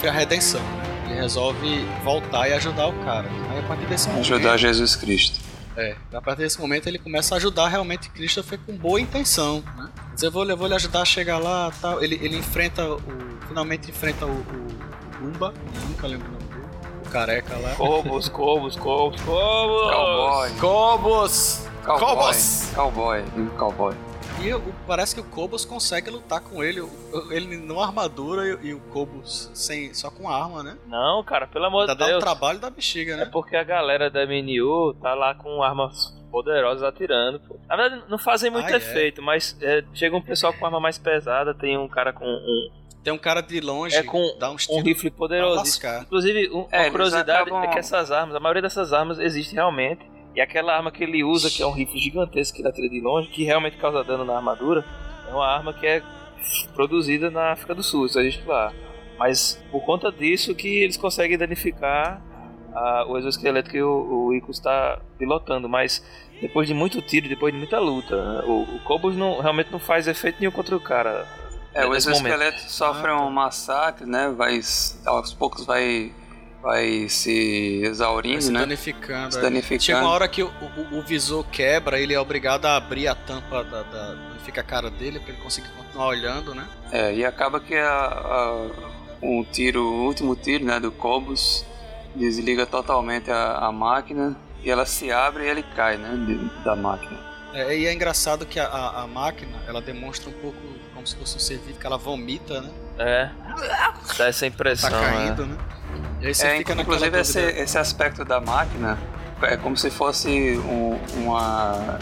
Sofre a redenção. né? Ele resolve voltar e ajudar o cara. Aí a partir desse momento. Ajudar Jesus Cristo. É, a partir desse momento ele começa a ajudar realmente Christopher com boa intenção, né? Dizer, eu vou, eu vou lhe ajudar a chegar lá tal. Ele, ele enfrenta o. Finalmente enfrenta o, o, o Goomba, eu nunca lembro o nome dele. O careca lá. Cobos, Cobos, Cobos, Cobos. Cowboy. Cobos! Cowboy. Cobos! Cowboy. Um cowboy. E o- parece que o Cobos consegue lutar com ele. Ele numa armadura e, e o Cobos sem, só com arma, né? Não, cara, pelo amor de dá um Deus. trabalho da bexiga, É né? porque a galera da MNU tá lá com armas poderosas atirando, pô. Na verdade, não fazem muito Ah, é? efeito, mas é, chega um pessoal com arma mais pesada, tem um cara com um, Tem um cara de longe, É com dá um tiros rifle poderoso. Inclusive, um- É, uma curiosidade acabam- é que essas armas, a maioria dessas armas existe realmente. E aquela arma que ele usa, que é um rifle gigantesco que ele atira de longe, que realmente causa dano na armadura, é uma arma que é produzida na África do Sul, isso existe lá. Mas por conta disso que eles conseguem danificar ah, o exoesqueleto que o, o Ico está pilotando, mas depois de muito tiro, depois de muita luta, o, o Cobos não, realmente não faz efeito nenhum contra o cara. É, o nesse momento. exoesqueleto sofre tá. um massacre, né? Vai. Aos poucos vai. Vai se exaurindo, se né? danificando. Se é. danificando. Chega uma hora que o, o- o visor quebra, ele é obrigado a abrir a tampa da, da- onde fica a cara dele pra ele conseguir continuar olhando, né? É, e acaba que a, a- um tiro, o último tiro, né, do Cobus, desliga totalmente a, a máquina e ela se abre e ele cai, né, de- da máquina. É, e é engraçado que a, a, a máquina, ela demonstra um pouco como se fosse um ser vivo, que ela vomita, né? É. Dá essa impressão. Tá né? caindo, né? E aí você É, inclusive esse, dúvida. esse aspecto da máquina é como se fosse um- uma.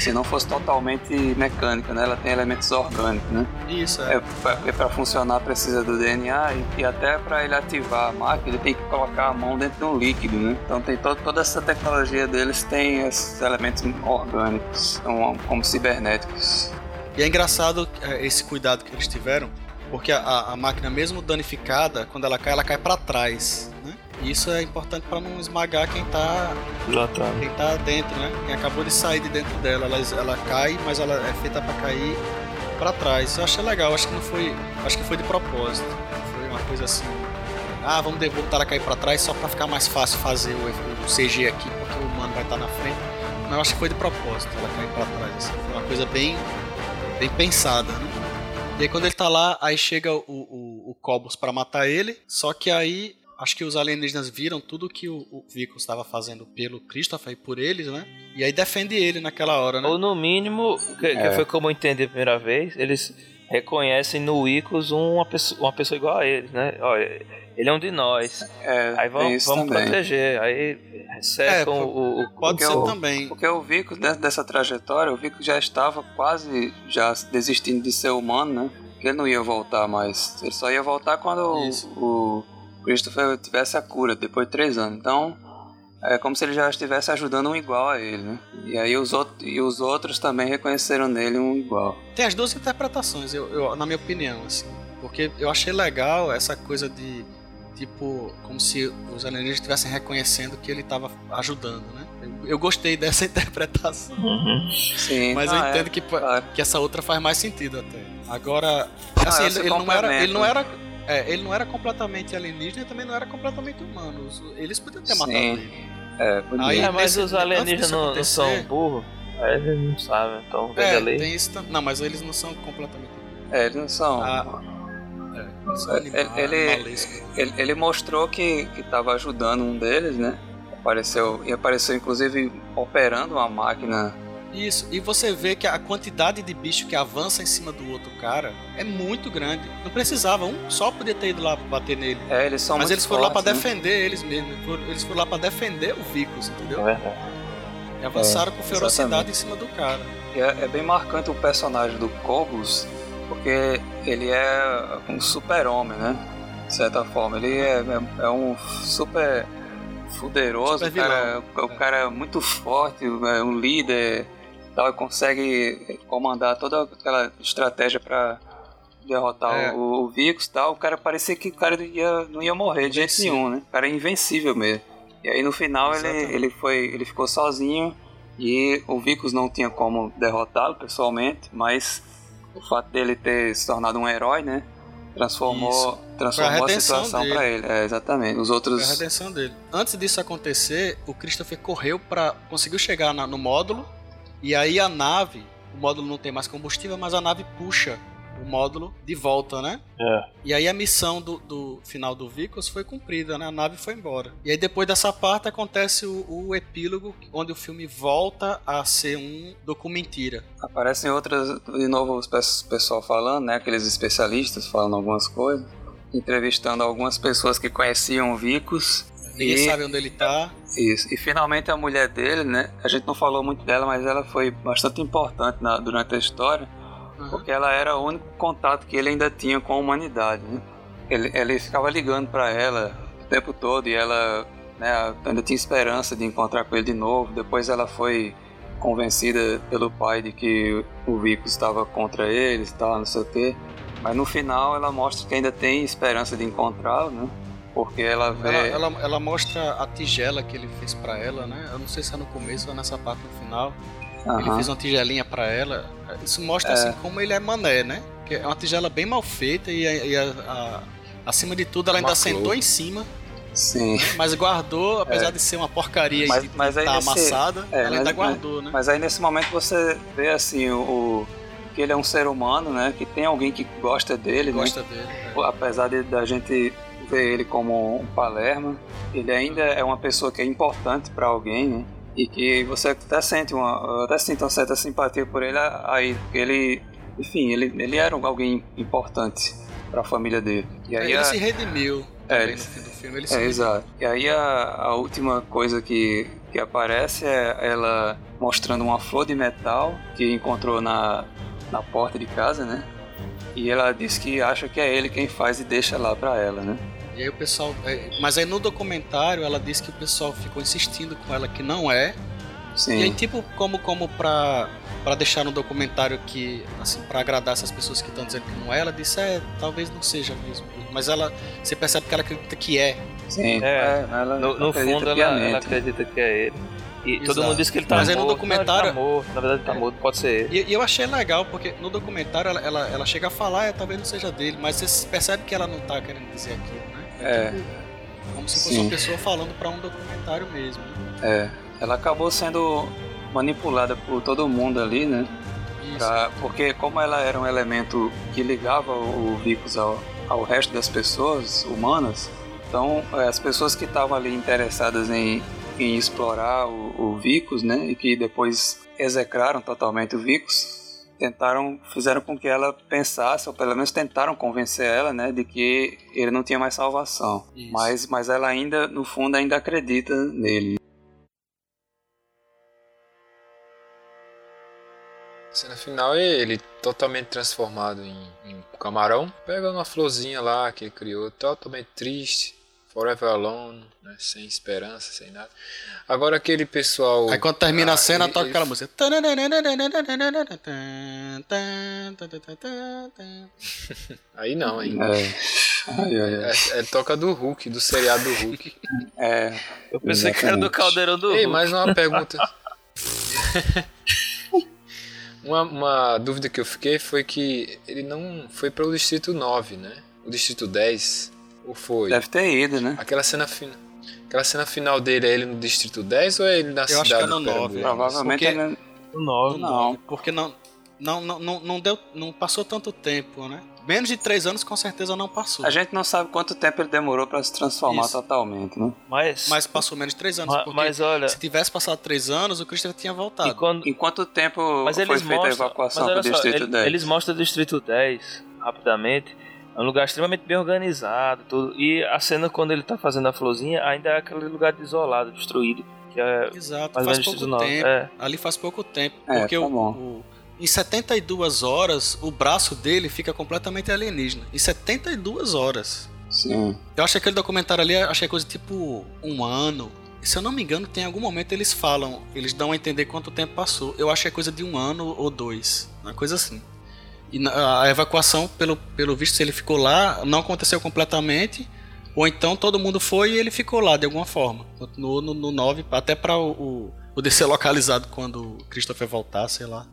Se não fosse totalmente mecânica, né? Ela tem elementos orgânicos, né? Isso, é. É, pra- é para funcionar precisa do DNA e, e até para ele ativar a máquina ele tem que colocar a mão dentro de um líquido, né? Então tem to- toda essa tecnologia deles tem esses elementos orgânicos, são como cibernéticos. E é engraçado é, esse cuidado que eles tiveram, porque a, a- máquina, mesmo danificada, quando ela cai, ela cai pra trás, né? E isso é importante pra não esmagar quem tá, quem tá dentro, né? Quem acabou de sair de dentro dela. Ela, ela cai, mas ela é feita pra cair pra trás. Eu achei legal, acho que não foi. Acho que foi de propósito. Foi uma coisa assim. Ah, vamos voltar a cair pra trás só pra ficar mais fácil fazer o, o CG aqui, porque o humano vai estar na frente. Mas eu acho que foi de propósito ela cair pra trás. Assim. Foi uma coisa bem, bem pensada, né? E aí quando ele tá lá, aí chega o, o, o Cobos pra matar ele, só que aí acho que os alienígenas viram tudo que o, o Vico estava fazendo pelo Christopher e por eles, né? E aí defende ele naquela hora, né? Ou no mínimo, que, que É. foi como eu entendi a primeira vez, eles reconhecem no Icos uma pessoa, uma pessoa igual a eles, né? Olha, ele é um de nós. É, Aí tem vamos, vamos proteger. Aí secam É, o, o- Pode porque ser o- também. Porque o Vico, de- dessa trajetória, o Vico já estava quase já desistindo de ser humano, né? Que ele não ia voltar mais. Ele só ia voltar quando Isso. o, o Christopher tivesse a cura, depois de três anos. Então, é como se ele já estivesse ajudando um igual a ele, né? E aí os, outros e os outros também reconheceram nele um igual. Tem as duas interpretações, eu, eu- na minha opinião, assim. Porque eu achei legal essa coisa de, tipo, como se os alienígenas estivessem reconhecendo que ele estava ajudando, né? Eu, gostei dessa *laughs* interpretação. Uhum. Sim, Mas ah, eu é, entendo que, pa- claro. que essa outra faz mais sentido até. Agora, Ah, assim, esse ele, ele não era, ele não era, é, ele não era completamente alienígena e também não era completamente humano. Eles podiam ter matado Sim. ele. É, podia. Aí- É, mas nesse- os alienígenas não, não são burros. Aí eles não sabem, então vem É, ali. tem isso. Não, mas eles não são completamente. É, eles não são. Ah, É, Ele- anima- ele-. Ele, mostrou que estava ajudando um deles, né? Apareceu, e apareceu inclusive operando uma máquina. Isso, e você vê que a quantidade de bicho que avança em cima do outro cara é muito grande. Não precisava, um só podia ter ido lá bater nele. É, eles são Mas muito eles foram lá pra fortes, né? defender eles mesmos. Eles foram- lá pra defender o Vicus, É entendeu? verdade. E avançaram com ferocidade exatamente. em cima do cara. É, é bem marcante o personagem do Cobus, porque ele é um super-homem, né? De certa forma. Ele é, é, é um super fuderoso, Super o cara, vilão. o cara é muito forte, é um líder, tal, e consegue comandar toda aquela estratégia pra derrotar É. o, o Vicus tal. O cara parecia que o cara ia, não ia morrer de jeito nenhum, né? O cara é invencível mesmo. E aí no final ele, Exatamente. ele foi. ele ficou sozinho e o Vicus não tinha como derrotá-lo pessoalmente, mas o fato dele ter se tornado um herói, né? Transformou, transformou a a, situação pra ele. É, exatamente. Os Foi a outros. redenção dele. Antes disso acontecer, o Christopher correu pra. conseguiu chegar na- no módulo. E aí a nave. O módulo não tem mais combustível, mas a nave puxa o módulo de volta, né? É. E aí a missão do, do final do Vicus foi cumprida, né? A nave foi embora. E aí depois dessa parte acontece o, o epílogo, onde o filme volta a ser um documentira. Aparecem outras. De novo, os pe- pessoal falando, né? Aqueles especialistas falando algumas coisas. Entrevistando algumas pessoas que conheciam o Vicus. Ninguém E- sabe onde ele tá. Isso. E finalmente a mulher dele, né? A gente não falou muito dela, mas ela foi bastante importante na- durante a história, Uhum. porque ela era o único contato que ele ainda tinha com a humanidade, né? Ele, ele ficava ligando pra ela o tempo todo e ela né, ainda tinha esperança de encontrar com ele de novo. Depois ela foi convencida pelo pai de que o Vico estava contra eles e tal, não sei o quê. Mas no final ela mostra que ainda tem esperança de encontrá-lo, né? Porque ela vê. Ela, ela, ela mostra a tigela que ele fez pra ela, né? Eu não sei se é no começo ou nessa parte no final. Ele Aham. fez uma tigelinha pra ela. Isso mostra É. assim como ele é mané, né? Que é uma tigela bem mal feita e, e a- a- acima de tudo ela ainda sentou em cima, Sim. mas guardou, apesar de ser uma porcaria Mas- e mas tá nesse- amassada, é, ela mas- ainda guardou, né? Mas aí nesse momento você vê assim o, que ele é um ser humano, né? Que tem alguém que gosta dele, né? Gosta dele. é. apesar de, da gente ver ele como um Palermo, ele ainda é uma pessoa que é importante para alguém, né? E que você até sente uma, até sente uma certa simpatia por ele aí, porque ele, enfim, ele, ele era alguém importante para a família dele. E aí ele a- se redimiu É, ele no fim do filme. Ele se é, redimiu. exato. E aí a, a última coisa que, que aparece é ela mostrando uma flor de metal que encontrou na, na porta de casa, né? E ela diz que acha que é ele quem faz e deixa lá pra ela, né? E aí o pessoal. é, Mas aí no documentário ela disse que o pessoal ficou insistindo com ela que não é. E aí, Sim. tipo, como, como pra, pra deixar no documentário que, assim, pra agradar essas pessoas que estão dizendo que não é, ela disse, é, talvez não seja mesmo. Mas ela, você percebe que ela acredita que é. Sim. É, ela No, no fundo, ela, ela acredita que é ele. E todo Exato. mundo diz que ele tá Mas aí morto. no documentário- Não, ele tá morto. Na verdade, ele tá morto. Pode ser ele. E, e eu achei legal, porque no documentário ela, ela, ela chega a falar, é, talvez não seja dele, mas você percebe que ela não tá querendo dizer aquilo, né? É. Como se fosse Sim. uma pessoa falando pra um documentário mesmo. né? É. Ela acabou sendo manipulada por todo mundo ali, né? Isso. Pra- porque como ela era um elemento que ligava o Vicus ao, ao resto das pessoas humanas, então eh, as pessoas que estavam ali interessadas em, em explorar o, o Vicus, né, e que depois execraram totalmente o Vicus, tentaram, fizeram com que ela pensasse, ou pelo menos tentaram convencer ela, né, de que ele não tinha mais salvação. Isso. Mas, mas ela ainda, no fundo, ainda acredita nele. Cena final é ele totalmente transformado em, em camarão, pega uma florzinha lá que ele criou, totalmente triste, forever alone, né, sem esperança, sem nada. Agora aquele pessoal. Aí quando termina a Ah, cena, ele- toca ele- aquela música. *laughs* Aí não, hein? É. Ai, ai, ai. É, é toca do Hulk, do seriado do Hulk. *laughs* É, Eu pensei que era do Exatamente. caldeirão do Ei, Hulk. mais uma pergunta. *laughs* uma, uma dúvida que eu fiquei foi que ele não foi para o Distrito 9, né? O Distrito 10. Ou foi? deve ter ido, né? Aquela cena final. Aquela cena final dele é ele no Distrito 10 ou é ele na Eu acho cidade que é no do 9, Perambuco? Provavelmente Porque- ele- Do nove. Não. Porque não, não, não, não, deu. Não passou tanto tempo, né? Menos de três anos com certeza não passou. A gente não sabe quanto tempo ele demorou pra se transformar Isso. totalmente, né? Mas, Mas passou menos de três anos. ma- porque mas olha, se tivesse passado três anos, o Christopher tinha voltado. e quando, Em quanto tempo mas foi eles feita a mostram, evacuação mas pro olha só, Distrito ele- 10? eles mostram o Distrito 10 rapidamente. É um lugar extremamente bem organizado, tudo. E a cena quando ele tá fazendo a florzinha ainda é aquele lugar desolado, destruído, que é Exato, faz pouco Distrito 9. tempo. É. Ali faz pouco tempo. É, porque tá o, o- em 72 horas, o braço dele fica completamente alienígena. Em 72 horas. Sim. Eu achei aquele documentário ali, achei coisa tipo um ano. Se eu não me engano, tem algum momento eles falam, eles dão a entender quanto tempo passou. Eu achei coisa de um ano ou dois, uma coisa assim. E a evacuação, pelo, pelo visto, se ele ficou lá, não aconteceu completamente. Ou então todo mundo foi e ele ficou lá de alguma forma. Continuou no, no 9, até para o, o, o descer localizado quando o Christopher voltar, sei lá.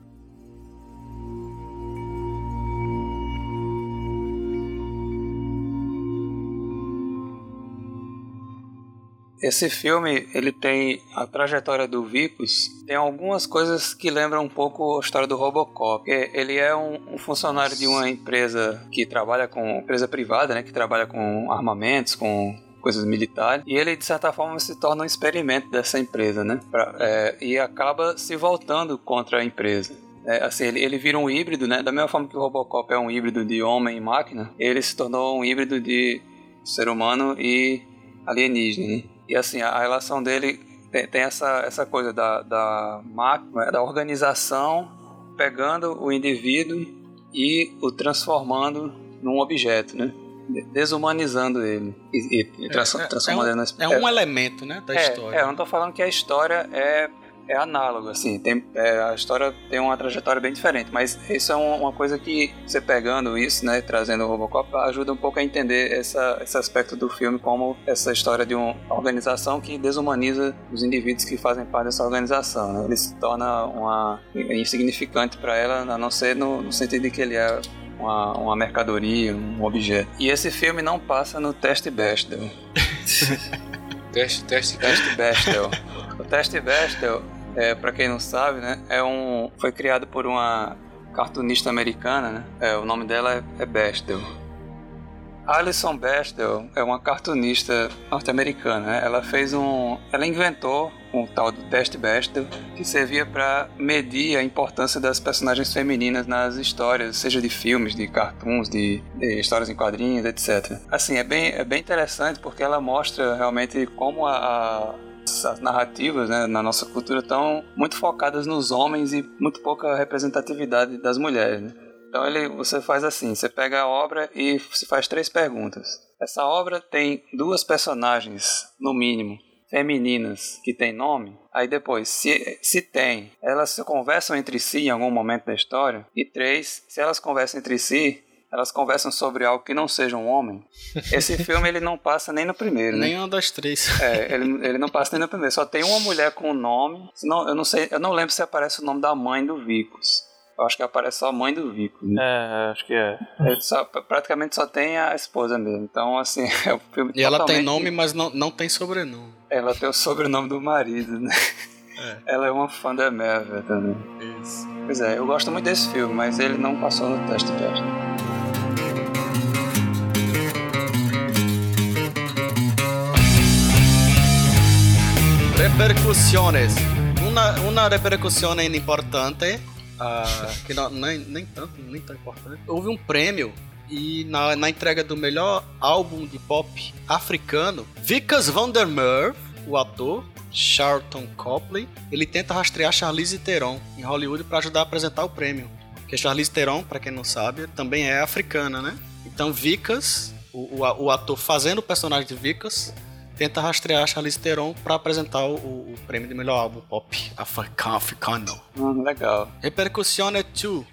Esse filme, ele tem a trajetória do Vicus, tem algumas coisas que lembram um pouco a história do Robocop. porque Ele é um, um funcionário de uma empresa que trabalha com empresa privada, né, que trabalha com armamentos, com coisas militares, e ele de certa forma se torna um experimento dessa empresa, né, pra- é, e acaba se voltando contra a empresa. É, assim, ele, ele vira um híbrido, né? Da mesma forma que o Robocop é um híbrido de homem e máquina, ele se tornou um híbrido de ser humano e alienígena. né? E assim, a, relação dele tem, tem essa, essa coisa da, da máquina, da organização pegando o indivíduo e o transformando num objeto, né? De- Desumanizando ele e, e- trans- É- é- transformando é ele um, numa é um elemento, né, da é, história. É, eu não tô falando que a história é, é análoga, assim. Tem, é, a história tem uma trajetória bem diferente, mas isso é um- uma coisa que você pegando isso, né, trazendo o Robocop, ajuda um pouco a entender essa, esse aspecto do filme como essa história de uma organização que desumaniza os indivíduos que fazem parte dessa organização, né? Ele se torna uma insignificante para ela, a não ser no, no sentido de que ele é uma, uma mercadoria, um objeto. E esse filme não passa no teste Bechdel. *laughs* Teste, teste, Teste Bechdel. *laughs* o teste Bechdel, é, para quem não sabe, né, é um, foi criado por uma cartunista americana, né? É, o nome dela é, é Bestel. Alison Bestel é uma cartunista norte-americana. Né? Ela fez um, ela inventou um tal do teste Bestel que servia para medir a importância das personagens femininas nas histórias, seja de filmes, de cartoons, de, de histórias em quadrinhos, etc. Assim é bem é bem interessante porque ela mostra realmente como a, a as narrativas né, na nossa cultura estão muito focadas nos homens e muito pouca representatividade das mulheres. Né? Então ele, você faz assim, você pega a obra e se faz três perguntas. Essa obra tem duas personagens, no mínimo, femininas que têm nome. Aí depois, se, se tem, elas se conversam entre si em algum momento da história. E três, se elas conversam entre si, elas conversam sobre algo que não seja um homem. Esse *laughs* filme ele não passa nem no primeiro, né? Nenhuma das três. É, ele, ele não passa nem no primeiro. Só tem uma mulher com o nome. Senão, eu não sei, eu não lembro se aparece o nome da mãe do Vicos. Eu acho que aparece só a mãe do Vico. Né? É, acho que é. Ele só, praticamente só tem a esposa mesmo. Então, assim, *laughs* é o filme E ela tem nome, mas não, não tem sobrenome. Ela tem o sobrenome do marido, né? É. Ela é uma fã da Marvel também. Isso. Pois é, eu gosto muito desse filme, mas ele não passou no teste de teste. Repercusiones. Una, una repercusión importante uh, que não, nem, nem tanto, nem tão importante. Houve um prêmio e na, na entrega do melhor álbum de pop africano, Vikas van der Merwe, o ator, Charlton Copley, ele tenta rastrear Charlize Theron em Hollywood para ajudar a apresentar o prêmio. Porque Charlize Theron, para quem não sabe, também é africana, né? Então Vikas, o, o, o ator fazendo o personagem de Vikas, tenta rastrear a Charlize Theron para apresentar o, o, prêmio de melhor álbum pop africano. Hum, legal. Repercussione 2.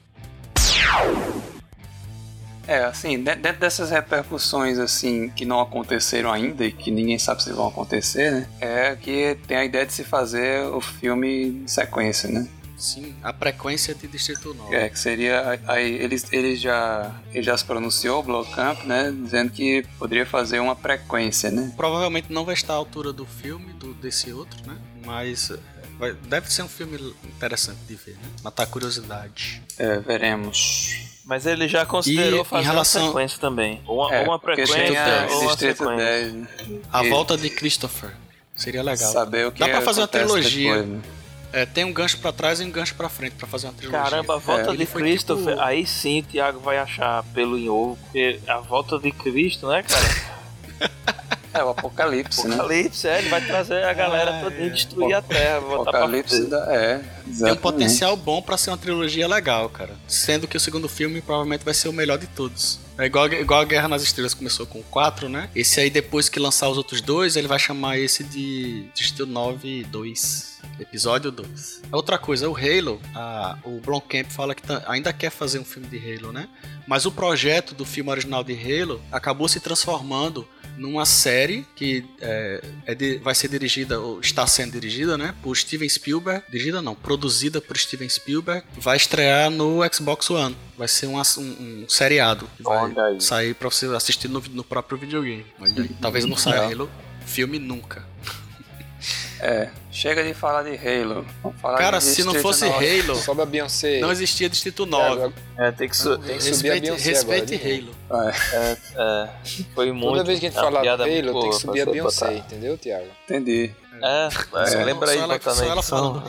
É, assim, dentro dessas repercussões, assim, que não aconteceram ainda e que ninguém sabe se vão acontecer, né? É que tem a ideia de se fazer o filme de sequência, né? Sim, a frequência de Distrito 9. É, que seria. Aí ele, ele, já, ele já se pronunciou, o Blocamp, né? Dizendo que poderia fazer uma frequência, né? Provavelmente não vai estar à altura do filme, do, desse outro, né? Mas vai, deve ser um filme interessante de ver, né? Matar a curiosidade. É, veremos. Mas ele já considerou e, fazer relação... uma sequência também. Uma, é, uma frequência ou uma sequência. 10, né? A e... volta de Christopher. Seria legal. Saber o que Dá pra fazer uma trilogia. Depois, né? É, tem um gancho para trás e um gancho para frente para fazer uma trilogia. Caramba, a volta é, de Christopher, tipo... aí sim o Thiago vai achar pelo em ovo, porque a volta de Cristo, né, cara? *laughs* É o Apocalipse, né? Apocalipse, é, ele vai trazer a galera ah, toda e destruir a Terra. Apocalipse, da, é. Exatamente. Tem um potencial bom para ser uma trilogia legal, cara. Sendo que o segundo filme provavelmente vai ser o melhor de todos. É igual, igual a Guerra nas Estrelas começou com 4, né? Esse aí, depois que lançar os outros dois, ele vai chamar esse de Distrito 9 2. Episódio 2. Outra coisa, o Halo, a, o Blomkamp fala que tá, ainda quer fazer um filme de Halo, né? Mas o projeto do filme original de Halo acabou se transformando numa série que é, é de, vai ser dirigida, ou está sendo dirigida, né, por Steven Spielberg. Dirigida não, produzida por Steven Spielberg. Vai estrear no Xbox One. Vai ser um, um, um seriado. Que vai sair pra você assistir no, no próprio videogame. Talvez não saia filme nunca. É, chega de falar de Halo. Falar Cara, de se não fosse 9. Halo, sobe a Beyoncé. Não existia Distrito 9. É, tem que, su tem que subir a Beyoncé Respeite agora, Halo. É, é, foi muito. Toda vez que a gente fala de Halo, tem que subir a Beyoncé, entendeu, Thiago? Entendi. É, é. lembra aí, botar na edição.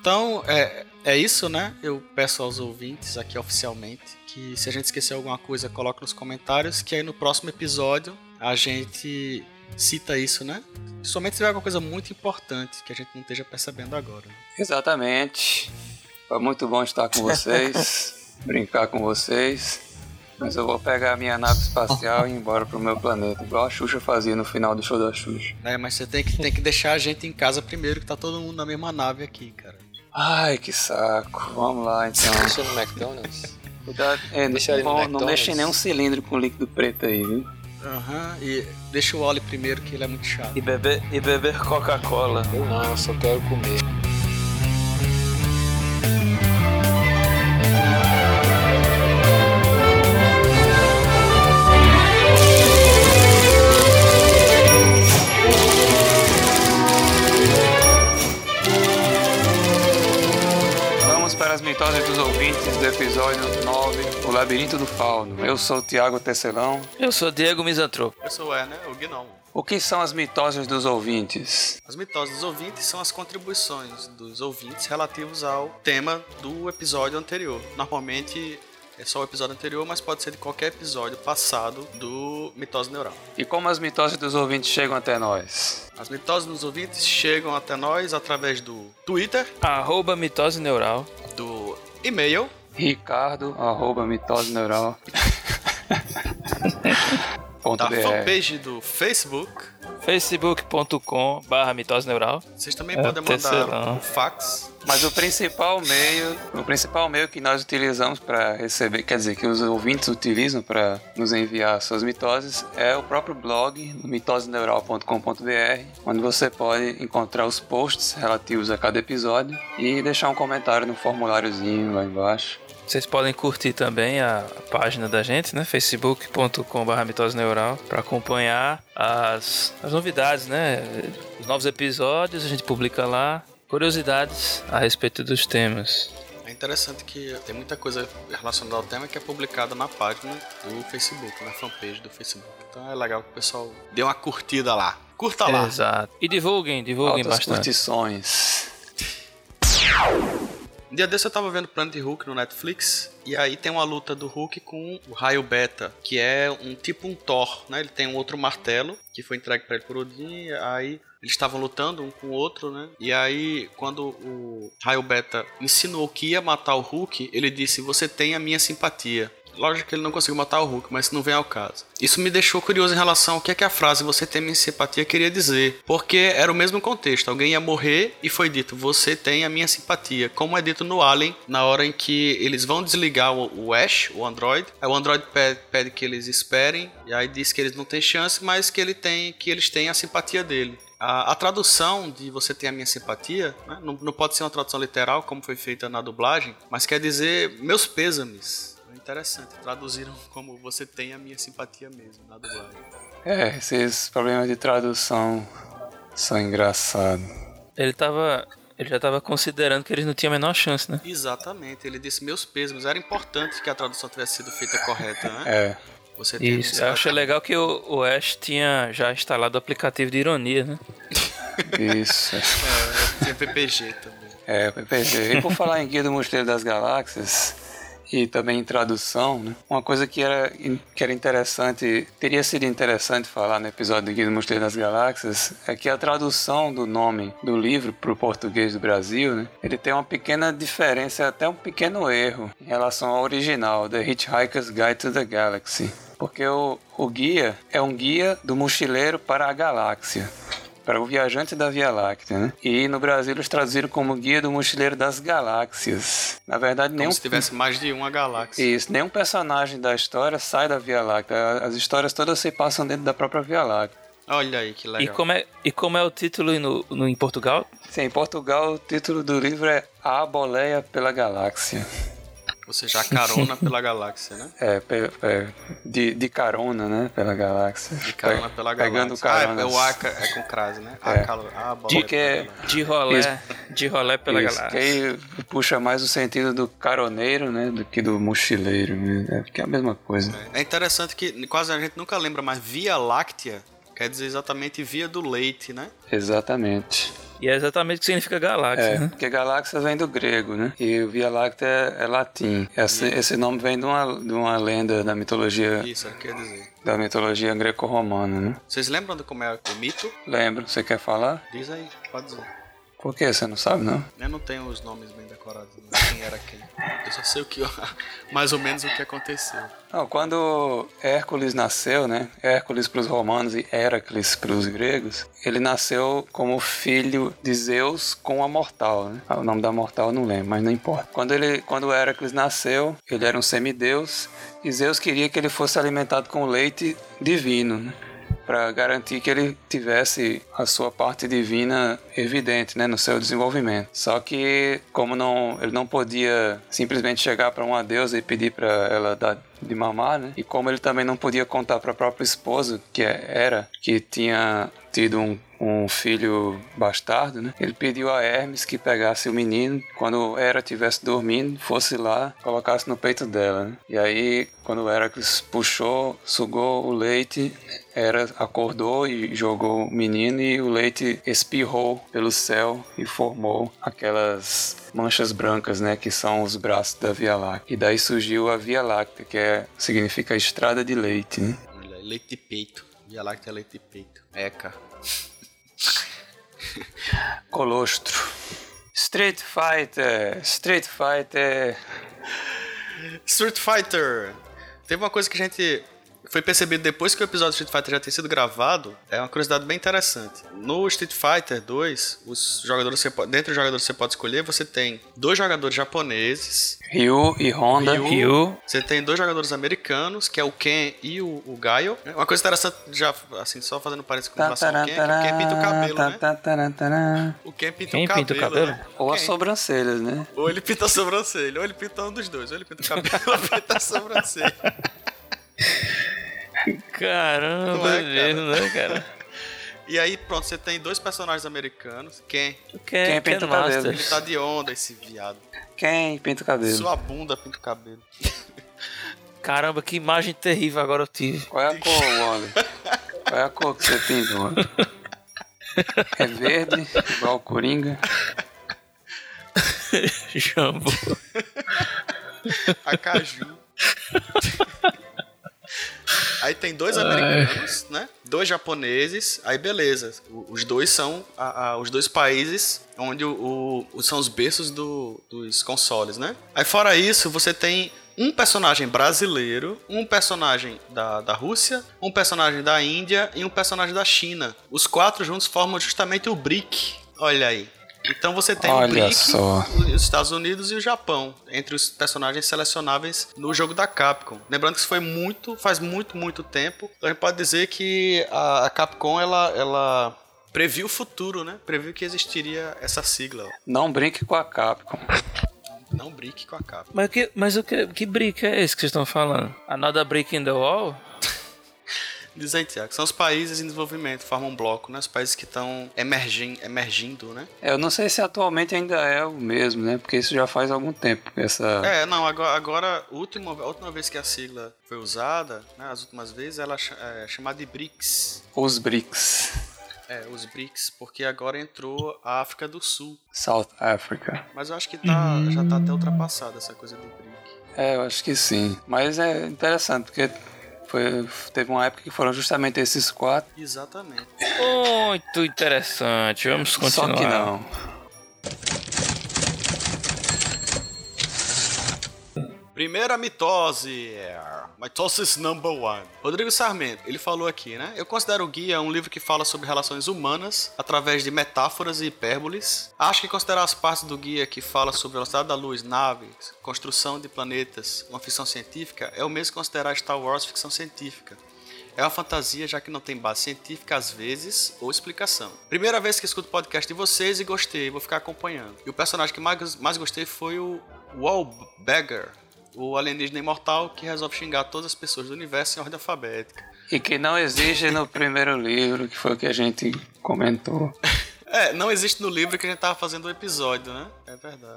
Então, é, é isso, né? Eu peço aos ouvintes aqui oficialmente que se a gente esquecer alguma coisa, coloque nos comentários, que aí no próximo episódio a gente cita isso, né? Somente se tiver alguma coisa muito importante que a gente não esteja percebendo agora. Exatamente. Foi muito bom estar com vocês, *laughs* brincar com vocês. Mas eu vou pegar a minha nave espacial e ir embora pro meu planeta, igual a Xuxa fazia no final do show da Xuxa. É, mas você tem que, tem que deixar a gente em casa primeiro, que tá todo mundo na mesma nave aqui, cara. Ai, que saco. Vamos lá, então. Deixa no McDonald's. Cuidado, é, deixa não, não, não deixe nenhum cilindro com líquido preto aí, viu? Aham, uhum, e deixa o Oli primeiro que ele é muito chato. E beber, e beber Coca-Cola. Eu não, eu só quero comer. mitoses dos ouvintes do episódio 9, O Labirinto do Fauno. Eu sou o Tiago Tecelão. Eu sou Diego Misantropo. Eu sou o é, né? O Gnomo. O que são as mitoses dos ouvintes? As mitoses dos ouvintes são as contribuições dos ouvintes relativos ao tema do episódio anterior. Normalmente é só o episódio anterior, mas pode ser de qualquer episódio passado do Mitose Neural. E como as mitoses dos ouvintes chegam até nós? As mitoses dos ouvintes chegam até nós através do Twitter, Arroba mitose neural. do e-mail, Ricardo, arroba mitose neural. *laughs* ponto da fanpage do Facebook. facebook.com barra mitose neural. Vocês também É, podem mandar terceirão. um fax. Mas o principal meio, o principal meio que nós utilizamos para receber, quer dizer, que os ouvintes utilizam para nos enviar suas mitoses é o próprio blog, mitoseneural.com.br, onde você pode encontrar os posts relativos a cada episódio e deixar um comentário no formuláriozinho lá embaixo. Vocês podem curtir também a página da gente, né? facebook.com.br mitose neural para acompanhar as, as novidades, né? Os novos episódios a gente publica lá. Curiosidades a respeito dos temas. É interessante que tem muita coisa relacionada ao tema que é publicada na página do Facebook, na fanpage do Facebook. Então é legal que o pessoal dê uma curtida lá. Curta lá. Exato. E divulguem, divulguem Altas bastante. curtições. Um dia desse eu tava vendo Planet Hulk no Netflix e aí tem uma luta do Hulk com o Raio Beta, que é um tipo um Thor, né? Ele tem um outro martelo que foi entregue pra ele por Odin, aí eles estavam lutando um com o outro, né? E aí quando o Raio Beta insinuou que ia matar o Hulk, ele disse: "Você tem a minha simpatia". Lógico que ele não conseguiu matar o Hulk, mas isso não vem ao caso. Isso me deixou curioso em relação ao que é que a frase você tem minha simpatia queria dizer. Porque era o mesmo contexto. Alguém ia morrer e foi dito, você tem a minha simpatia. Como é dito no Alien, na hora em que eles vão desligar o, o Ash, o Android. Aí o Android pede, pede que eles esperem. E aí diz que eles não têm chance, mas que, ele tem, que eles têm a simpatia dele. A, a tradução de você tem a minha simpatia, né, não, não pode ser uma tradução literal, como foi feita na dublagem, mas quer dizer meus pêsames. Interessante, traduziram como você tem a minha simpatia mesmo na dublagem. É, esses problemas de tradução são engraçados. Ele tava. Ele já tava considerando que eles não tinham a menor chance, né? Exatamente, ele disse meus pêsames. Era importante que a tradução tivesse sido feita correta, né? É, Você Isso. Eu achei legal que o, o Ash tinha já instalado o aplicativo de ironia, né? isso. É, tinha PPG também. É, PPG. E por falar em Guia do Mosteiro das Galáxias e também em tradução, né? uma coisa que era, que era interessante, teria sido interessante falar no episódio Guia do Mosteiro das Galáxias, é que a tradução do nome do livro para o português do Brasil, né? ele tem uma pequena diferença, até um pequeno erro em relação ao original, The Hitchhiker's Guide to the Galaxy. Porque o, o guia é um guia do mochileiro para a galáxia para o viajante da Via Láctea, né? E no Brasil eles traduziram como Guia do Mochileiro das Galáxias. Na verdade, Como nenhum se tivesse mais de uma galáxia. isso, nenhum personagem da história sai da Via Láctea. As histórias todas se passam dentro da própria Via Láctea. Olha aí que legal. E como, é, e como é o título no, no, em Portugal? Sim, em Portugal o título do livro é A Boleia pela Galáxia. Ou seja, a carona *laughs* pela galáxia, né? É, pe- de, de carona, né? Pela galáxia. De carona pela galáxia. Pegando Ah, é, carona. é o A ca- é com crase, né? A É. calo- a bola De- é que pela é- galáxia. De rolé, Isso. de rolé pela Isso, galáxia. que aí puxa mais o sentido do caroneiro, né? Do que do mochileiro. Né? É, que é a mesma coisa. É interessante que quase a gente nunca lembra, mas Via Láctea quer dizer exatamente via do leite, né? Exatamente. E é exatamente o que significa galáxia, É, né? porque galáxia vem do grego, né? E o Via Láctea é, é latim. Esse, esse nome vem de uma, de uma lenda da mitologia, Isso, quer dizer. da mitologia greco-romana, né? Vocês lembram de como é o mito? Lembro, você quer falar? Diz aí, pode dizer. Por que você não sabe, não? Eu não tenho os nomes bem decorados, quem era quem. Eu só sei o que, *laughs* mais ou menos o que aconteceu. Não, quando Hércules nasceu, né? Hércules para os romanos e Heracles para os gregos, ele nasceu como filho de Zeus com a mortal, né? Ah, O nome da mortal eu não lembro, mas não importa. Quando ele, quando Heracles nasceu, ele era um semideus e Zeus queria que ele fosse alimentado com leite divino, né? Para garantir que ele tivesse a sua parte divina evidente, né, no seu desenvolvimento. Só que como não, ele não podia simplesmente chegar para uma deusa e pedir para ela dar de mamar, né? E como ele também não podia contar para a própria esposa, que é- era, que tinha tido um, um filho bastardo, né? Ele pediu a Hermes que pegasse o menino quando Hera estivesse dormindo, fosse lá, colocasse no peito dela. Né? E aí, quando Heracles puxou, sugou o leite, Hera acordou e jogou o menino e o leite espirrou pelo céu e formou aquelas manchas brancas, né, que são os braços da Via Láctea. E daí surgiu a Via Láctea, que é, significa estrada de leite, né? Leite de peito. Via Láctea é leite de peito. Eca. *laughs* Colostro. Street Fighter, Street Fighter. Street Fighter. Teve uma coisa que a gente foi percebido depois que o episódio Street Fighter já tinha sido gravado, é uma curiosidade bem interessante. No Street Fighter 2, os jogadores você pode, dentro dos jogadores que você pode escolher, você tem dois jogadores japoneses, Ryu e Honda. Ryu. Ryu. Você tem dois jogadores americanos, que é o Ken e o, o Gaio. Uma coisa interessante, já assim, só fazendo parênteses com relação ao Ken, é que o Ken pinta o cabelo, né? O Ken pinta Quem o cabelo. pinta o cabelo? né? Ou as sobrancelhas, né? Ou ele pinta a sobrancelha, ou ele pinta um dos dois. Ou ele pinta o cabelo, *laughs* ou pinta a sobrancelha. Caramba, Não é, cara? né, cara? *laughs* E aí, pronto, você tem dois personagens americanos. Ken, Quem, Quem pinta o cabelo? ele tá de onda, esse viado. Quem pinta o cabelo? Sua bunda pinta o cabelo. *laughs* Caramba, que imagem terrível agora eu tive. Qual é a cor, Wally? Qual é a cor que você pinta, Wally? É verde, igual o Coringa. *laughs* Jambo. A Caju. Aí tem dois americanos, né? Dois japoneses. Aí beleza. Os dois são a- a- os dois países onde o, o- são os berços do- dos consoles, né? Aí fora isso, você tem um personagem brasileiro, um personagem da, da Rússia, um personagem da Índia e um personagem da China. Os quatro juntos formam justamente o BRIC. Olha aí. Então você tem o Olha BRIC, só. os Estados Unidos e o Japão, entre os personagens selecionáveis no jogo da Capcom. Lembrando que isso foi muito, faz muito, muito tempo. Então a gente pode dizer que a, Capcom ela, ela previu o futuro, né? Previu que existiria essa sigla. Não brinque com a Capcom. Não brique com a Capcom. Mas, o que, mas o que, que brick é esse que vocês estão falando? Another brick in the wall? Diz aí, Tiago, são os países em desenvolvimento, formam um bloco, né? Os países que estão emergin, emergindo, né? É, Eu não sei se atualmente ainda é o mesmo, né? Porque isso já faz algum tempo. Essa... É, não, agora, agora a, última, a última vez que a sigla foi usada, né, as últimas vezes, ela é é chamada de BRICS. Os BRICS. É, os BRICS, porque agora entrou a África do Sul. South Africa. Mas eu acho que tá, já tá até ultrapassada essa coisa do BRIC. É, eu acho que sim. Mas é interessante, porque foi, teve uma época que foram justamente esses quatro. Exatamente. Muito interessante. Vamos continuar. Só que não. Primeira mitose. Mitosis number one. Rodrigo Sarmento, ele falou aqui, né? Eu considero o Guia um livro que fala sobre relações humanas através de metáforas e hipérboles. Acho que considerar as partes do guia que fala sobre velocidade da luz, naves, construção de planetas, uma ficção científica, é o mesmo que considerar Star Wars ficção científica. É uma fantasia, já que não tem base científica às vezes ou explicação. Primeira vez que escuto o podcast de vocês e gostei, vou ficar acompanhando. E o personagem que mais, mais gostei foi o Wallbagger, o alienígena imortal que resolve xingar todas as pessoas do universo em ordem alfabética. E que não existe no primeiro livro, que foi o que a gente comentou. *laughs* É, não existe no livro que a gente tava fazendo o episódio, né? É verdade.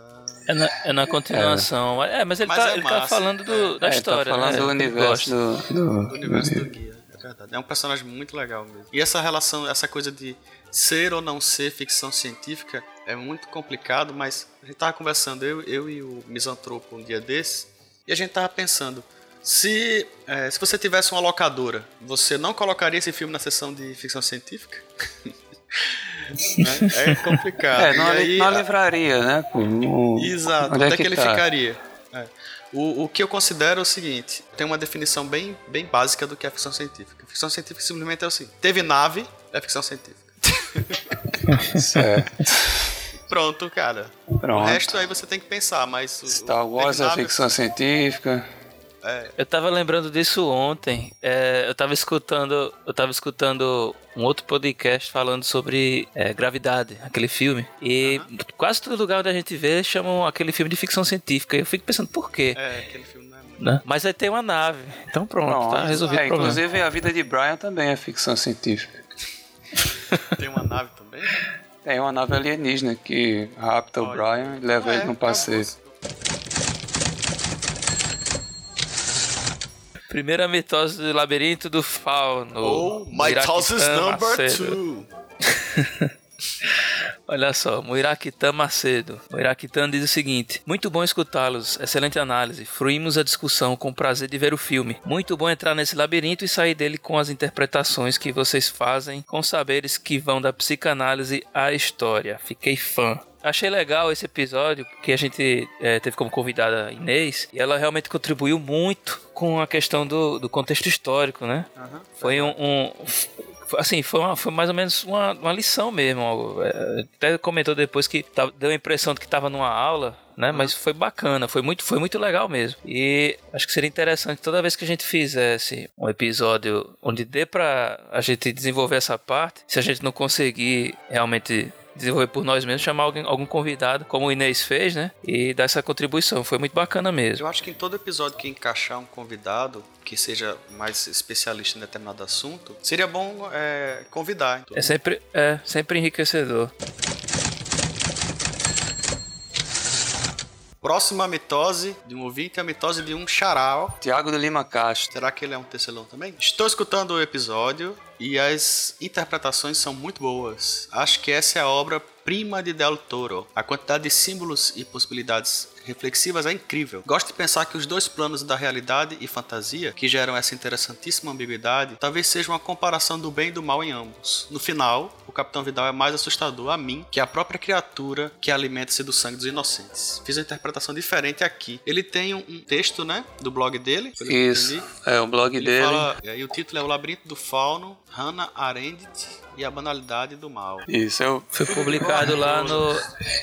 É na, é na continuação. É, mas ele, Mas tá, é ele tá falando do- da É, história, tá falando né? do universo do, do, Do universo do guia, é verdade. É um personagem muito legal mesmo. E essa relação, essa coisa de ser ou não ser ficção científica é muito complicado, mas a gente tava conversando, eu, eu e o Misantropo, um dia desses, e a gente tava pensando. Se, é, se você tivesse uma locadora, você não colocaria esse filme na seção de ficção científica? *laughs* Né? é complicado. É, E li- aí, numa a- livraria, né? pô? O- Exato, onde onde é é que, ele tá? ficaria? É. O, o que eu considero é o seguinte: tem uma definição bem, bem básica do que é ficção científica. Ficção científica simplesmente é o seguinte: teve nave, é ficção científica. *laughs* Certo. Pronto, cara. Pronto. O resto aí você tem que pensar, mas. Star Wars é ficção científica. Eu tava lembrando disso ontem. É, eu tava escutando. Eu tava escutando um outro podcast falando sobre é, gravidade, aquele filme. E quase todo lugar onde a gente vê chamam aquele filme de ficção científica. E eu fico pensando por quê? É, aquele filme não é muito. né? Mas aí tem uma nave. Então pronto, tá resolvido É, o problema. inclusive a vida de Brian também é ficção científica. Tem uma nave também? Tem uma nave alienígena que rapta Olha. o Brian e leva ah, ele é, num passeio. Primeira mitose do labirinto do fauno. Oh, my Iraquistã, number 2. *laughs* Olha só, Muirakitan Macedo. Muirakitan diz o seguinte: Muito bom escutá-los, excelente análise. Fruímos a discussão com o prazer de ver o filme. Muito bom entrar nesse labirinto e sair dele com as interpretações que vocês fazem, com saberes que vão da psicanálise à história. Fiquei fã. Achei legal esse episódio, porque a gente eh, teve como convidada a Inês, e ela realmente contribuiu muito com a questão do, do contexto histórico, né? Foi um, um- assim, foi, uma- foi mais ou menos uma, uma lição mesmo. é, Até comentou depois que deu a impressão de que estava numa aula, né? Mas foi bacana, foi muito, foi muito legal mesmo. E acho que seria interessante toda vez que a gente fizesse um episódio onde dê pra a gente desenvolver essa parte, se a gente não conseguir realmente desenvolver por nós mesmos, chamar alguém, algum convidado, como o Inês fez, né? E dar essa contribuição. Foi muito bacana mesmo. Eu acho que em todo episódio que encaixar um convidado que seja mais especialista em determinado assunto, seria bom é, convidar. É sempre, é sempre enriquecedor. Próxima mitose de um ouvinte é a mitose de um charal. Tiago de Lima Castro. Será que ele é um tecelão também? Estou escutando o episódio e as interpretações são muito boas. Acho que essa é a obra prima de Del Toro. A quantidade de símbolos e possibilidades reflexivas é incrível. Gosto de pensar que os dois planos da realidade e fantasia, que geram essa interessantíssima ambiguidade, talvez seja uma comparação do bem e do mal em ambos. No final, o Capitão Vidal é mais assustador a mim que a própria criatura que alimenta-se do sangue dos inocentes. Fiz uma interpretação diferente aqui. Ele tem um, texto, né, do blog dele. Isso. É o blog Ele dele. fala, é, e o título é O Labirinto do Fauno, Hannah Arendt e a Banalidade do Mal. Isso, eu, Foi publicado lá no,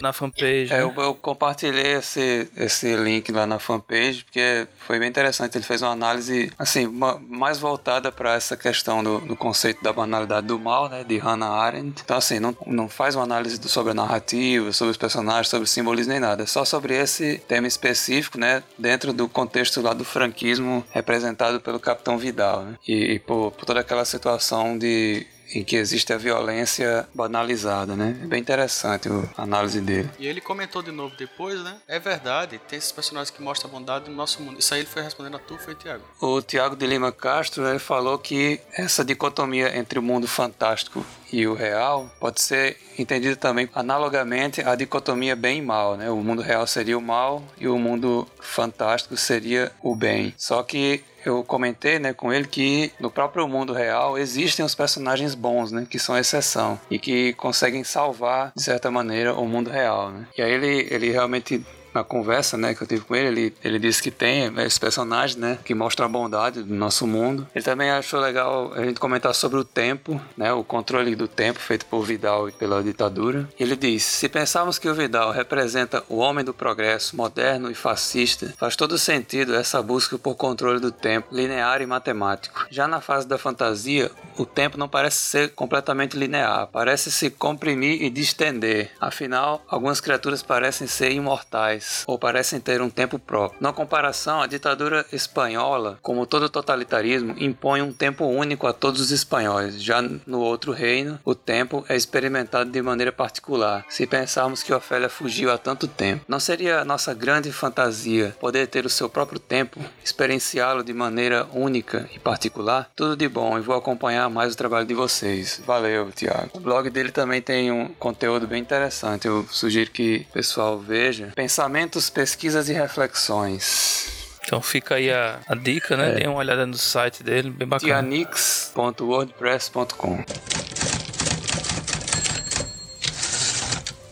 na fanpage. é, né? eu, eu compartilhei esse, esse link lá na fanpage, porque foi bem interessante. Ele fez uma análise, assim, ma- mais voltada para essa questão do, do conceito da banalidade do mal, né, de Hannah Arendt. Então, assim, não, não faz uma análise do- sobre a narrativa, sobre os personagens, sobre o simbolismo nem nada. É só sobre esse tema específico, né, dentro do contexto lá do franquismo representado pelo Capitão Vidal, né, e, e por, por toda aquela situação de em que existe a violência banalizada, né? É bem interessante o- a análise dele. E ele comentou de novo depois, né? É verdade, tem esses personagens que mostram a bondade no nosso mundo. Isso aí ele foi respondendo a tu, foi Tiago. O Tiago de Lima Castro ele falou que essa dicotomia entre o mundo fantástico e o real pode ser entendida também analogamente à dicotomia bem e mal, né? O mundo real seria o mal e o mundo fantástico seria o bem. Só que eu comentei, né, com ele que no próprio mundo real existem os personagens bons, né, que são exceção e que conseguem salvar de certa maneira o mundo real, né? E aí ele ele realmente na conversa, né, que eu tive com ele, ele, ele disse que tem esse personagem, né, que mostra a bondade do nosso mundo. Ele também achou legal a gente comentar sobre o tempo, né, o controle do tempo feito por Vidal e pela ditadura. Ele diz: se pensarmos que o Vidal representa o homem do progresso, moderno e fascista, faz todo sentido essa busca por controle do tempo, linear e matemático. Já na fase da fantasia, o tempo não parece ser completamente linear, parece se comprimir e distender. Afinal, algumas criaturas parecem ser imortais ou parecem ter um tempo próprio. Na comparação, a ditadura espanhola, como todo totalitarismo, impõe um tempo único a todos os espanhóis. Já no outro reino, o tempo é experimentado de maneira particular. Se pensarmos que Ofélia fugiu há tanto tempo, não seria nossa grande fantasia poder ter o seu próprio tempo, experienciá-lo de maneira única e particular? Tudo de bom e vou acompanhar mais o trabalho de vocês. Valeu, Tiago. O blog dele também tem um conteúdo bem interessante. Eu sugiro que o pessoal veja. Pensamentos, pesquisas e reflexões. Então fica aí a, a dica, né? Dê uma olhada no site dele, bem bacana. tianix.wordpress.com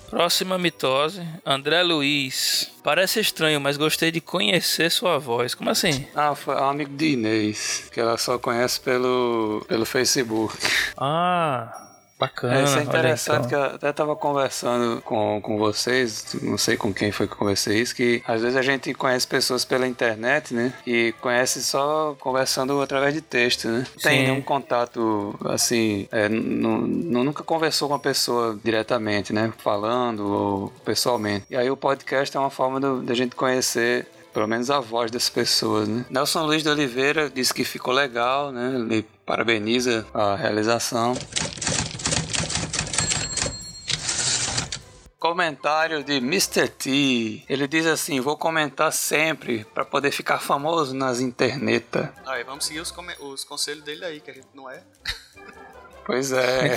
Próxima mitose, André Luiz. Parece estranho, mas gostei de conhecer sua voz. Como assim? Ah, foi um amigo de Inês, que ela só conhece pelo, pelo Facebook. Ah, bacana. É, isso é interessante então. que eu até tava conversando com, com vocês, não sei com quem foi que eu conversei isso, que às vezes a gente conhece pessoas pela internet, né? E conhece só conversando através de texto, né? Não Tem Sim. nenhum contato, assim, é, nu- nu- nunca conversou com a pessoa diretamente, né? Falando ou pessoalmente. E aí o podcast é uma forma da gente conhecer pelo menos a voz das pessoas, né? Nelson Luiz de Oliveira disse que ficou legal, né? Ele parabeniza a realização. Comentário de Mr. T. Ele diz assim: Vou comentar sempre para poder ficar famoso nas interneta. Aí, vamos seguir os, os conselhos dele aí, que a gente não é. Pois é. *laughs*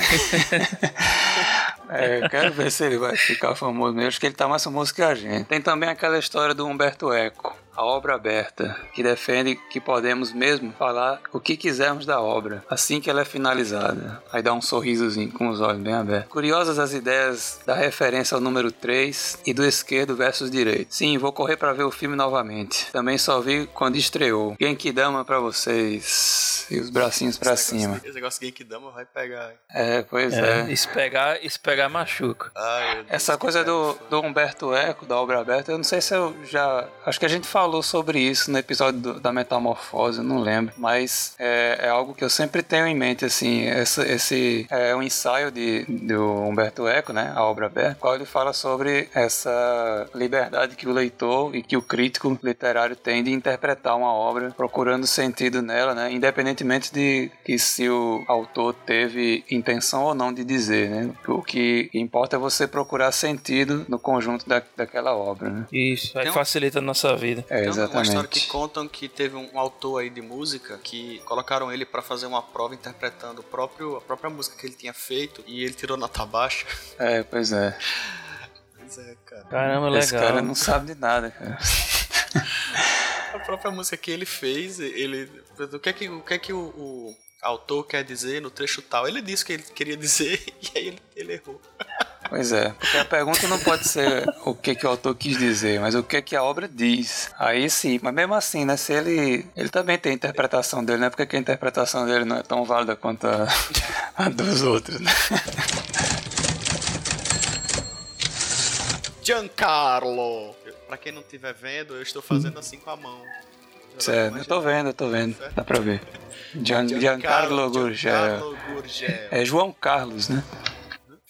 é. eu Quero ver se ele vai ficar famoso mesmo. Acho que ele tá mais famoso que a gente. Tem também aquela história do Humberto Eco. A obra aberta, que defende que podemos mesmo falar o que quisermos da obra, assim que ela é finalizada. Aí dá um sorrisozinho com os olhos bem abertos. Curiosas as ideias da referência ao número 3 e do esquerdo versus direito. Sim, vou correr para ver o filme novamente. Também só vi quando estreou. Quem dama pra vocês. E os bracinhos pra Esse cima. negócio- Esse negócio de Genkidama vai pegar. É, pois é. É, e se pegar, e se pegar machuca. Ai, Essa coisa do, do Humberto Eco, da obra aberta, eu não sei se eu já. Acho que a gente falou sobre isso no episódio do- da Metamorfose, não lembro. Mas é, é algo que eu sempre tenho em mente, assim. Essa, esse é um ensaio de, do Humberto Eco, né? A obra aberta, qual ele fala sobre essa liberdade que o leitor e que o crítico literário tem de interpretar uma obra, procurando sentido nela, né? Independentemente de que se o autor teve intenção ou não de dizer, né? O que importa é você procurar sentido no conjunto da, daquela obra, né? Isso, aí um- facilita a nossa vida. É, Tem uma história que exatamente. contam que teve um autor aí de música que colocaram ele pra fazer uma prova interpretando o próprio, a própria música que ele tinha feito e ele tirou nota baixa. É, pois é. Pois é, cara. Caramba, legal. Esse cara não sabe de nada, cara. *laughs* A própria música que ele fez, ele. O que é que o, que é que o, o autor quer dizer no trecho tal? Ele disse o que ele queria dizer *laughs* e aí ele, ele errou. Pois é, porque a pergunta não pode ser o que, que o autor quis dizer, mas o que, que a obra diz. Aí sim, mas mesmo assim, né? Se ele. Ele também tem a interpretação dele, né? Porque que a interpretação dele não é tão válida quanto a, a dos outros, né? Giancarlo! Pra quem não estiver vendo, eu estou fazendo assim com a mão. Certo, eu tô vendo, eu tô vendo. Dá pra ver. Gian, Giancarlo Gurgel. Gurgel. É João Carlos, né?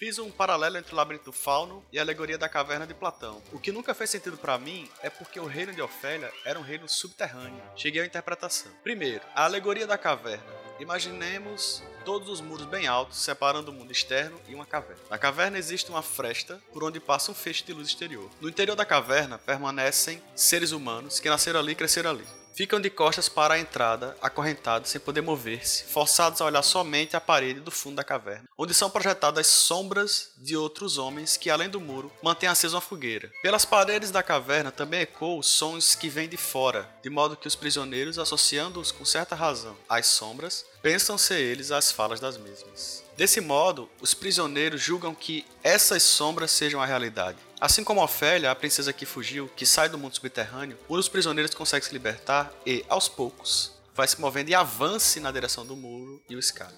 Fiz um paralelo entre o Labirinto Fauno e a alegoria da caverna de Platão. O que nunca fez sentido pra mim é porque o reino de Ofélia era um reino subterrâneo. Cheguei à interpretação. Primeiro, a alegoria da caverna. Imaginemos todos os muros bem altos, separando o mundo externo e uma caverna. Na caverna existe uma fresta por onde passa um feixe de luz exterior. No interior da caverna permanecem seres humanos que nasceram ali e cresceram ali. Ficam de costas para a entrada, acorrentados sem poder mover-se, forçados a olhar somente a parede do fundo da caverna, onde são projetadas sombras de outros homens que, além do muro, mantêm acesa uma fogueira. Pelas paredes da caverna também ecoam sons que vêm de fora, de modo que os prisioneiros, associando-os com certa razão às sombras, pensam ser eles as falas das mesmas. Desse modo, os prisioneiros julgam que essas sombras sejam a realidade. Assim como Ofélia, a princesa que fugiu, que sai do mundo subterrâneo, um dos prisioneiros consegue se libertar e, aos poucos, vai se movendo e avance na direção do muro e o escape,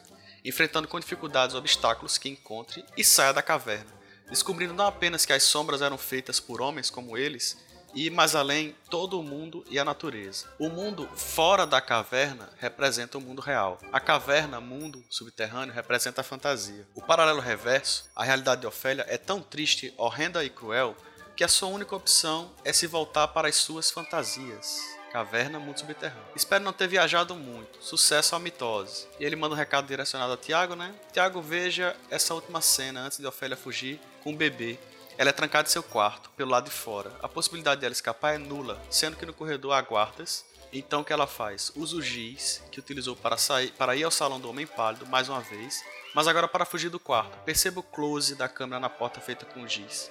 enfrentando com dificuldades obstáculos que encontre e saia da caverna, descobrindo não apenas que as sombras eram feitas por homens como eles, e mais além, todo o mundo e a natureza. O mundo fora da caverna representa o mundo real. A caverna, mundo subterrâneo, representa a fantasia. O paralelo reverso, a realidade de Ofélia, é tão triste, horrenda e cruel que a sua única opção é se voltar para as suas fantasias. Caverna, mundo subterrâneo. Espero não ter viajado muito. Sucesso à mitose. E ele manda um recado direcionado a Tiago, né? Tiago, veja essa última cena antes de Ofélia fugir com o bebê ela é trancada em seu quarto, pelo lado de fora. A possibilidade dela escapar é nula, sendo que no corredor há guardas. Então o que ela faz? Usa o giz que utilizou para, sair, para ir ao salão do Homem Pálido mais uma vez, mas agora para fugir do quarto. Perceba o close da câmera na porta feita com giz.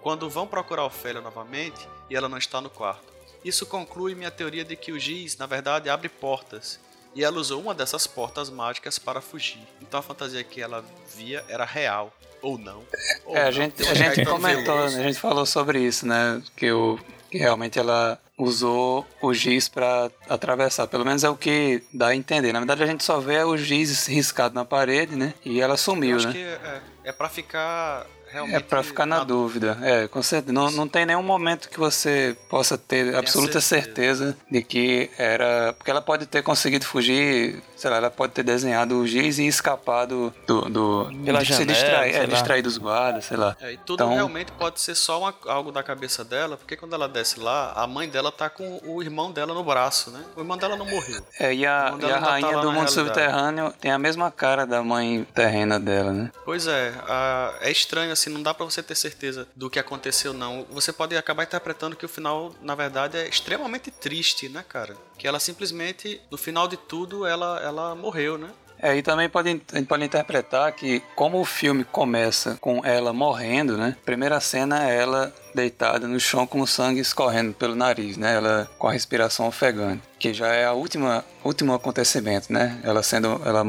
Quando vão procurar Ofélia novamente e ela não está no quarto. Isso conclui minha teoria de que o giz, na verdade, abre portas. E ela usou uma dessas portas mágicas para fugir. Então a fantasia que ela via era real. Ou não. Ou É, a gente, a *laughs* gente Caetano comentou, né? a gente falou sobre isso, né? Que, o, que realmente ela usou o giz pra atravessar. Pelo menos é o que dá a entender. Na verdade, a gente só vê o giz riscado na parede, né? E ela Eu sumiu, acho né? que é, é pra ficar realmente. É pra ficar na dúvida. É, com certeza. Não, não tem nenhum momento que você possa ter absoluta certeza. certeza. de que era. Porque ela pode ter conseguido fugir, sei lá, ela pode ter desenhado o giz e escapado do. do Pela de se janela, distrair, é, distrair dos guardas, sei lá. É, e tudo Então- realmente pode ser só uma- algo da cabeça dela, porque quando ela desce lá, a mãe dela tá com o irmão dela no braço, né? O irmão dela não morreu. É, e a, e a tá rainha lá do mundo realidade. subterrâneo tem a mesma cara da mãe terrena dela, né? Pois é, a- é estranho assim, não dá pra você ter certeza do que aconteceu, não. Você pode acabar interpretando que o final, na verdade, é extremamente triste, né, cara? Que ela simplesmente, no final de tudo, ela, ela morreu, né? É, e também pode, a gente pode interpretar que, como o filme começa com ela morrendo, né? Primeira cena é ela deitada no chão com o sangue escorrendo pelo nariz, né? Ela com a respiração ofegante, que já é a última último acontecimento, né? Ela sendo ela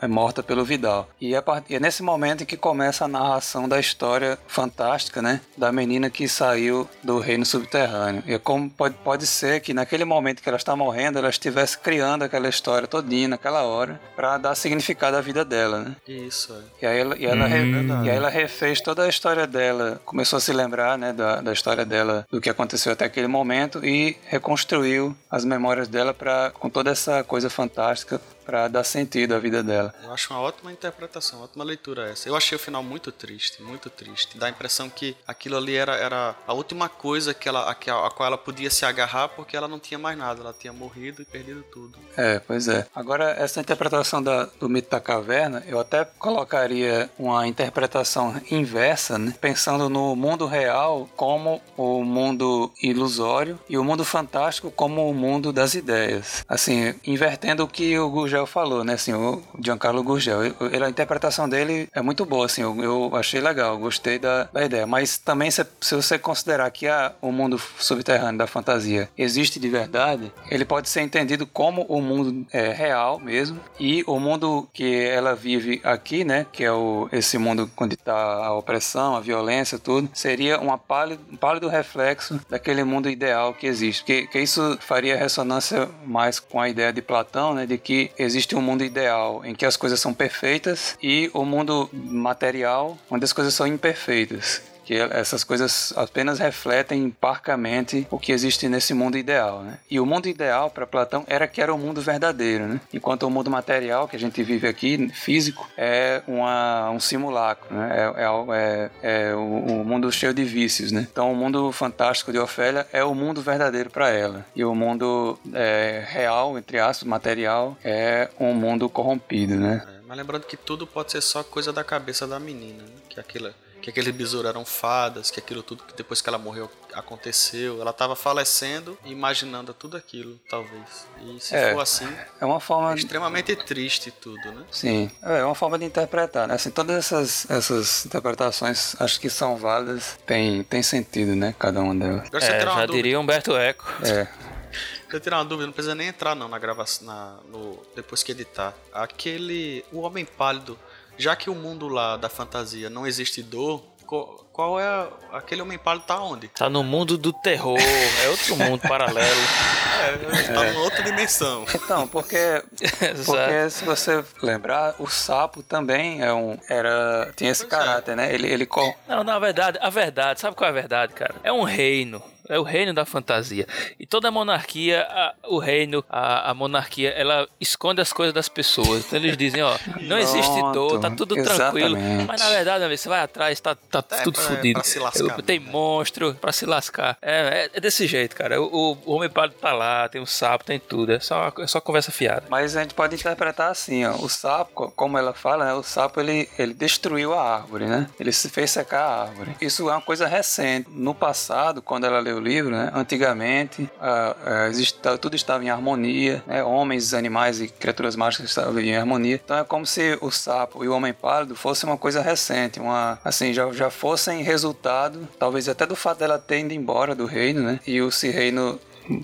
é morta pelo Vidal. E é, part... e é nesse momento em que começa a narração da história fantástica, né? Da menina que saiu do reino subterrâneo. E é como pode, pode ser que naquele momento que ela está morrendo, ela estivesse criando aquela história todinha naquela hora para dar significado à vida dela, né? Isso, é. E aí ela, e ela, hum. re... e aí ela refez toda a história dela, começou a se lembrar, né? Da, da, da história dela, do que aconteceu até aquele momento e reconstruiu as memórias dela para com toda essa coisa fantástica para dar sentido à vida dela. Eu acho uma ótima interpretação, ótima leitura essa. Eu achei o final muito triste, muito triste. Dá a impressão que aquilo ali era, era a última coisa que ela, a, a qual ela podia se agarrar porque ela não tinha mais nada, ela tinha morrido e perdido tudo. É, pois é. Agora, essa interpretação da, do mito da caverna, eu até colocaria uma interpretação inversa, né? pensando no mundo real como o mundo ilusório e o mundo fantástico como o mundo das ideias. Assim, invertendo o que o Gurgel falou, né? Assim, o Giancarlo Gurgel. Ele, a interpretação dele é muito boa, assim, eu, eu achei legal, gostei da, da ideia. Mas também, se, se você considerar que a, o mundo subterrâneo da fantasia existe de verdade, ele pode ser entendido como o mundo é, real mesmo e o mundo que ela vive aqui, né? Que é o, esse mundo onde está a opressão, a violência, tudo, seria uma pálido, um pálido reflexo daquele mundo ideal que existe. Que, que isso faria ressonância mais com a ideia de Platão, né? De que existe um mundo ideal em que as coisas são perfeitas e o mundo material onde as coisas são imperfeitas que essas coisas apenas refletem parcamente o que existe nesse mundo ideal, né? E o mundo ideal para Platão era que era o mundo verdadeiro, né? Enquanto o mundo material que a gente vive aqui, físico, é uma, um simulacro, né? É, é, é, é o, o, mundo cheio de vícios, né? Então o mundo fantástico de Ofélia é o mundo verdadeiro para ela e o mundo é, real, entre aspas, material, é um mundo corrompido, né? É, mas lembrando que tudo pode ser só coisa da cabeça da menina, né? Que aquilo que aquele besouro eram fadas, que aquilo tudo que depois que ela morreu aconteceu. Ela estava falecendo e imaginando tudo aquilo, talvez. E se é, for assim, é uma forma é extremamente triste tudo, né? Sim, é uma forma de interpretar, né? Assim, todas essas, essas interpretações acho que são válidas, tem, tem sentido, né? Cada uma delas. É, já dúvida. diria Humberto Eco. É. eu tirar uma dúvida, não precisa nem entrar não na gravação, na, no, depois que editar. Aquele, o Homem Pálido, já que o mundo lá da fantasia não existe dor, qual é aquele homem pálido tá onde? Tá no mundo do terror, é outro mundo paralelo. *laughs* É, tá é. numa outra dimensão. Então, porque, *laughs* porque se você lembrar, o sapo também é um era tinha esse pois é. caráter, é. né? Ele ele Não, na verdade, a verdade, sabe qual é a verdade, cara? É um reino é o reino da fantasia. E toda monarquia, a, o reino, a, a, monarquia, ela esconde as coisas das pessoas. Então eles dizem, ó, não existe dor, tá tudo exatamente. tranquilo. Mas na verdade, você vai atrás, tá, tá é, tudo pra, fodido. tem monstro pra se lascar. É, é, é desse jeito, cara. O, o homem pálido tá lá, tem um sapo, tem tudo. É só, é só conversa fiada. Mas a gente pode interpretar assim, ó. O sapo, como ela fala, né? O sapo, ele, ele destruiu a árvore, né? Ele se fez secar a árvore. Isso é uma coisa recente. No passado, quando ela leu o livro, né? Antigamente, tudo estava em harmonia, né? Homens, animais e criaturas mágicas estavam em harmonia. Então é como se o sapo e o homem pálido fossem uma coisa recente, uma assim já, já fossem resultado, talvez até do fato dela ter ido embora do reino, né? E o reino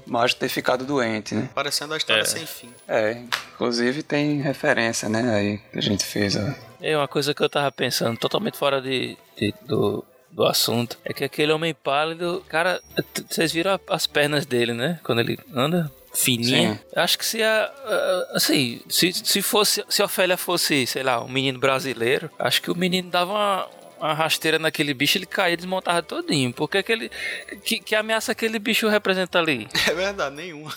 mágico ter ficado doente, né? Parecendo a história é. sem fim. É, inclusive tem referência, né? Aí que a gente fez. Ó. É uma coisa que eu tava pensando, totalmente fora de, de do, do assunto. É que aquele homem pálido, cara, vocês viram as pernas dele, né? Quando ele anda fininha. Sim. Acho que se a, assim, se, se fosse, se a Ofélia fosse, sei lá, um menino brasileiro, acho que o menino dava uma, uma rasteira naquele bicho, ele caía e desmontava todinho. Porque aquele. Que, que ameaça aquele bicho representa ali? *laughs* É verdade, nenhuma.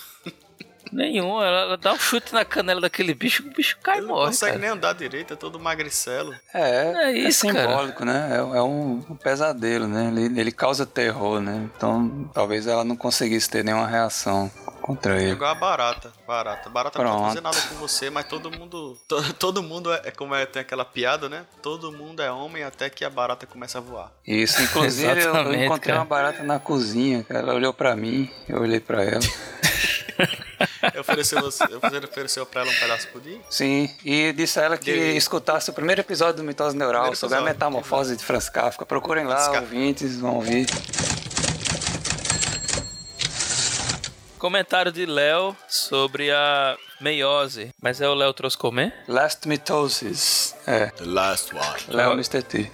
Nenhum, ela, dá um chute na canela daquele bicho, o bicho cai ele morre. Não consegue cara. nem andar direito, é todo magricelo. É, é, é isso, é simbólico, cara. né? É, é um, um, pesadelo, né? Ele, ele causa terror, né? Então talvez ela não conseguisse ter nenhuma reação contra ele. Igual a barata. Barata. Barata não Pronto. pode fazer nada com você, mas todo mundo. to- *laughs* todo mundo é, é como é, tem aquela piada, né? Todo mundo é homem até que a barata começa a voar. Isso, *laughs* inclusive eu- eu, encontrei cara. uma barata na cozinha, cara. Ela olhou pra mim, eu olhei pra ela. *laughs* Eu *laughs* ofereceu, ofereceu pra ela um pedaço de pudim? Sim, e disse a ela que escutasse o primeiro episódio do Mitose Neural Primeiro sobre a metamorfose de Franz Kafka. Procurem lá, Franz ouvintes, vão ouvir. Comentário de Léo sobre a meiose. Mas é o Léo trouxe comer? Last Mitosis. É, The last one. Léo Mr. T.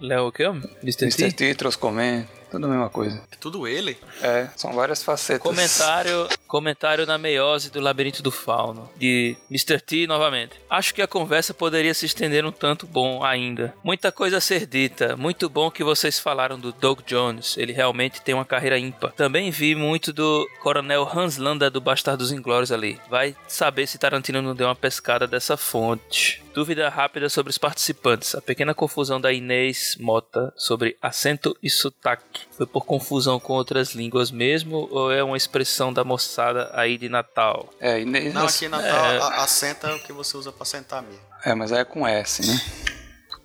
Léo o quê? Mr. Mr. T? T, Troscomen, tudo a mesma coisa. É tudo ele? É, são várias facetas. Comentário, comentário na meiose do labirinto do fauno, de Mr. T novamente. Acho que a conversa poderia se estender um tanto bom ainda. Muita coisa a ser dita. Muito bom que vocês falaram do Doug Jones. Ele realmente tem uma carreira ímpar. Também vi muito do Coronel Hans Landa do Bastardos Inglórios ali. Vai saber se Tarantino não deu uma pescada dessa fonte. Dúvida rápida sobre os participantes. A pequena confusão da Inês Mota sobre acento e sotaque. Foi por confusão com outras línguas mesmo ou é uma expressão da moçada aí de Natal? É, Inês, Não, aqui em Natal, É. a, assenta é o que você usa pra sentar mesmo. é, mas aí é com S, né?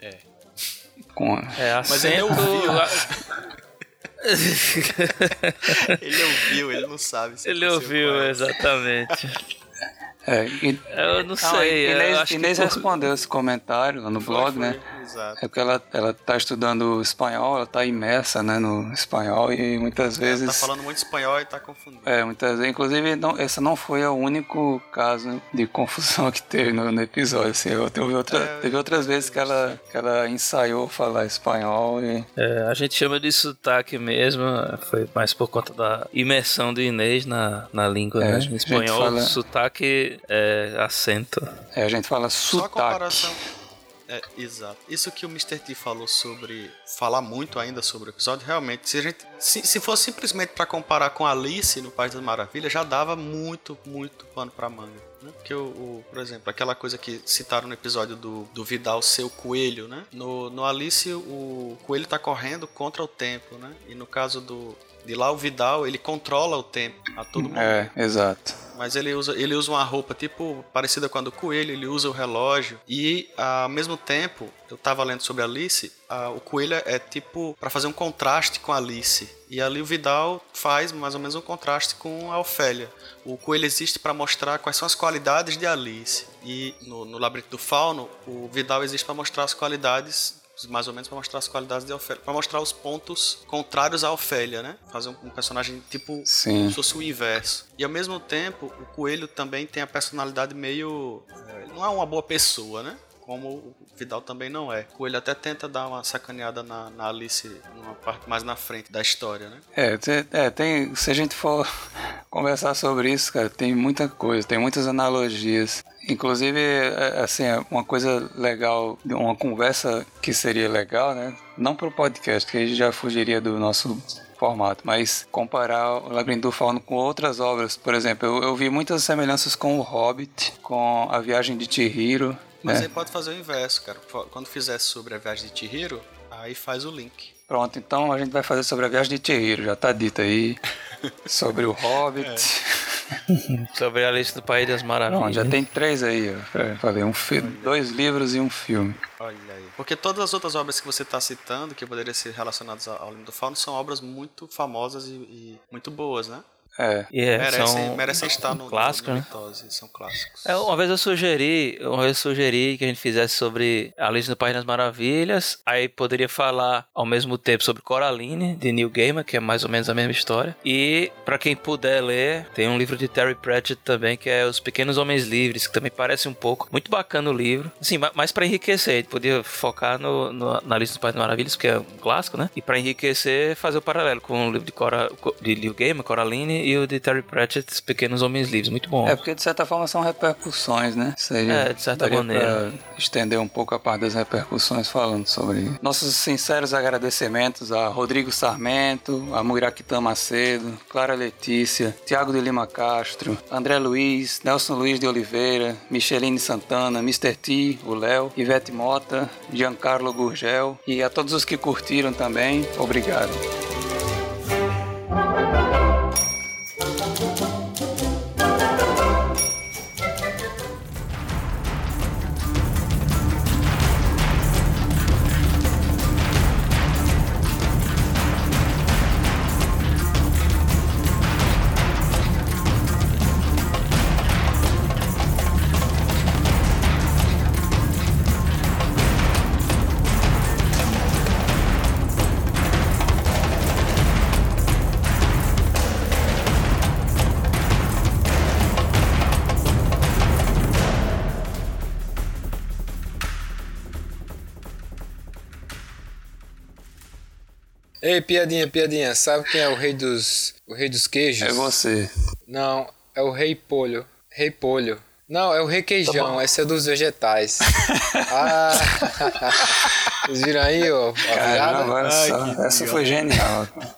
É. Com... É Mas ele acento. ouviu. *laughs* Ele ouviu, ele não sabe. se Ele ouviu, exatamente. É, e- Eu não sei. eu Inês, acho Inês que respondeu esse comentário lá no Foi, blog, foi, né? Exato. É porque ela, ela tá estudando espanhol, ela tá imersa, né, no espanhol e muitas vezes... Tá falando muito espanhol e tá confundindo. É, muitas vezes, inclusive, não, esse não foi o único caso de confusão *laughs* que teve no, no episódio. Assim, eu- teve, outra, É, teve outras vezes que ela, que ela ensaiou falar espanhol e. É, a gente chama de sotaque mesmo, foi mais por conta da imersão do Inês na, na língua, É, né? espanhol, fala- sotaque é acento. É, a gente fala Só a sotaque. comparação. É, exato. Isso que o Mr. T falou sobre falar muito ainda sobre o episódio, realmente, se a gente se, se fosse simplesmente pra comparar com Alice no País das Maravilhas, já dava muito, muito pano pra manga. Né? Porque, o, o- por exemplo, aquela coisa que citaram no episódio do, do Vidal ser o coelho, né? No, no Alice, o coelho tá correndo contra o tempo, né? E no caso do. De lá, o Vidal, ele controla o tempo a todo momento. É, exato. Mas ele usa, ele usa uma roupa tipo parecida com a do coelho, ele usa o relógio. E ao mesmo tempo, eu tava lendo sobre a Alice, a- o coelho é tipo para fazer um contraste com a Alice. E ali o Vidal faz mais ou menos um contraste com a Ofélia. O coelho existe para mostrar quais são as qualidades de Alice. E no, no Labirinto do Fauno, o Vidal existe para mostrar as qualidades mais ou menos para mostrar as qualidades de Ofélia, para mostrar os pontos contrários à Ofélia, né? Fazer um, um personagem tipo Sim. como se fosse o inverso. E ao mesmo tempo, o coelho também tem a personalidade meio. eh, Não é uma boa pessoa, né? Como o Vidal também não é. O coelho até tenta dar uma sacaneada na, na Alice, numa parte mais na frente da história, né? É, é, tem, se a gente for *laughs* conversar sobre isso, cara, tem muita coisa, tem muitas analogias. Inclusive, é, assim, é uma coisa legal, uma conversa que seria legal, né? Não pro podcast, que a gente já fugiria do nosso formato, mas comparar o Labirinto do Fauno com outras obras. Por exemplo, eu, eu vi muitas semelhanças com o Hobbit, com a Viagem de Chihiro, Mas né? aí pode fazer o inverso, cara. Quando fizer sobre a viagem de Chihiro, aí faz o link. Pronto, então a gente vai fazer sobre a Viagem de Chihiro, já tá dito aí. *laughs* sobre o Hobbit. *laughs* Sobre a lista do País das Maravilhas. Não, já tem três aí, ó. pra- Falei, um fi- dois livros e um filme. Olha aí. Porque todas as outras obras que você está citando, que poderiam ser relacionadas ao Livro do Fauno, são obras muito famosas e, e muito boas, né? É, E é, merecem, são merecem estar no, clássico, no né? Mitose, são clássicos. É, uma vez eu sugeri, uma vez eu sugeri que a gente fizesse sobre Alice no País das Maravilhas, aí poderia falar ao mesmo tempo sobre Coraline, de Neil Gaiman, que é mais ou menos a mesma história. E pra quem puder ler, tem um livro de Terry Pratchett também, que é Os Pequenos Homens Livres, que também parece um pouco. Muito bacana o livro. Assim, ma- mais pra enriquecer, a gente podia focar no, no- na Alice no País das Maravilhas, que é um clássico, né? E pra enriquecer, fazer o paralelo com o livro de, Cora, de Neil Gaiman, Coraline, e o de Terry Pratchett, Os Pequenos Homens Livres. Muito bom. é porque de certa forma são repercussões, né? Seja, É, de certa maneira. estender um pouco a parte das repercussões falando sobre nossos sinceros agradecimentos a Rodrigo Sarmento, a Muiraquitã Macedo, Clara Letícia, Tiago de Lima Castro, André Luiz, Nelson Luiz de Oliveira, Micheline Santana, Mr. T, o Léo, Ivete Mota, Giancarlo Gurgel e a todos os que curtiram também, obrigado. Ei, piadinha, piadinha. Sabe quem é o rei dos. O rei dos queijos? É você. Não, é o rei polho. Rei polho. Não, é o rei queijão. Esse é dos vegetais. *laughs* ah, *laughs* vocês viram aí, ó? Caramba, Essa legal. foi genial. cara. *laughs*